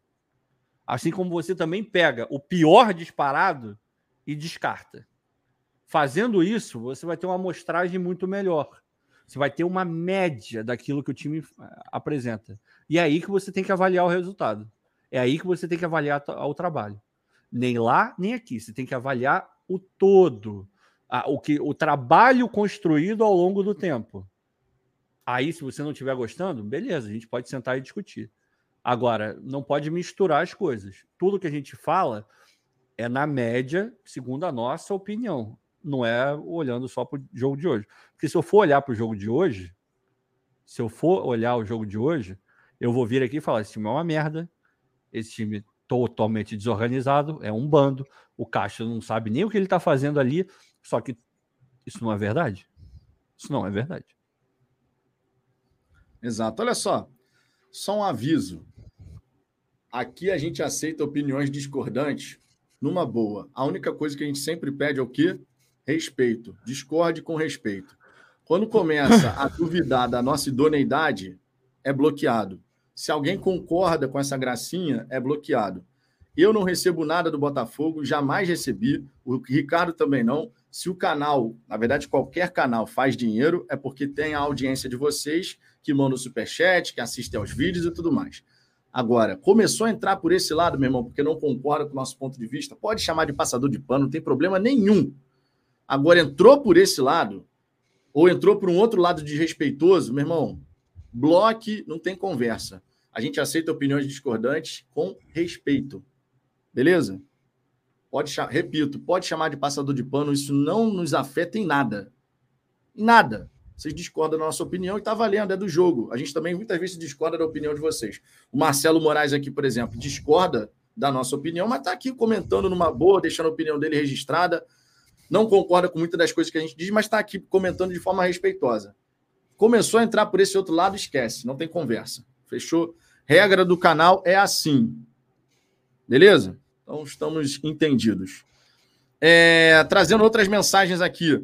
Assim como você também pega o pior disparado e descarta. Fazendo isso, você vai ter uma amostragem muito melhor. Você vai ter uma média daquilo que o time eh, apresenta. E é aí que você tem que avaliar o resultado. É aí que você tem que avaliar o trabalho. Nem lá, nem aqui. Você tem que avaliar o todo. O, que, o trabalho construído ao longo do tempo. Aí, se você não estiver gostando, beleza, a gente pode sentar e discutir. Agora, não pode misturar as coisas. Tudo que a gente fala é na média, segundo a nossa opinião. Não é olhando só para o jogo de hoje. Porque se eu for olhar para o jogo de hoje, se eu for olhar o jogo de hoje, eu vou vir aqui e falar: esse time é uma merda, esse time totalmente desorganizado, é um bando, o Caixa não sabe nem o que ele está fazendo ali, só que isso não é verdade. Isso não é verdade. Exato. Olha só, só um aviso. Aqui a gente aceita opiniões discordantes numa boa. A única coisa que a gente sempre pede é o quê? Respeito. Discorde com respeito. Quando começa a (laughs) duvidar da nossa idoneidade, é bloqueado. Se alguém concorda com essa gracinha, é bloqueado. Eu não recebo nada do Botafogo, jamais recebi. O Ricardo também não. Se o canal, na verdade, qualquer canal faz dinheiro, é porque tem a audiência de vocês que manda o superchat, que assiste aos vídeos e tudo mais. Agora, começou a entrar por esse lado, meu irmão, porque não concorda com o nosso ponto de vista, pode chamar de passador de pano, não tem problema nenhum. Agora, entrou por esse lado, ou entrou por um outro lado desrespeitoso, meu irmão, bloque, não tem conversa. A gente aceita opiniões discordantes com respeito. Beleza? Pode, repito, pode chamar de passador de pano, isso não nos afeta em nada. Nada. Vocês discordam da nossa opinião e está valendo, é do jogo. A gente também muitas vezes discorda da opinião de vocês. O Marcelo Moraes aqui, por exemplo, discorda da nossa opinião, mas está aqui comentando numa boa, deixando a opinião dele registrada. Não concorda com muitas das coisas que a gente diz, mas está aqui comentando de forma respeitosa. Começou a entrar por esse outro lado, esquece, não tem conversa. Fechou? Regra do canal é assim. Beleza? Então estamos entendidos. É, trazendo outras mensagens aqui.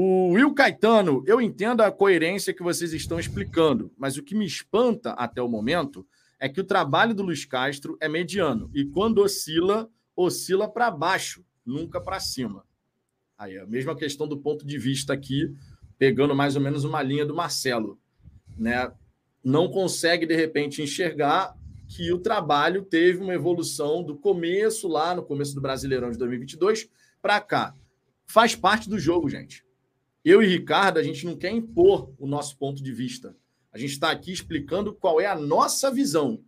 O Will Caetano, eu entendo a coerência que vocês estão explicando, mas o que me espanta até o momento é que o trabalho do Luiz Castro é mediano e quando oscila, oscila para baixo, nunca para cima. Aí a mesma questão do ponto de vista aqui, pegando mais ou menos uma linha do Marcelo, né? Não consegue de repente enxergar que o trabalho teve uma evolução do começo lá no começo do Brasileirão de 2022 para cá. Faz parte do jogo, gente eu e Ricardo, a gente não quer impor o nosso ponto de vista. A gente está aqui explicando qual é a nossa visão.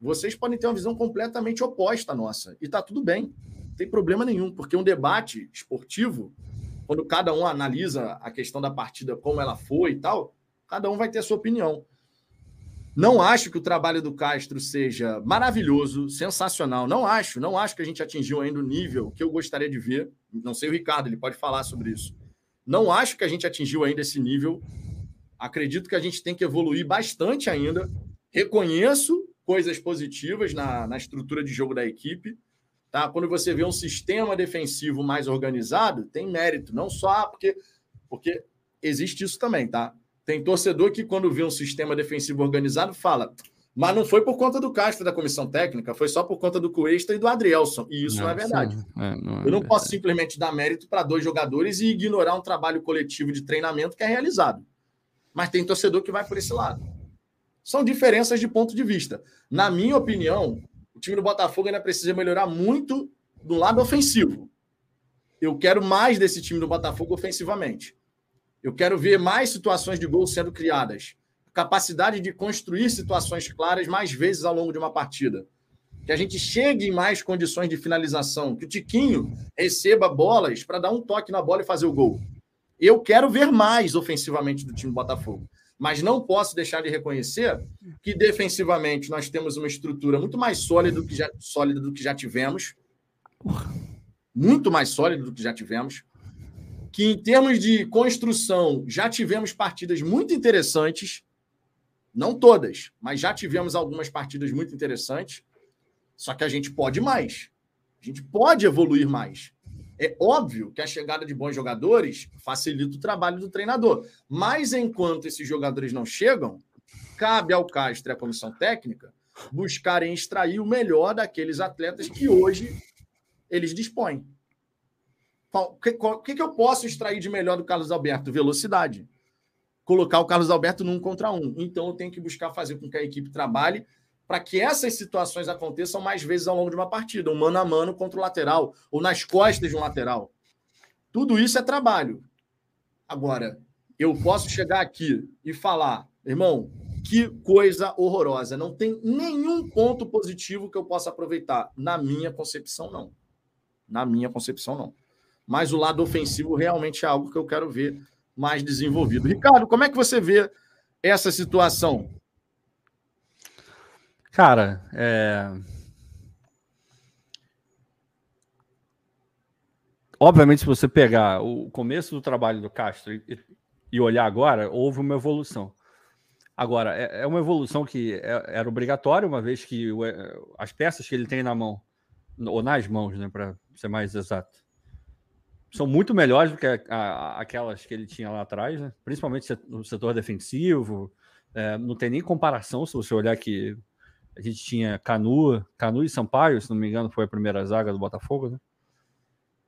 Vocês podem ter uma visão completamente oposta à nossa. E está tudo bem. Não tem problema nenhum, porque um debate esportivo, quando cada um analisa a questão da partida, como ela foi e tal, cada um vai ter a sua opinião. Não acho que o trabalho do Castro seja maravilhoso, sensacional. Não acho, não acho que a gente atingiu ainda o nível que eu gostaria de ver. Não sei o Ricardo, ele pode falar sobre isso. Não acho que a gente atingiu ainda esse nível. Acredito que a gente tem que evoluir bastante ainda. Reconheço coisas positivas na, na estrutura de jogo da equipe. Tá? Quando você vê um sistema defensivo mais organizado, tem mérito, não só porque, porque existe isso também, tá? Tem torcedor que, quando vê um sistema defensivo organizado, fala. Mas não foi por conta do Castro da comissão técnica, foi só por conta do Cuesta e do Adrielson. E isso não, não é verdade. É, não é Eu não verdade. posso simplesmente dar mérito para dois jogadores e ignorar um trabalho coletivo de treinamento que é realizado. Mas tem torcedor que vai por esse lado. São diferenças de ponto de vista. Na minha opinião, o time do Botafogo ainda precisa melhorar muito do lado ofensivo. Eu quero mais desse time do Botafogo ofensivamente. Eu quero ver mais situações de gol sendo criadas. Capacidade de construir situações claras mais vezes ao longo de uma partida. Que a gente chegue em mais condições de finalização. Que o Tiquinho receba bolas para dar um toque na bola e fazer o gol. Eu quero ver mais ofensivamente do time do Botafogo. Mas não posso deixar de reconhecer que defensivamente nós temos uma estrutura muito mais sólida do que já, sólida do que já tivemos. Muito mais sólida do que já tivemos que em termos de construção já tivemos partidas muito interessantes, não todas, mas já tivemos algumas partidas muito interessantes. Só que a gente pode mais. A gente pode evoluir mais. É óbvio que a chegada de bons jogadores facilita o trabalho do treinador. Mas enquanto esses jogadores não chegam, cabe ao Castro e à comissão técnica buscarem extrair o melhor daqueles atletas que hoje eles dispõem. O que, que, eu posso extrair de melhor do Carlos Alberto? Velocidade. Colocar o Carlos Alberto num contra um. Então eu tenho que buscar fazer com que a equipe trabalhe para que essas situações aconteçam mais vezes ao longo de uma partida, um mano a mano contra o lateral, ou nas costas de um lateral. Tudo isso é trabalho. Agora, eu posso chegar aqui e falar, irmão, que coisa horrorosa. Não tem nenhum ponto positivo que eu possa aproveitar. Na minha concepção, não. Na minha concepção, não mas o lado ofensivo realmente é algo que eu quero ver mais desenvolvido. Ricardo, como é que você vê essa situação? Cara, é... obviamente, se você pegar o começo do trabalho do Castro e, olhar agora, houve uma evolução. Agora, é, é uma evolução que é, era obrigatória, uma vez que as peças que ele tem na mão, ou nas mãos, né, para ser mais exato, são muito melhores do que a, a, aquelas que ele tinha lá atrás, né? principalmente no setor defensivo. É, não tem nem comparação se você olhar que a gente tinha Canu, Canu e Sampaio, se não me engano, foi a primeira zaga do Botafogo, né?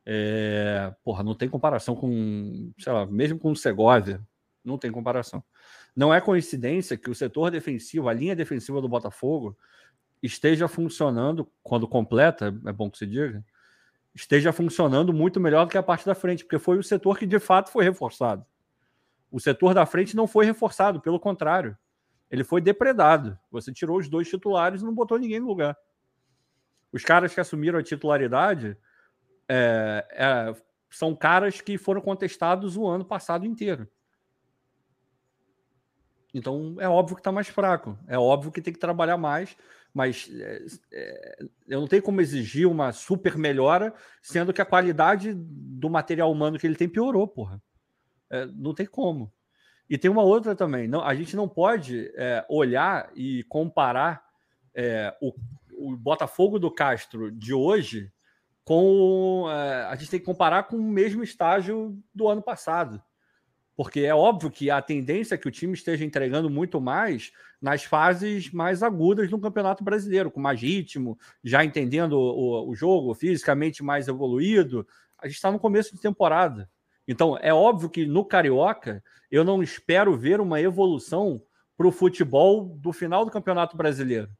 É, porra, não tem comparação com, sei lá, mesmo com o Segovia, não tem comparação. Não é coincidência que o setor defensivo, a linha defensiva do Botafogo, esteja funcionando quando completa, é bom que se diga, esteja funcionando muito melhor do que a parte da frente, porque foi o setor que de fato foi reforçado. O setor da frente não foi reforçado, pelo contrário, ele foi depredado. Você tirou os dois titulares e não botou ninguém no lugar. Os caras que assumiram a titularidade é, é, são caras que foram contestados o ano passado inteiro. Então é óbvio que está mais fraco, é óbvio que tem que trabalhar mais mas é, é, eu não tenho como exigir uma super melhora, sendo que a qualidade do material humano que ele tem piorou, porra. É, não tem como. E tem uma outra também. Não, a gente não pode é, olhar e comparar é, o, o, Botafogo do Castro de hoje com. É, a gente tem que comparar com o mesmo estágio do ano passado. Porque é óbvio que a tendência é que o time esteja entregando muito mais nas fases mais agudas do Campeonato Brasileiro, com mais ritmo, já entendendo o, o jogo, fisicamente mais evoluído. A gente está no começo de temporada. Então, é óbvio que no Carioca eu não espero ver uma evolução para o futebol do final do Campeonato Brasileiro.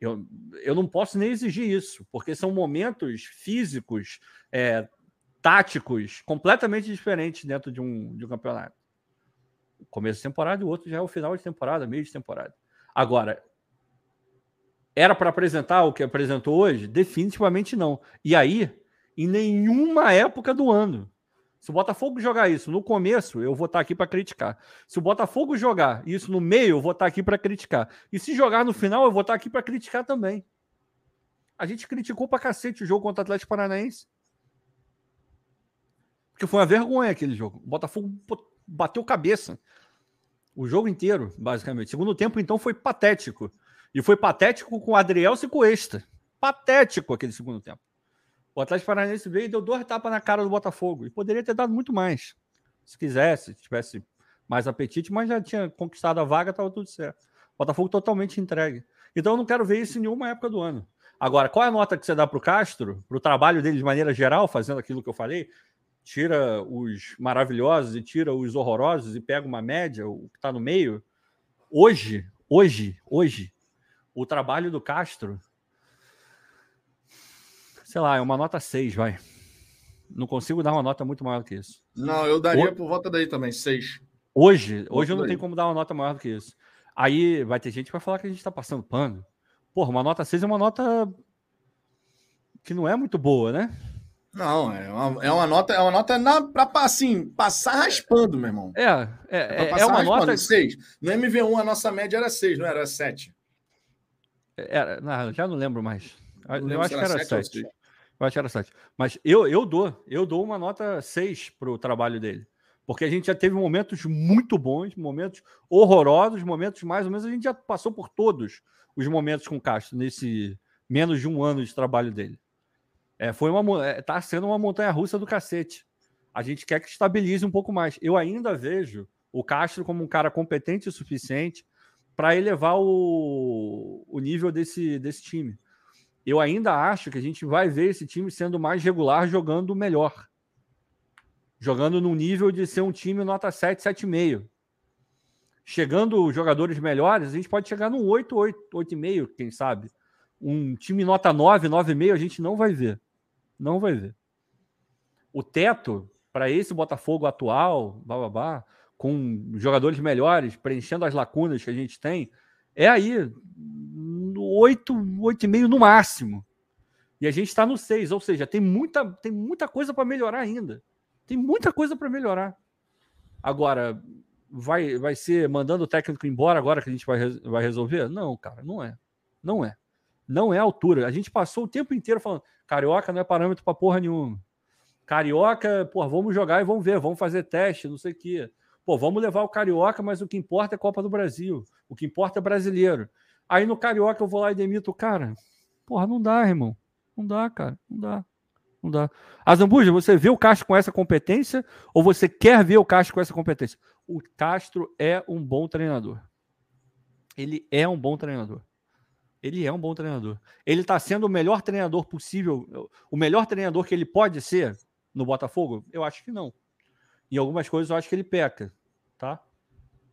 Eu, eu não posso nem exigir isso, porque são momentos físicos, é, táticos completamente diferentes dentro de um, de um campeonato. Começo de temporada e o outro já é o final de temporada, meio de temporada. Agora, era para apresentar o que apresentou hoje? Definitivamente não. E aí, em nenhuma época do ano. Se o Botafogo jogar isso no começo, eu vou estar aqui para criticar. Se o Botafogo jogar isso no meio, eu vou estar aqui para criticar. E se jogar no final, eu vou estar aqui para criticar também. A gente criticou para cacete o jogo contra o Atlético Paranaense. Porque foi uma vergonha aquele jogo. O Botafogo bateu cabeça. O jogo inteiro, basicamente. Segundo tempo, então, foi patético. E foi patético com o Adriel e com o. Patético aquele segundo tempo. O Atlético Paranaense veio e deu duas tapas na cara do Botafogo. E poderia ter dado muito mais. Se quisesse, se tivesse mais apetite, mas já tinha conquistado a vaga, estava tudo certo. Botafogo totalmente entregue. Então eu não quero ver isso em nenhuma época do ano. Agora, qual é a nota que você dá para o Castro, para o trabalho dele de maneira geral, fazendo aquilo que eu falei? Tira os maravilhosos e tira os horrorosos e pega uma média, o que está no meio. Hoje, hoje, hoje, o trabalho do Castro, sei lá, é uma nota 6, vai. Não consigo dar uma nota muito maior do que isso. Não, eu daria o... por volta daí também, 6. Hoje, hoje eu não tenho como dar uma nota maior do que isso. Aí vai ter gente que vai falar que a gente está passando pano. Porra, uma nota 6 é uma nota que não é muito boa, né? Não, é uma, é uma nota, é uma nota para assim, passar raspando, meu irmão. É, é, é, é uma raspando. nota 6. No MV1 a nossa média era 6, não era 7. Era, não, já não lembro mais. Não eu acho que era 7. Eu acho que era 7. Mas eu, eu dou, eu dou uma nota 6 para o trabalho dele. Porque a gente já teve momentos muito bons, momentos horrorosos, momentos mais ou menos. A gente já passou por todos os momentos com o Castro nesse menos de um ano de trabalho dele. É, foi uma, é, tá sendo uma montanha russa do cacete. A gente quer que estabilize um pouco mais. Eu ainda vejo o Castro como um cara competente o suficiente para elevar o, o nível desse, desse time. Eu ainda acho que a gente vai ver esse time sendo mais regular, jogando melhor jogando no nível de ser um time nota 7, 7,5. Chegando jogadores melhores, a gente pode chegar no 8, 8, 8,5, quem sabe. Um time nota 9, 9,5 a gente não vai ver. Não vai ver. O teto para esse Botafogo atual, blá, com jogadores melhores, preenchendo as lacunas que a gente tem, é aí no 8, 8,5 no máximo. E a gente está no 6, ou seja, tem muita, tem muita coisa para melhorar ainda. Tem muita coisa para melhorar. Agora, vai, vai ser mandando o técnico embora agora que a gente vai, vai resolver? Não, cara, não é. Não é. Não é altura. A gente passou o tempo inteiro falando: carioca não é parâmetro para porra nenhuma. Carioca, pô, vamos jogar e vamos ver, vamos fazer teste, não sei o quê. Pô, vamos levar o carioca, mas o que importa é Copa do Brasil. O que importa é brasileiro. Aí no carioca eu vou lá e demito o cara. Porra, não dá, irmão. Não dá, cara. Não dá. Não dá. Azambuja, você vê o Castro com essa competência ou você quer ver o Castro com essa competência? O Castro é um bom treinador. Ele é um bom treinador. Ele é um bom treinador. Ele está sendo o melhor treinador possível, o melhor treinador que ele pode ser no Botafogo? Eu acho que não. Em algumas coisas eu acho que ele peca, tá?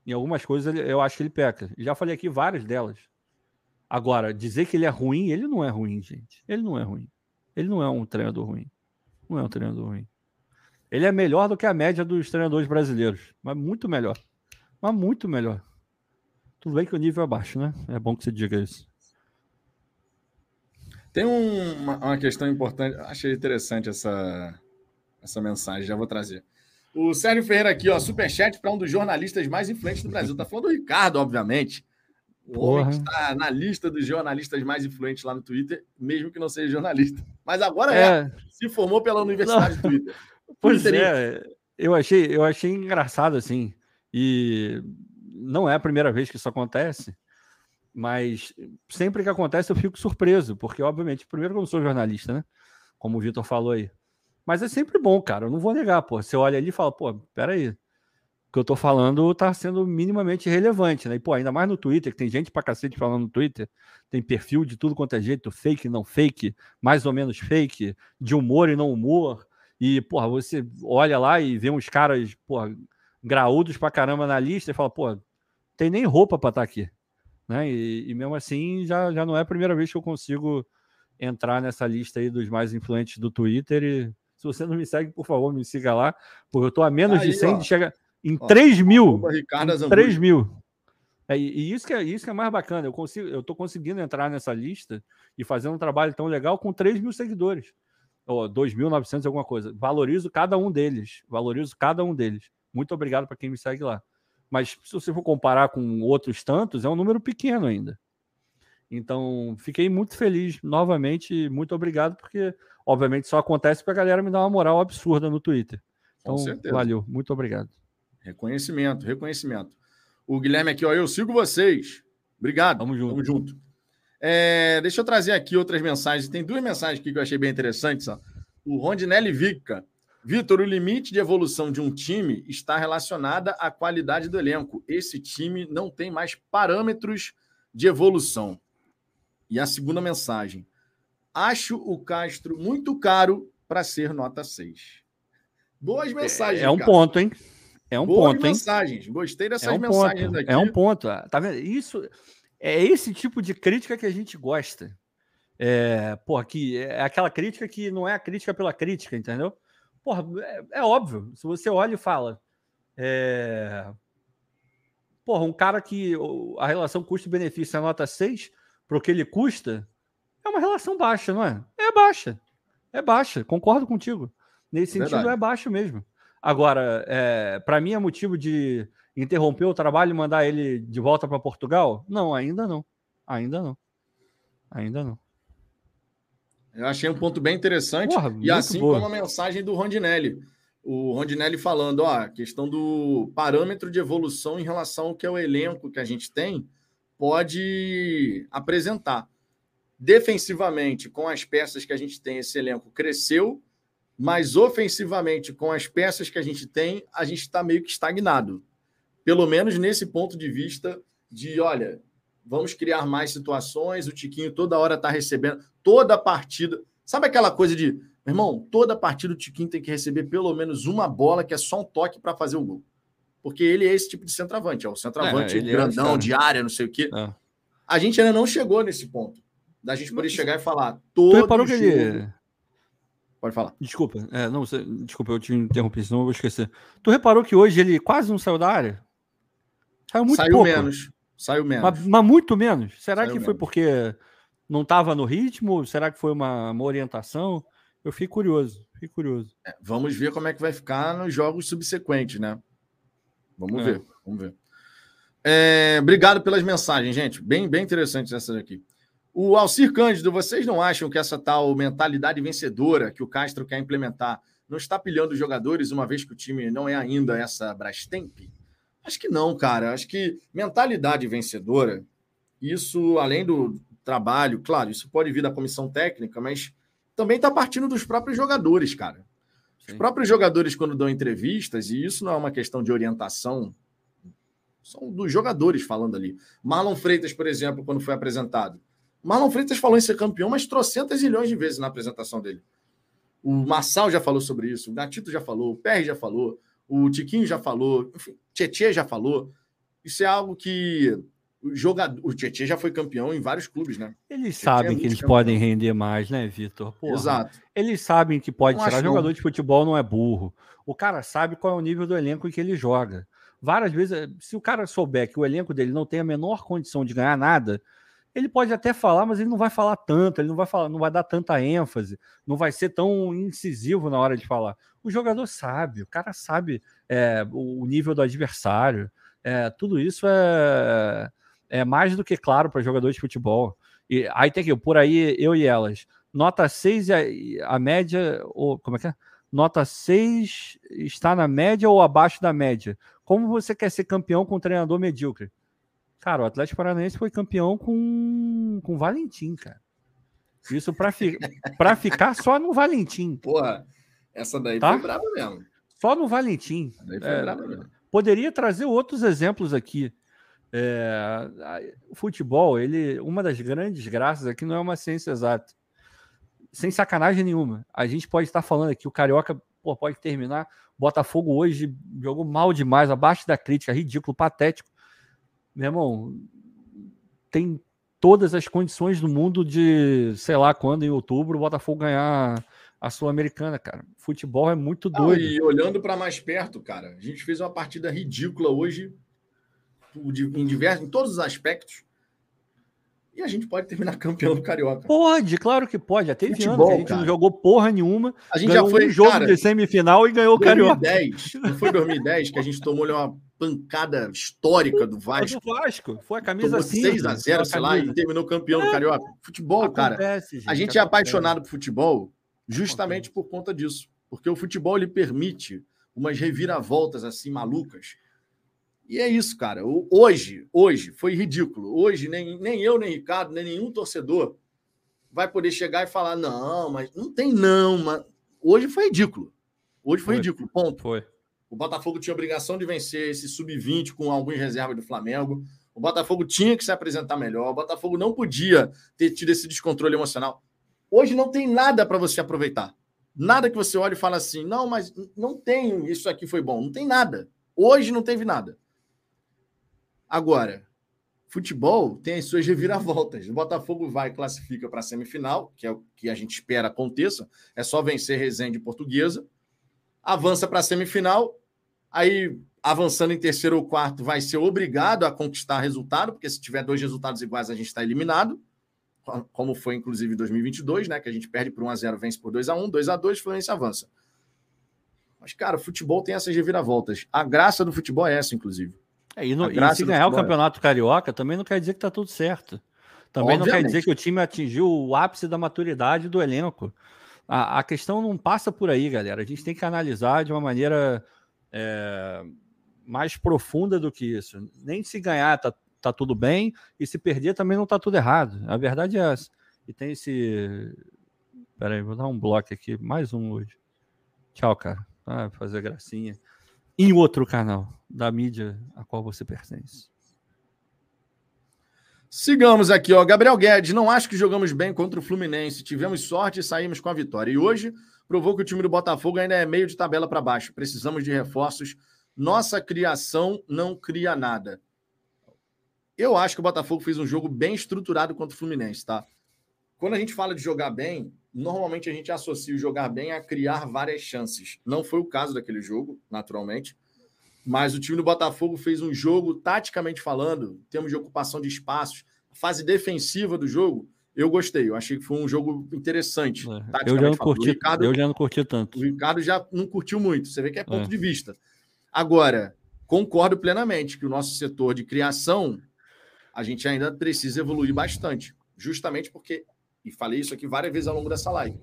Em algumas coisas eu acho que ele peca. Já falei aqui várias delas. Agora, dizer que ele é ruim, ele não é ruim, gente. Ele não é ruim. Ele não é um treinador ruim. Não é um treinador ruim. Ele é melhor do que a média dos treinadores brasileiros, mas muito melhor. Mas muito melhor. Tudo bem que o nível é baixo, né? É bom que você diga isso. Tem um, uma, uma, questão importante, achei interessante essa, essa mensagem, já vou trazer. O Sérgio Ferreira aqui, ó, superchat para um dos jornalistas mais influentes do Brasil. Tá falando do Ricardo, obviamente. O Porra. homem está na lista dos jornalistas mais influentes lá no Twitter, mesmo que não seja jornalista. Mas agora é. é. Se formou pela Universidade do Twitter. (laughs) Pois é, eu achei, eu achei engraçado assim. E não é a primeira vez que isso acontece, mas sempre que acontece eu fico surpreso, porque obviamente, primeiro que eu não sou jornalista, né? Como o Vitor falou aí. Mas é sempre bom, cara. Eu não vou negar, pô. Você olha ali e fala, pô, peraí que eu tô falando tá sendo minimamente relevante, né? E, pô, ainda mais no Twitter, que tem gente pra cacete falando no Twitter, tem perfil de tudo quanto é jeito, fake, não fake, mais ou menos fake, de humor e não humor. E, porra, você olha lá e vê uns caras, porra, graúdos pra caramba na lista e fala, pô, tem nem roupa pra estar tá aqui. Né? E, e, mesmo assim, já, já não é a primeira vez que eu consigo entrar nessa lista aí dos mais influentes do Twitter. E se você não me segue, por favor, me siga lá, porque eu tô a menos aí, de 100 ó. de chegar em Ó, 3 mil. Em 3 mil. É, e isso que, é, isso que é mais bacana. Eu consigo, eu tô conseguindo entrar nessa lista e fazer um trabalho tão legal com 3 mil seguidores. Ou 2.900 alguma coisa. Valorizo cada um deles. Valorizo cada um deles. Muito obrigado para quem me segue lá. Mas se você for comparar com outros tantos, é um número pequeno ainda. Então, fiquei muito feliz novamente. Muito obrigado, porque, obviamente, só acontece para a galera me dar uma moral absurda no Twitter. Então, valeu. Muito obrigado. Reconhecimento, reconhecimento. O Guilherme aqui, ó, eu sigo vocês. Obrigado. Tamo junto. Tamo junto. É, deixa eu trazer aqui outras mensagens. Tem duas mensagens aqui que eu achei bem interessantes. Ó. O Rondinelli Vica. Vitor, o limite de evolução de um time está relacionada à qualidade do elenco. Esse time não tem mais parâmetros de evolução. E a segunda mensagem. Acho o Castro muito caro para ser nota 6. Boas mensagens. É, é um ponto, hein? É um Boas ponto, mensagens. hein? Gostei dessas é um mensagens ponto. aqui. É um ponto. Ah, Tá vendo? Isso é esse tipo de crítica que a gente gosta. É, porra, que é aquela crítica que não é a crítica pela crítica, entendeu? Porra, é, é óbvio. Se você olha e fala, é... porra, um cara que a relação custo-benefício é nota 6, para o que ele custa, é uma relação baixa, não é? É baixa. É baixa, concordo contigo. Nesse sentido, Verdade. é baixo mesmo. Agora, é, para mim é motivo de interromper o trabalho e mandar ele de volta para Portugal? Não, ainda não. Ainda não. Ainda não. Eu achei um ponto bem interessante. Porra, e assim boa. como a mensagem do Rondinelli. O Rondinelli falando, ó, a questão do parâmetro de evolução em relação ao que é o elenco que a gente tem, pode apresentar. Defensivamente, com as peças que a gente tem, esse elenco cresceu, mas ofensivamente, com as peças que a gente tem, a gente está meio que estagnado. Pelo menos nesse ponto de vista de, olha, vamos criar mais situações, o Tiquinho toda hora está recebendo, toda partida. Sabe aquela coisa de, meu irmão, toda partida o Tiquinho tem que receber pelo menos uma bola que é só um toque para fazer o gol. Porque ele é esse tipo de centroavante, é o centroavante É, é grandão, cara. de área, não sei o quê. É. A gente ainda não chegou nesse ponto. Da gente poder chegar e falar, Tu todo reparou que ele. Pode falar. Desculpa, é, não, você- desculpa, eu te interrompi, senão eu vou esquecer. Tu reparou que hoje ele quase não saiu da área? Saiu muito Saiu pouco. menos. Saiu menos. Mas, mas muito menos. Será Saiu que foi menos. porque não estava no ritmo? Será que foi uma, uma orientação? Eu fiquei curioso. Fiquei curioso. É, vamos ver como é que vai ficar nos jogos subsequentes, né? Vamos É. ver, vamos ver. É, obrigado pelas mensagens, gente. Bem, bem interessantes essas aqui. O Alcir Cândido, vocês não acham que essa tal mentalidade vencedora que o Castro quer implementar não está pilhando os jogadores, uma vez que o time não é ainda essa Brastemp? Acho que não, cara. Acho que mentalidade vencedora, isso além do trabalho, claro, isso pode vir da comissão técnica, mas também está partindo dos próprios jogadores, cara. Os Sim. próprios jogadores, quando dão entrevistas, e isso não é uma questão de orientação, são dos jogadores falando ali. Marlon Freitas, por exemplo, quando foi apresentado. Marlon Freitas falou em ser campeão, mas trocentas milhões de vezes na apresentação dele. O Massal já falou sobre isso, o Gatito já falou, o Perry já falou, o Tiquinho já falou, enfim, Tietê já falou. Isso é algo que o jogador, o Tietê já foi campeão em vários clubes, né? Eles Ele sabem é que eles campeão. podem render mais, né, Vitor? Exato. Eles sabem que pode Não tirar. acho, não. Jogador de futebol não é burro. O cara sabe qual é o nível do elenco em que ele joga. Várias vezes, se o cara souber que o elenco dele não tem a menor condição de ganhar nada, ele pode até falar, mas ele não vai falar tanto, ele não vai falar, não vai dar tanta ênfase, não vai ser tão incisivo na hora de falar. O jogador sabe, o cara sabe é, o o nível do adversário. É, tudo isso é, é mais do que claro para jogadores de futebol. E aí tem que, por aí, eu e elas. Nota 6 e a, a média, ou como é que é? Nota 6 está na média ou abaixo da média? Como você quer ser campeão com um treinador medíocre? Cara, o Atlético Paranaense foi campeão com com Valentim, cara. Isso para fi, (laughs) pra ficar só no Valentim. Porra, essa daí Tá? foi brava mesmo. Só no Valentim. Essa daí foi É, brava mesmo. Poderia trazer outros exemplos aqui. É, o futebol, ele, uma das grandes graças aqui não é uma ciência exata. Sem sacanagem nenhuma. A gente pode estar falando aqui, o Carioca pô, pode terminar. Botafogo hoje jogou mal demais, abaixo da crítica, ridículo, patético. Meu irmão, tem todas as condições do mundo de, sei lá quando, em outubro, o Botafogo ganhar a Sul-Americana, cara. Futebol é muito doido. e olhando para mais perto, cara, a gente fez uma partida ridícula hoje, em, diversos, em todos os aspectos, e a gente pode terminar (laughs) campeão do Carioca. Pode, claro que pode. Já teve Futebol, ano que a gente cara. não jogou porra nenhuma. A gente já foi, um jogo cara, de semifinal e ganhou o Carioca. 2010, (laughs) não foi 2010 que a gente tomou uma pancada histórica do Foi Vasco? do Vasco. Foi a camisa Tomou cinza. 6 a 0 Foi a sei lá, e terminou campeão do É. Carioca. Futebol, cara, Acontece, a gente é acontece. apaixonado por futebol justamente por conta disso. Porque o futebol ele permite umas reviravoltas assim malucas. E é isso, cara. Hoje, hoje, foi ridículo. Hoje, nem, nem eu, nem Ricardo, nem nenhum torcedor vai poder chegar e falar: não, mas não tem não. Mas... Hoje foi ridículo. Hoje foi, foi. ridículo, ponto. Foi. O Botafogo tinha obrigação de vencer esse sub-20 com alguns reservas do Flamengo. O Botafogo tinha que se apresentar melhor. O Botafogo não podia ter tido esse descontrole emocional. Hoje não tem nada para você aproveitar. Nada que você olhe e fale assim, não, mas não tem, isso aqui foi bom. Não tem nada. Hoje não teve nada. Agora, futebol tem as suas reviravoltas. O Botafogo vai classifica para a semifinal, que é o que a gente espera aconteça. É só vencer Resende Portuguesa. Avança para a semifinal. Aí, avançando em terceiro ou quarto, vai ser obrigado a conquistar resultado, porque se tiver dois resultados iguais, a gente está eliminado como foi inclusive em 2022, né? Que a gente perde por 1x0, vence por 2x1, 2x2, Fluminense avança. Mas, cara, futebol tem essas reviravoltas. A graça do futebol é essa, inclusive. É, e, no, e se ganhar o é Campeonato. Carioca, também não quer dizer que tá tudo certo. Também Obviamente. não quer dizer que o time atingiu o ápice da maturidade do elenco. A, a, questão não passa por aí, galera. A gente tem que analisar de uma maneira é, mais profunda do que isso. Nem se ganhar tá, tá tudo bem, e se perder também não tá tudo errado. A verdade é essa. E tem esse. Peraí, vou dar um bloco aqui, mais um hoje. Tchau, cara. Ah, fazer gracinha. Em outro canal da mídia a qual você pertence. Sigamos aqui, ó. Gabriel Guedes, não acho que jogamos bem contra o Fluminense. Tivemos sorte e saímos com a vitória. E hoje provou que o time do Botafogo ainda é meio de tabela para baixo. Precisamos de reforços. Nossa criação não cria nada. Eu acho que o Botafogo fez um jogo bem estruturado contra o Fluminense, tá? Quando a gente fala de jogar bem, normalmente a gente associa o jogar bem a criar várias chances. Não foi o caso daquele jogo, naturalmente. Mas o time do Botafogo fez um jogo, taticamente falando, em termos de ocupação de espaços, a fase defensiva do jogo, eu gostei. Eu achei que foi um jogo interessante. É, eu, já não curti, Ricardo, eu já não curti tanto. O Ricardo já não curtiu muito. Você vê que é ponto é. de vista. Agora, concordo plenamente que o nosso setor de criação a gente ainda precisa evoluir bastante. Justamente porque, e falei isso aqui várias vezes ao longo dessa live,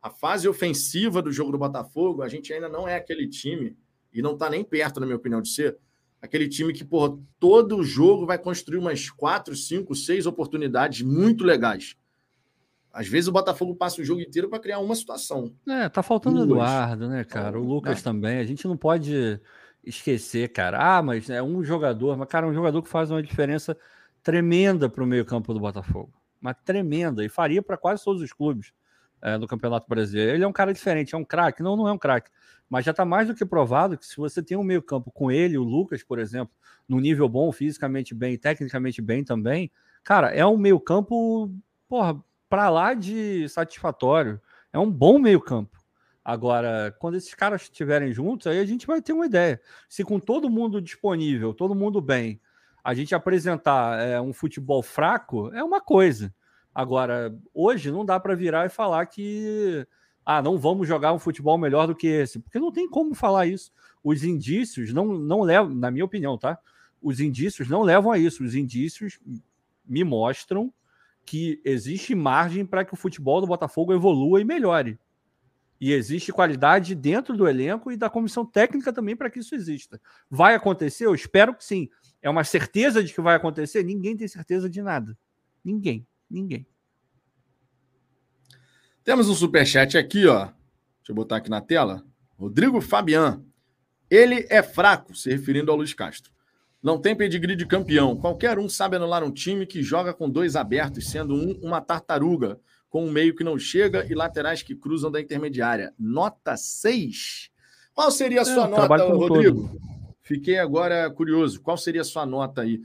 a fase ofensiva do jogo do Botafogo, a gente ainda não é aquele time, e não está nem perto, na minha opinião, de ser, aquele time que, porra, todo jogo vai construir umas quatro, cinco, seis oportunidades muito legais. Às vezes o Botafogo passa o jogo inteiro para criar uma situação. É, tá faltando o Eduardo, né, cara? O Lucas é. também. A gente não pode esquecer, cara. Ah, mas é um jogador, mas, cara, um jogador que faz uma diferença tremenda para o meio-campo do Botafogo. Uma tremenda. E faria para quase todos os clubes é, do Campeonato Brasileiro. Ele é um cara diferente, é um craque. Não, não é um craque. Mas já está mais do que provado que se você tem um meio-campo com ele, o Lucas, por exemplo, no nível bom, fisicamente bem, tecnicamente bem também, cara, é um meio-campo, porra, para lá de satisfatório. É um bom meio-campo. Agora, quando esses caras estiverem juntos, aí a gente vai ter uma ideia. Se com todo mundo disponível, todo mundo bem, a gente apresentar é, um futebol fraco é uma coisa. Agora, hoje não dá para virar e falar que ah, não vamos jogar um futebol melhor do que esse, porque não tem como falar isso. Os indícios não, não levam, na minha opinião, tá? Os indícios não levam a isso. Os indícios me mostram que existe margem para que o futebol do Botafogo evolua e melhore. E existe qualidade dentro do elenco e da comissão técnica também para que isso exista. Vai acontecer? Eu espero que sim é uma certeza de que vai acontecer? Ninguém tem certeza de nada. Ninguém. Ninguém. Temos um superchat aqui, ó. Deixa eu botar aqui na tela. Rodrigo Fabian. Ele é fraco, se referindo ao Luiz Castro. Não tem pedigree de campeão. Qualquer um sabe anular um time que joga com dois abertos, sendo um uma tartaruga, com um meio que não chega e laterais que cruzam da intermediária. Nota 6. Qual seria a sua é, nota, Rodrigo? Todo. Fiquei agora curioso. Qual seria a sua nota aí?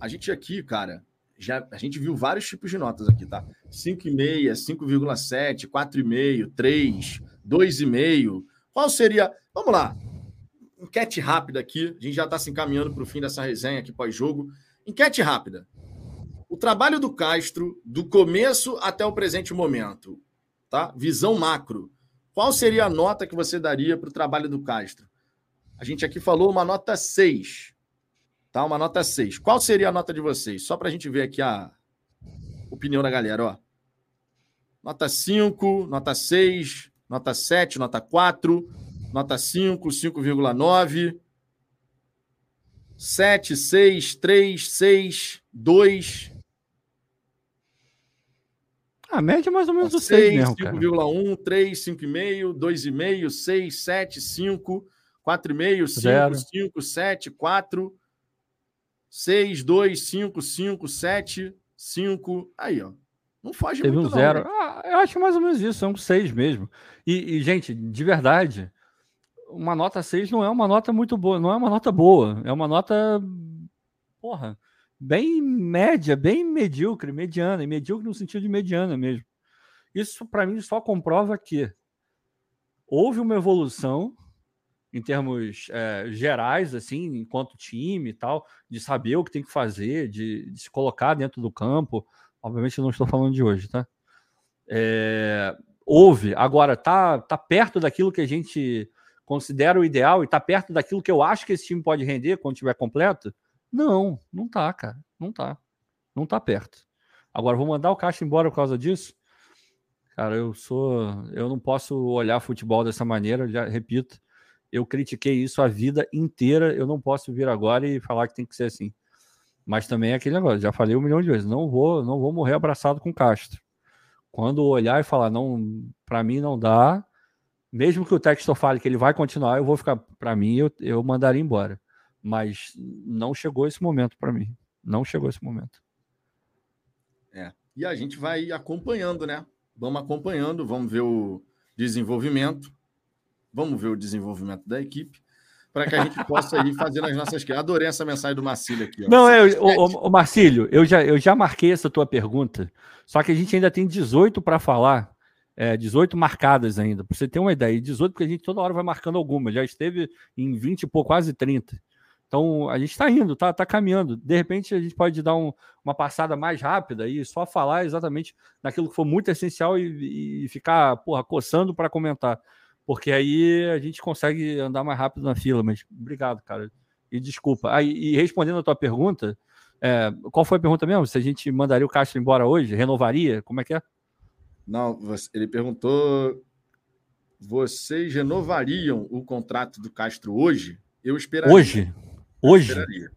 A gente aqui, cara, já a gente viu vários tipos de notas aqui, tá? 5,5, 5,7, 4,5, 3, 2,5. Qual seria? Vamos lá. Enquete rápida aqui. A gente já está se encaminhando para o fim dessa resenha aqui pós-jogo. Enquete rápida. O trabalho do Castro, do começo até o presente momento, tá? Visão macro. Qual seria a nota que você daria para o trabalho do Castro? A gente aqui falou uma nota 6. Tá? Uma nota 6. Qual seria a nota de vocês? Só para a gente ver aqui a opinião da galera, ó. Nota 5, nota 6, nota 7, nota 4, nota 5, 5,9. 7, 6, 3, 6, 2. A média é mais ou menos o 6, 6 mesmo, 5,1, 3, 5,5, 2,5, 6, 7, 5, 4,5, 5, 5, 7, 4, 6, 2, 5, 5, 7, 5. Aí, ó. Não foge Teve muito, um zero. Não, ah, eu acho mais ou menos isso, é um 6 mesmo. E, e, gente, de verdade, uma nota 6 não é uma nota muito boa, não é uma nota boa, é uma nota, porra, bem média, bem medíocre, mediana, e medíocre no sentido de mediana mesmo. Isso, para mim, só comprova que houve uma evolução em termos é, gerais, assim, enquanto time e tal, de saber o que tem que fazer, de, de se colocar dentro do campo. Obviamente, não estou falando de hoje, tá? É, houve, agora tá, tá perto daquilo que a gente considera o ideal e tá perto daquilo que eu acho que esse time pode render quando estiver completo? Não, não tá, cara. Não tá. Não tá perto. Agora, vou mandar o Caixa embora por causa disso? Cara, eu sou. Eu não posso olhar futebol dessa maneira, já repito. Eu critiquei isso a vida inteira. Eu não posso vir agora e falar que tem que ser assim. Mas também é aquele negócio, já falei um milhão de vezes. Não vou, não vou morrer abraçado com Castro. Quando olhar e falar, não, para mim não dá, mesmo que o Textor fale que ele vai continuar, eu vou ficar, para mim, eu, eu mandaria embora. Mas não chegou esse momento para mim. Não chegou esse momento. É. E a gente vai acompanhando, né? Vamos acompanhando, vamos ver o desenvolvimento, vamos ver o desenvolvimento da equipe, para que a gente possa ir fazendo as nossas. Adorei essa mensagem do Marcílio aqui. Ó. Não, é, o, o, o Marcílio, eu já, eu já marquei essa tua pergunta, só que a gente ainda tem 18 para falar é, 18 marcadas ainda, para você ter uma ideia. 18, porque a gente toda hora vai marcando alguma, já esteve em 20 por quase 30. Então a gente está indo, tá, tá caminhando. De repente a gente pode dar um, uma passada mais rápida e só falar exatamente naquilo que for muito essencial e, e ficar porra, coçando para comentar. Porque aí a gente consegue andar mais rápido na fila. Mas obrigado, cara. E desculpa. Aí, e respondendo a tua pergunta, é, qual foi a pergunta mesmo? Se a gente mandaria o Castro embora hoje? Renovaria? Como é que é? Não, ele perguntou: vocês renovariam o contrato do Castro hoje? Eu esperaria. Hoje? Hoje? Eu esperaria.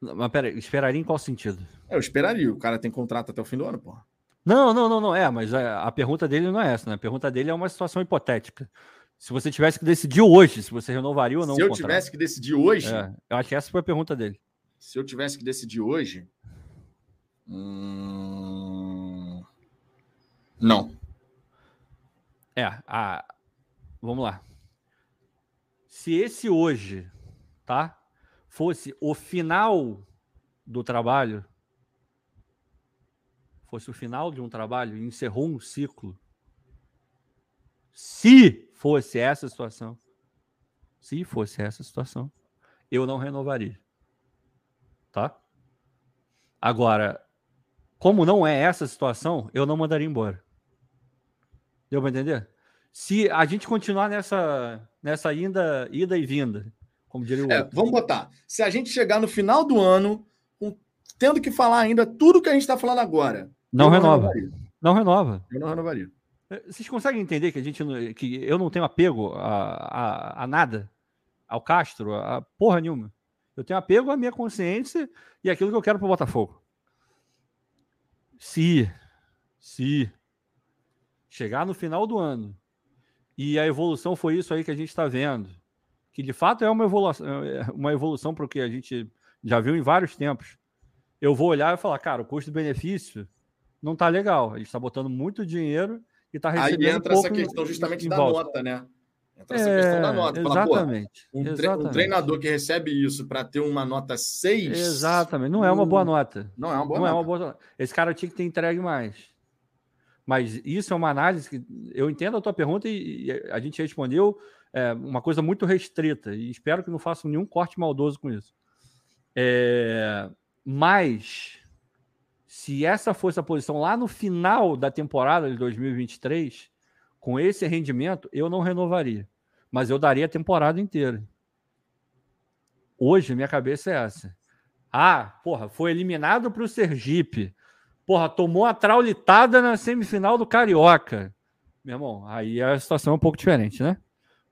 Mas peraí, esperaria em qual sentido? Eu esperaria. O cara tem contrato até o fim do ano, porra. Não, não, não, não é, mas a, a pergunta dele não é essa, né? A pergunta dele é uma situação hipotética. Se você tivesse que decidir hoje, se você renovaria ou não. Se eu tivesse que decidir hoje. É, eu acho que essa foi a pergunta dele. Se eu tivesse que decidir hoje. Hum... Não. É, a... vamos lá. Se esse hoje, tá? Fosse o final do trabalho, fosse o final de um trabalho, encerrou um ciclo. Se fosse essa situação, se fosse essa situação, eu não renovaria. Tá? Agora, como não é essa situação, eu não mandaria embora. Deu para entender? Se a gente continuar nessa, nessa ida, ida e vinda, como diria o é, Vamos botar. Se a gente chegar no final do ano, tendo que falar ainda tudo que a gente está falando agora. Não renova. Não, renova. Eu não renovaria. É, vocês conseguem entender que a gente que eu não tenho apego a, a, a nada, ao Castro, a porra nenhuma. Eu tenho apego à minha consciência e aquilo que eu quero para o Botafogo. Se, se chegar no final do ano e a evolução foi isso aí que a gente está vendo, que de fato é uma evolução, é uma evolução para o que a gente já viu em vários tempos. Eu vou olhar e falar, cara, o custo-benefício não está legal. A gente está botando muito dinheiro e está recebendo. Aí entra essa questão justamente da nota, né? Entra essa é, questão da nota. Fala, exatamente, um, exatamente. um, treinador que recebe isso para ter uma nota 6. Exatamente, não é uma boa nota. Não é uma boa não nota. É uma boa... Esse cara tinha que ter entregue mais. Mas isso é uma análise que eu entendo a tua pergunta e, a gente respondeu é, uma coisa muito restrita e espero que não façam nenhum corte maldoso com isso. É, mas se essa fosse a posição lá no final da temporada de 2023, com esse rendimento, eu não renovaria, mas eu daria a temporada inteira. Hoje, minha cabeça é essa. Ah, porra, foi eliminado para o Sergipe Porra, tomou a traulitada na semifinal do Carioca. Meu irmão, aí a situação é um pouco diferente, né?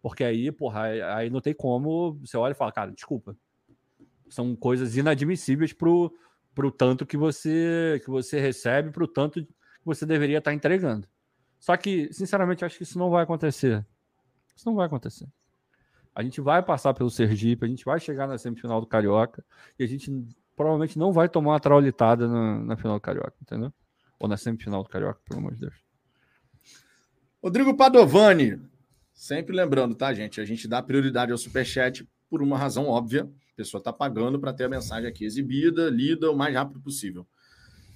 Porque aí, porra, aí não tem como. Você olha e fala, cara, desculpa. São coisas inadmissíveis pro, pro tanto que você que você recebe, pro tanto que você deveria estar tá entregando. Só que, sinceramente, acho que isso não vai acontecer. Isso não vai acontecer. A gente vai passar pelo Sergipe, a gente vai chegar na semifinal do Carioca e a gente provavelmente não vai tomar uma traulitada na, na final do Carioca, entendeu? Ou na semifinal do Carioca, pelo amor de Deus. Rodrigo Padovani, Sempre lembrando, tá, gente? A gente dá prioridade ao Superchat por uma razão óbvia. A pessoa está pagando para ter a mensagem aqui exibida, lida o mais rápido possível.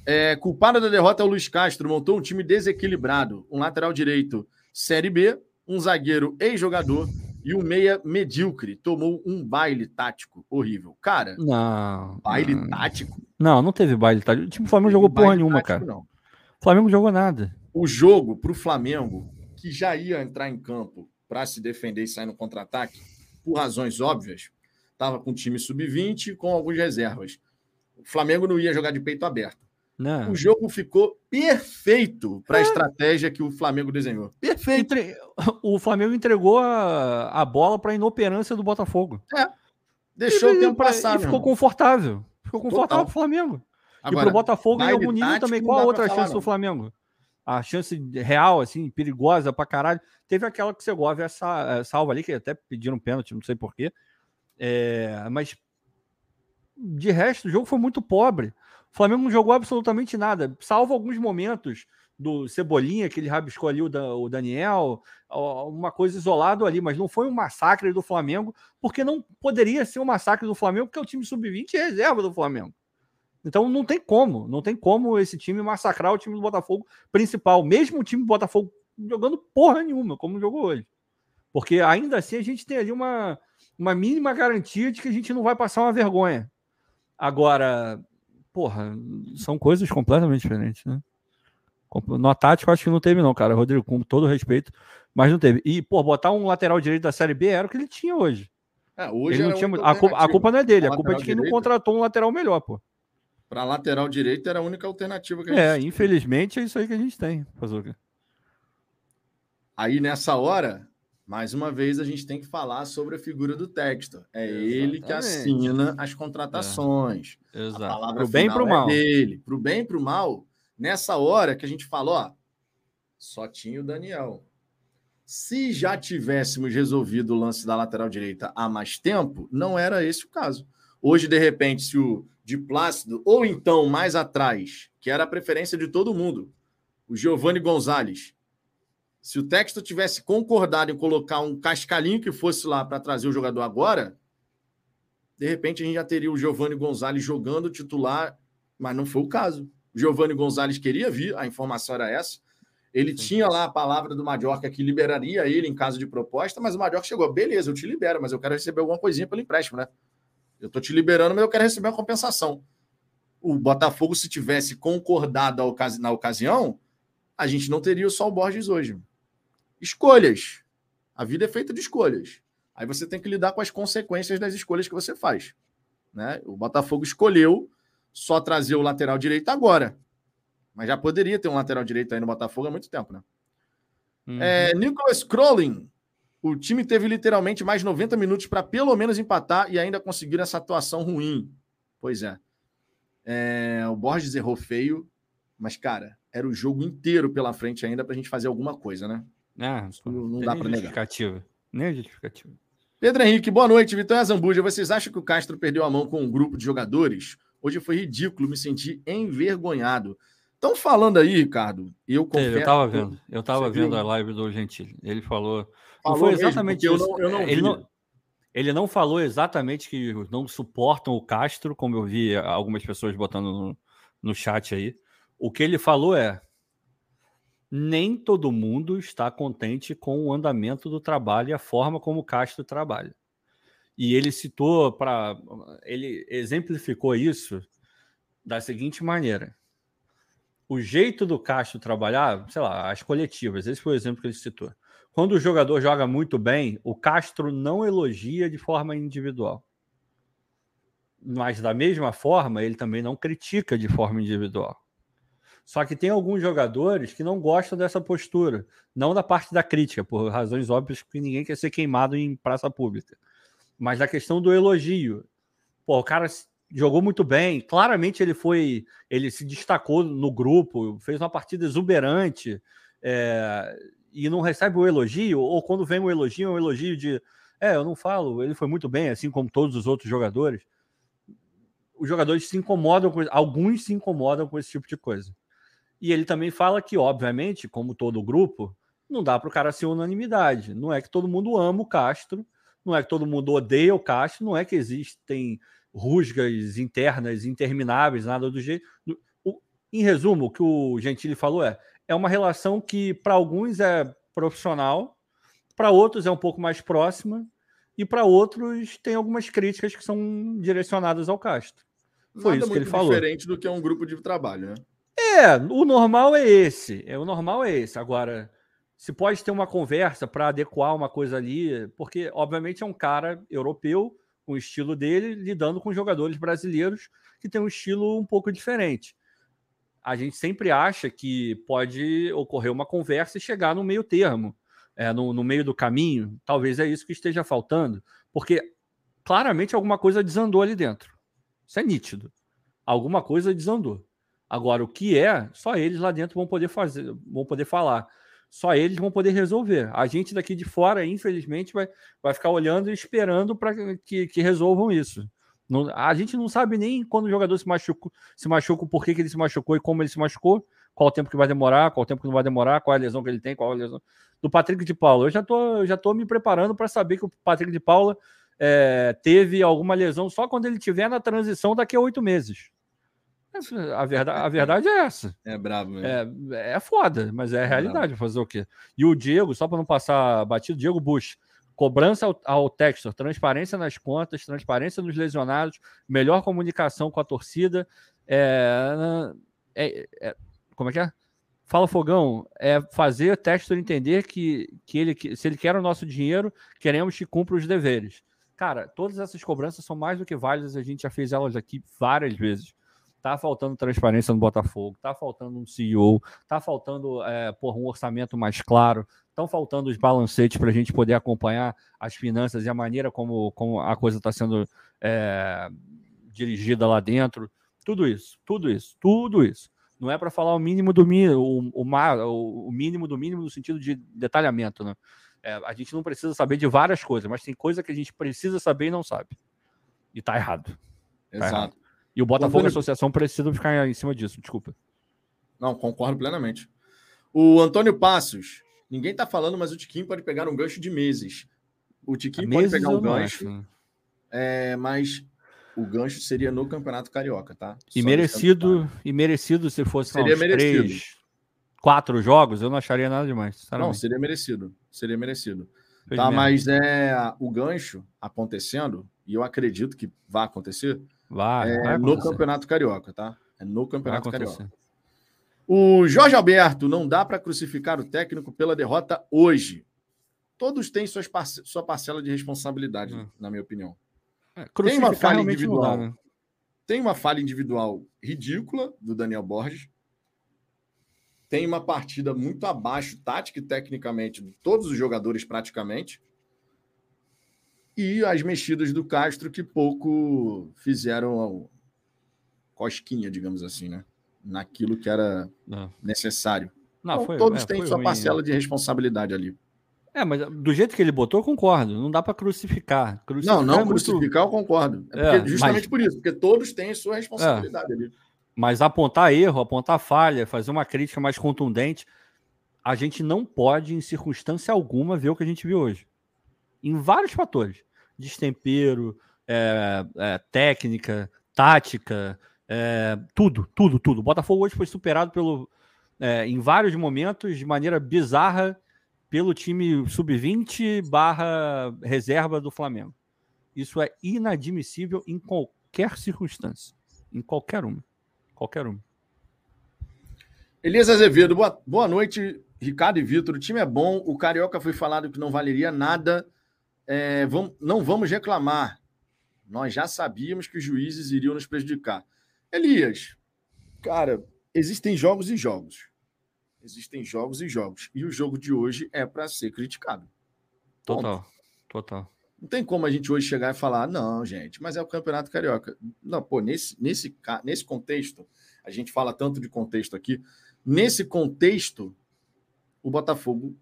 É, culpado da derrota é o Luiz Castro, montou um time desequilibrado. Um lateral direito Série B, um zagueiro ex-jogador e um meia medíocre. Tomou um baile tático horrível. Cara, não. Baile não. tático? Não, não teve baile tático. O time do Flamengo jogou porra nenhuma, tático, cara. Não. O Flamengo jogou nada. O jogo para o Flamengo que já ia entrar em campo para se defender e sair no contra-ataque, por razões óbvias, estava com o time sub-20 com algumas reservas. O Flamengo não ia jogar de peito aberto. Não. O jogo ficou perfeito para a é. estratégia que o Flamengo desenhou. Perfeito. Entre... O Flamengo entregou a, a bola para a inoperância do Botafogo. É. Deixou e, o tempo passar. E ficou confortável. Ficou confortável para o Flamengo. Agora, e para o Botafogo em algum nível também. Qual a outra chance do Flamengo? a chance real, assim, perigosa pra caralho. Teve aquela que o Segovia essa, salva ali, que até pediram pênalti, não sei porquê. É, mas de resto, o jogo foi muito pobre. O Flamengo não jogou absolutamente nada, salvo alguns momentos do Cebolinha, que ele rabiscou ali o, da, o Daniel, uma coisa isolada ali, mas não foi um massacre do Flamengo, porque não poderia ser um massacre do Flamengo, porque é o time sub-20 é reserva do Flamengo. Então não tem como, não tem como esse time massacrar o time do Botafogo principal, mesmo o time do Botafogo jogando porra nenhuma, como jogou hoje. Porque ainda assim a gente tem ali uma, uma mínima garantia de que a gente não vai passar uma vergonha. Agora, porra, são coisas completamente diferentes, né? No Atlético acho que não teve não, cara. Rodrigo, com todo respeito, mas não teve. E, pô, botar um lateral direito da Série B era o que ele tinha hoje. É, hoje ele não tinha... a, culpa, a culpa não é dele, a culpa é de quem não contratou um lateral melhor, pô. Para lateral direito era a única alternativa que a é, gente É, infelizmente é isso aí que a gente tem. Fazer Aí nessa hora, mais uma vez a gente tem que falar sobre a figura do texto. É Exatamente. ele que assina as contratações. É. Exato. A palavra pro bem e pro é mal. dele. Pro bem e pro mal, nessa hora que a gente falou, ó, só tinha o Daniel. Se já tivéssemos resolvido o lance da lateral direita há mais tempo, não era esse o caso. Hoje, de repente, se o de Plácido, ou então mais atrás, que era a preferência de todo mundo, o Giovanni Gonzalez. Se o texto tivesse concordado em colocar um cascalinho que fosse lá para trazer o jogador agora, de repente a gente já teria o Giovanni Gonzalez jogando titular, mas não foi o caso. O Giovanni Gonzalez queria vir, a informação era essa. Ele Sim. tinha lá a palavra do Majorca que liberaria ele em caso de proposta, mas o Majorca chegou, beleza, eu te libero, mas eu quero receber alguma coisinha pelo empréstimo, né? Eu estou te liberando, mas eu quero receber uma compensação. O Botafogo, se tivesse concordado na ocasião, a gente não teria o Borges hoje. Escolhas. A vida é feita de escolhas. Aí você tem que lidar com as consequências das escolhas que você faz. Né? O Botafogo escolheu só trazer o lateral direito agora. Mas já poderia ter um lateral direito aí no Botafogo há muito tempo, né? Uhum. É, Nicholas Crowley o time teve literalmente mais 90 minutos para pelo menos empatar e ainda conseguir essa atuação ruim. Pois é. é o Borges errou feio, mas, cara, era o jogo inteiro pela frente ainda para a gente fazer alguma coisa, né? Ah, não, não dá para negar. Nem justificativa. Pedro Henrique, boa noite. Vitória Zambuja, vocês acham que o Castro perdeu a mão com um grupo de jogadores? Hoje foi ridículo, me senti envergonhado. Estão falando aí, Ricardo, eu confesso... Eu estava vendo, eu estava vendo viu? a live do Gentili. Ele falou Falou não foi exatamente mesmo, isso. Eu não, eu não ele, não, ele não falou exatamente que não suportam o Castro, como eu vi algumas pessoas botando no, no chat aí. O que ele falou é: nem todo mundo está contente com o andamento do trabalho e a forma como o Castro trabalha. E ele citou para. Ele exemplificou isso da seguinte maneira: o jeito do Castro trabalhar, sei lá, as coletivas, esse foi o exemplo que ele citou. Quando o jogador joga muito bem, o Castro não elogia de forma individual. Mas da mesma forma, ele também não critica de forma individual. Só que tem alguns jogadores que não gostam dessa postura, não da parte da crítica, por razões óbvias que ninguém quer ser queimado em praça pública, mas da questão do elogio. Pô, o cara jogou muito bem, claramente ele foi, ele se destacou no grupo, fez uma partida exuberante é, e não recebe o elogio, ou quando vem o elogio, é um elogio de, é, eu não falo, ele foi muito bem, assim como todos os outros jogadores. Os jogadores se incomodam com alguns se incomodam com esse tipo de coisa. E ele também fala que, obviamente, como todo grupo, não dá para o cara ser unanimidade. Não é que todo mundo ama o Castro, não é que todo mundo odeia o Castro, não é que existem rusgas internas intermináveis, nada do jeito. Em resumo, o que o Gentili falou é: é uma relação que para alguns é profissional, para outros é um pouco mais próxima, e para outros tem algumas críticas que são direcionadas ao Castro. Foi Nada isso que ele falou. diferente do que é um grupo de trabalho, né? É, o normal é esse. É, o normal é esse. Agora, se pode ter uma conversa para adequar uma coisa ali, porque, obviamente, é um cara europeu, com o estilo dele, lidando com jogadores brasileiros que tem um estilo um pouco diferente. A gente sempre acha que pode ocorrer uma conversa e chegar no meio termo, é, no, no meio do caminho. Talvez é isso que esteja faltando, porque claramente alguma coisa desandou ali dentro. Isso é nítido. Alguma coisa desandou. Agora, o que é, só eles lá dentro vão poder fazer, vão poder falar. Só eles vão poder resolver. A gente daqui de fora, infelizmente, vai, vai ficar olhando e esperando para que, que resolvam isso. Não, a gente não sabe nem quando o jogador se machucou, se machuca, por que, que ele se machucou e como ele se machucou, qual o tempo que vai demorar, qual o tempo que não vai demorar, qual a lesão que ele tem, qual a lesão. Do Patrick de Paula. Eu já tô, já tô me preparando para saber que o Patrick de Paula é, teve alguma lesão só quando ele tiver na transição daqui a oito meses. A verdade, a verdade é essa. (laughs) É brabo mesmo. É, é foda, mas é a é realidade. fazer o quê? E o Diego, só para não passar batido, Diego Bush. Cobrança ao, ao Textor, transparência nas contas, transparência nos lesionados, melhor comunicação com a torcida. É, é, é, como é que é? Fala Fogão, é fazer o Textor entender que, que ele, que, se ele quer o nosso dinheiro, queremos que cumpra os deveres. Cara, todas essas cobranças são mais do que válidas, a gente já fez elas aqui várias vezes. Tá faltando transparência no Botafogo, tá faltando um CEO, tá faltando é, por um orçamento mais claro, estão faltando os balancetes para a gente poder acompanhar as finanças e a maneira como, como a coisa está sendo é, dirigida lá dentro. Tudo isso, tudo isso, tudo isso. Não é para falar o mínimo do mínimo, o, o, o, mínimo do mínimo no sentido de detalhamento, né? É, a gente não precisa saber de várias coisas, mas tem coisa que a gente precisa saber e não sabe. E tá errado. Tá Exato. Errado. E o Botafogo e a Associação precisa ficar em cima disso, desculpa. Não, concordo plenamente. O Antônio Passos, ninguém tá falando, mas o Tiquinho pode pegar um gancho de meses. O Tiquinho pode pegar um gancho, é, mas o gancho seria no Campeonato Carioca, tá? E merecido, e merecido se fosse seria uns merecido. três, quatro jogos, eu não acharia nada demais. Não, seria merecido, seria merecido. tá, mas é o gancho acontecendo, e eu acredito que vai acontecer, Vai, é, vai no Campeonato Carioca, tá? É no Campeonato Carioca. O Jorge Alberto, não dá para crucificar o técnico pela derrota hoje. Todos têm suas parce sua parcela de responsabilidade, hum. na minha opinião. É, tem uma falha individual. Dá, né? Tem uma falha individual ridícula do Daniel Borges. Tem uma partida muito abaixo, tática e tecnicamente, de todos os jogadores praticamente e as mexidas do Castro que pouco fizeram cosquinha, digamos assim, né? Naquilo que era Não. necessário. Não, então, foi, todos é, têm sua ruim, parcela né? de responsabilidade ali. É, mas do jeito que ele botou, eu concordo. Não dá para crucificar. crucificar. Não, não é crucificar, muito... eu concordo. É é, justamente mas... por isso, porque todos têm sua responsabilidade ali. Mas apontar erro, apontar falha, fazer uma crítica mais contundente, a gente não pode, em circunstância alguma, ver o que a gente viu hoje. Em vários fatores destempero, é, é, técnica, tática, é, tudo, tudo, tudo. O Botafogo hoje foi superado pelo, é, em vários momentos, de maneira bizarra, pelo time sub-20 barra reserva do Flamengo. Isso é inadmissível em qualquer circunstância. Em qualquer uma. Qualquer uma. Elias Azevedo, boa, boa noite, Ricardo e Vitor. O time é bom. O Carioca foi falado que não valeria nada é, vamos, não vamos reclamar. Nós já sabíamos que os juízes iriam nos prejudicar. Elias, cara, existem jogos e jogos. Existem jogos e jogos. E o jogo de hoje é para ser criticado. Total, Ponto. total. Não tem como a gente hoje chegar e falar, não, gente, mas é o Campeonato Carioca. Não, pô, nesse, nesse, nesse contexto, a gente fala tanto de contexto aqui, nesse contexto, o Botafogo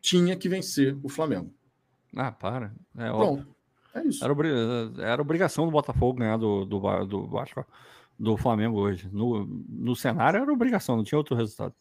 tinha que vencer o Flamengo. Ah, para. É Pronto. É isso. Era, era obrigação do Botafogo ganhar do, do, do, do, do Flamengo hoje. No, no cenário era obrigação, não tinha outro resultado.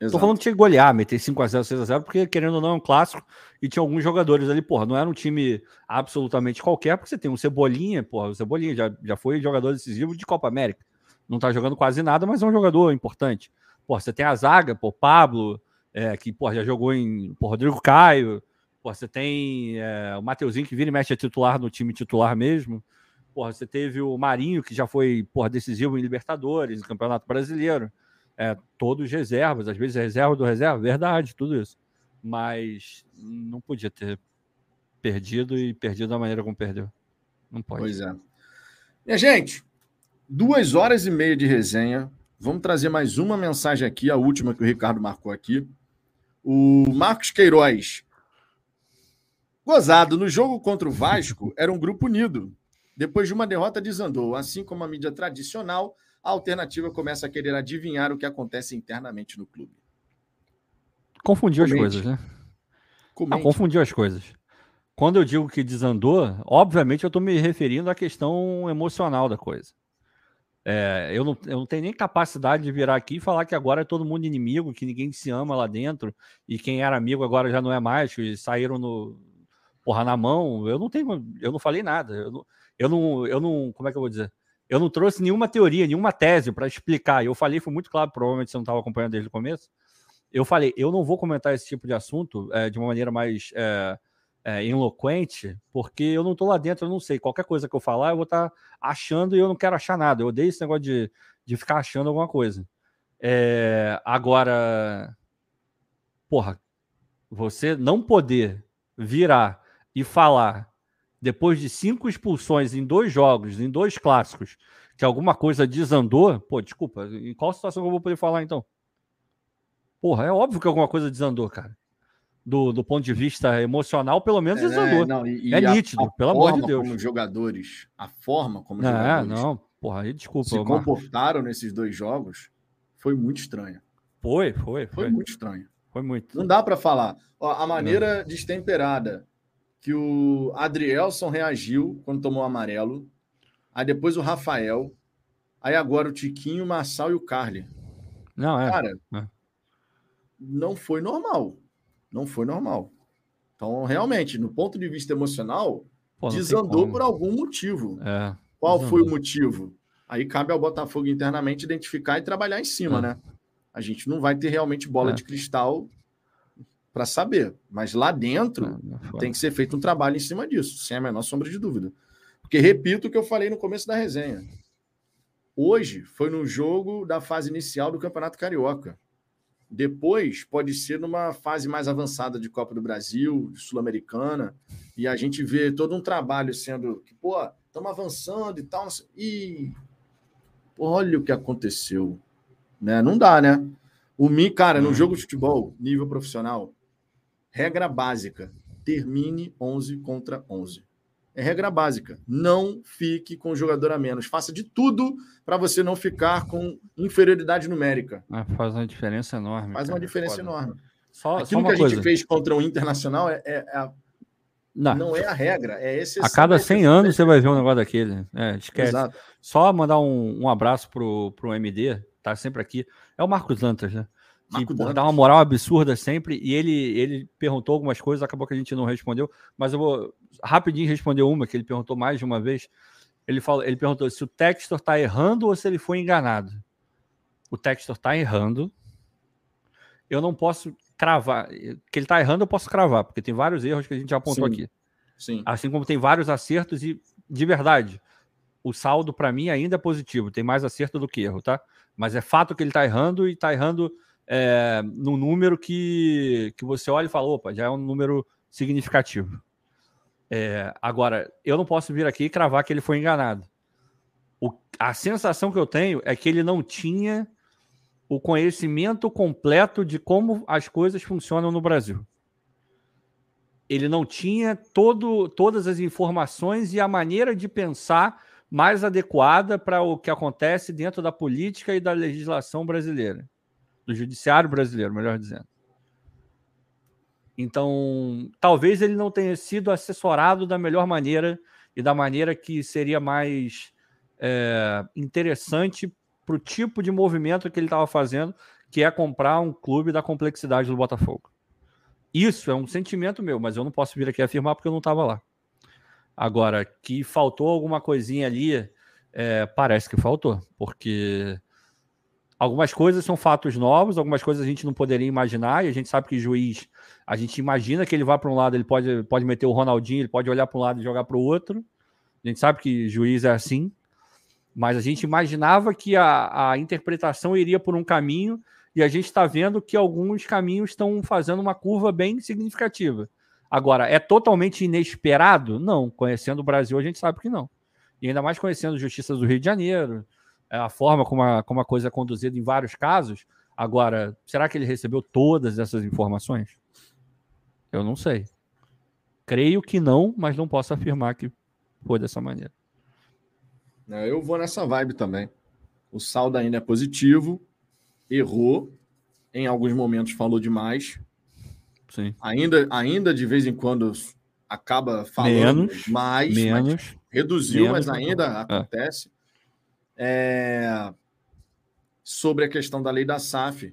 Exato. Tô falando que tinha que golear, meter 5x0, 6x0, porque querendo ou não é um clássico e tinha alguns jogadores ali, porra, não era um time absolutamente qualquer, porque você tem um Cebolinha, porra, o Cebolinha já, já foi jogador decisivo de Copa América. Não tá jogando quase nada, mas é um jogador importante. Porra, você tem a zaga, pô, Pablo, é, que porra, já jogou em porra, Rodrigo Caio, porra, você tem é, o Mateuzinho que vira e mexe a titular no time titular mesmo. Porra, você teve o Marinho, que já foi porra, decisivo em Libertadores, no Campeonato Brasileiro é, todos reservas, às vezes reserva do reserva, verdade, tudo isso. Mas não podia ter perdido e perdido da maneira como perdeu. Não pode. Pois é. Minha gente, duas horas e meia de resenha. Vamos trazer mais uma mensagem aqui, a última que o Ricardo marcou aqui. O Marcos Queiroz. Gozado, no jogo contra o Vasco, era um grupo unido. Depois de uma derrota, desandou. Assim como a mídia tradicional, a alternativa começa a querer adivinhar o que acontece internamente no clube. Confundiu Comente. as coisas, né? Não, confundiu as coisas. Quando eu digo que desandou, obviamente eu estou me referindo à questão emocional da coisa. É, eu, não, eu não tenho nem capacidade de virar aqui e falar que agora é todo mundo inimigo, que ninguém se ama lá dentro, e quem era amigo agora já não é mais, que saíram no porra na mão. Eu não tenho, eu não falei nada. Eu não, eu não, eu não como é que eu vou dizer? eu não trouxe nenhuma teoria, nenhuma tese para explicar. Eu falei, foi muito claro, provavelmente você não estava acompanhando desde o começo. Eu falei, eu não vou comentar esse tipo de assunto é, de uma maneira mais é, é, eloquente, porque eu não estou lá dentro, eu não sei. Qualquer coisa que eu falar, eu vou estar tá achando e eu não quero achar nada. Eu odeio esse negócio de, de ficar achando alguma coisa. agora, porra, você não poder virar e falar depois de cinco expulsões em dois jogos, em dois clássicos, que alguma coisa desandou, pô, desculpa, em qual situação eu vou poder falar então? Porra, é óbvio que alguma coisa desandou, cara. Do, do ponto de vista emocional, pelo menos é, desandou. Não, e, é e nítido, a, a pelo amor de Deus. como jogadores, a forma como não, jogadores não, porra, aí desculpa. Se comportaram nesses dois jogos foi muito estranha. Foi, foi, foi. Foi muito estranho. Foi muito. Não dá para falar. Ó, a maneira não. destemperada que o Adrielson reagiu quando tomou o amarelo. Aí depois o Rafael. Aí agora o Tiquinho, o Marçal e o Carly. Não, é. Cara, é. não foi normal. Não foi normal. Então, realmente, no ponto de vista emocional, Pô, desandou por algum motivo. É, Qual desandou. foi o motivo? Aí cabe ao Botafogo internamente identificar e trabalhar em cima, é. né? A gente não vai ter realmente bola é. de cristal para saber. Mas lá dentro tem que ser feito um trabalho em cima disso, sem a menor sombra de dúvida. Porque repito o que eu falei no começo da resenha. Hoje foi no jogo da fase inicial do Campeonato Carioca. Depois pode ser numa fase mais avançada de Copa do Brasil, Sul-Americana, e a gente vê todo um trabalho sendo que, pô, estamos avançando e tal. E olha o que aconteceu. Né? Não dá, né? O Mi, cara, no jogo de futebol, nível profissional, Regra básica: termine 11 contra 11. É regra básica. Não fique com o jogador a menos. Faça de tudo para você não ficar com inferioridade numérica. Ah, faz uma diferença enorme. Faz cara. uma diferença Foda. enorme. Só, Aquilo só que a coisa. gente fez contra o Internacional é, é, é a... não. não. é a regra, é esse. A cada 100 anos você vai ver um negócio daquele. É, esquece. Exato. Só mandar um, um abraço pro, pro MD, tá sempre aqui. É o Marcos Lantas, né? Que dá uma moral absurda sempre. E ele, ele perguntou algumas coisas, acabou que a gente não respondeu, mas eu vou rapidinho responder uma que ele perguntou mais de uma vez. Ele, falou, ele perguntou se o Textor está errando ou se ele foi enganado. O Textor está errando. Eu não posso cravar. Que ele está errando, eu posso cravar, porque tem vários erros que a gente já apontou Sim. aqui. Sim. Assim como tem vários acertos e, de verdade, o saldo para mim ainda é positivo. Tem mais acerto do que erro, tá? Mas é fato que ele está errando e está errando é, num número que, que você olha e fala, opa, já é um número significativo. É, agora, eu não posso vir aqui e cravar que ele foi enganado. O, a sensação que eu tenho é que ele não tinha o conhecimento completo de como as coisas funcionam no Brasil. Ele não tinha todo, todas as informações e a maneira de pensar mais adequada para o que acontece dentro da política e da legislação brasileira, do judiciário brasileiro, melhor dizendo. Então, talvez ele não tenha sido assessorado da melhor maneira e da maneira que seria mais é, interessante para o tipo de movimento que ele estava fazendo, que é comprar um clube da complexidade do Botafogo. Isso é um sentimento meu, mas eu não posso vir aqui afirmar porque eu não estava lá. Agora, que faltou alguma coisinha ali, é, parece que faltou, porque algumas coisas são fatos novos, algumas coisas a gente não poderia imaginar, e a gente sabe que juiz, a gente imagina que ele vá para um lado, ele pode, pode meter o Ronaldinho, ele pode olhar para um lado e jogar para o outro. A gente sabe que juiz é assim. Mas a gente imaginava que a, a interpretação iria por um caminho e a gente está vendo que alguns caminhos estão fazendo uma curva bem significativa. Agora, é totalmente inesperado? Não. Conhecendo o Brasil, a gente sabe que não. E ainda mais conhecendo Justiça do Rio de Janeiro, a forma como a, como a coisa é conduzida em vários casos. Agora, será que ele recebeu todas essas informações? Eu não sei. Creio que não, mas não posso afirmar que foi dessa maneira. É, eu vou nessa vibe também. O saldo ainda é positivo, errou, em alguns momentos falou demais. Sim. Ainda, ainda de vez em quando acaba falando menos, mais, menos, mas reduziu, menos, mas ainda é. acontece. É... Sobre a questão da lei da SAF,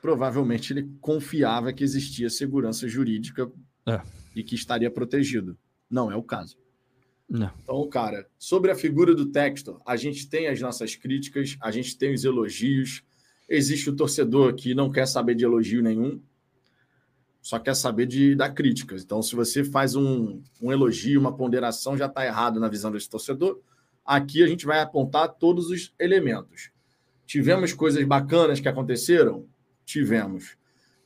provavelmente ele confiava que existia segurança jurídica é. e que estaria protegido. Não é o caso. Não. Então, cara, sobre a figura do Textor, a gente tem as nossas críticas, a gente tem os elogios. Existe o torcedor que não quer saber de elogio nenhum, só quer saber de dar críticas. Então, se você faz um, um elogio, uma ponderação, já está errado na visão desse torcedor. Aqui a gente vai apontar todos os elementos. Tivemos coisas bacanas que aconteceram? Tivemos.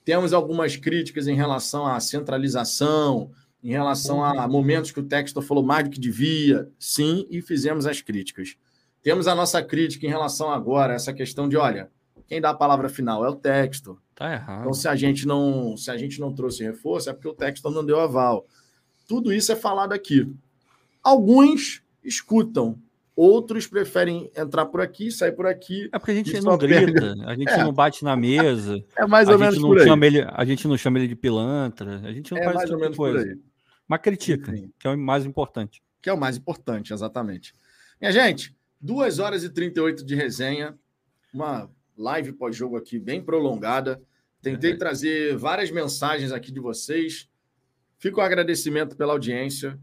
Temos algumas críticas em relação à centralização, em relação a momentos que o Textor falou mais do que devia, sim, e fizemos as críticas. Temos a nossa crítica em relação agora, essa questão de, olha, quem dá a palavra final é o Textor. Tá errado. Então, se a gente não, se a gente não trouxe reforço, é porque o Textor não deu aval. Tudo isso é falado aqui. Alguns escutam, outros preferem entrar por aqui, sair por aqui. É porque a gente não grita, pega. a gente é. não bate na mesa. (laughs) É mais ou menos por aí. Ele, a gente não chama ele de pilantra, a gente não é faz mais ou tipo menos coisa. por aí. Mas critica, Enfim. que é o mais importante. Que é o mais importante, exatamente. Minha gente, 2 horas e 38 de resenha, uma live pós-jogo aqui bem prolongada. Tentei é. trazer várias mensagens aqui de vocês. Fico o agradecimento pela audiência,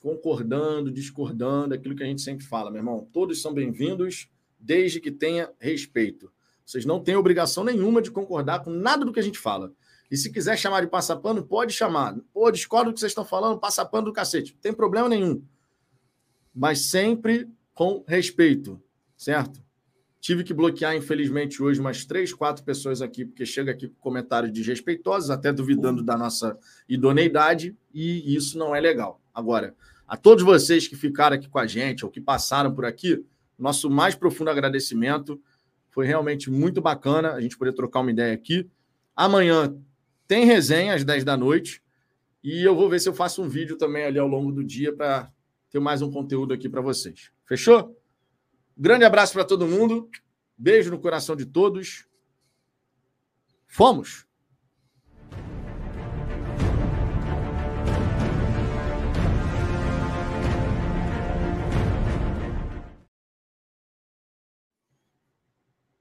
concordando, discordando, aquilo que a gente sempre fala, meu irmão. Todos são bem-vindos, desde que tenha respeito. Vocês não têm obrigação nenhuma de concordar com nada do que a gente fala. E se quiser chamar de passapano, pode chamar. Pô, discordo do que vocês estão falando, passapano do cacete. Não tem problema nenhum. Mas sempre com respeito, certo? Tive que bloquear, infelizmente, hoje umas três, quatro pessoas aqui, porque chega aqui com comentários desrespeitosos, até duvidando da nossa idoneidade, e isso não é legal. Agora, a todos vocês que ficaram aqui com a gente, ou que passaram por aqui, nosso mais profundo agradecimento. Foi realmente muito bacana a gente poder trocar uma ideia aqui. Amanhã tem resenha às 10 da noite. E eu vou ver se eu faço um vídeo também ali ao longo do dia para ter mais um conteúdo aqui para vocês. Fechou? Grande abraço para todo mundo. Beijo no coração de todos. Fomos!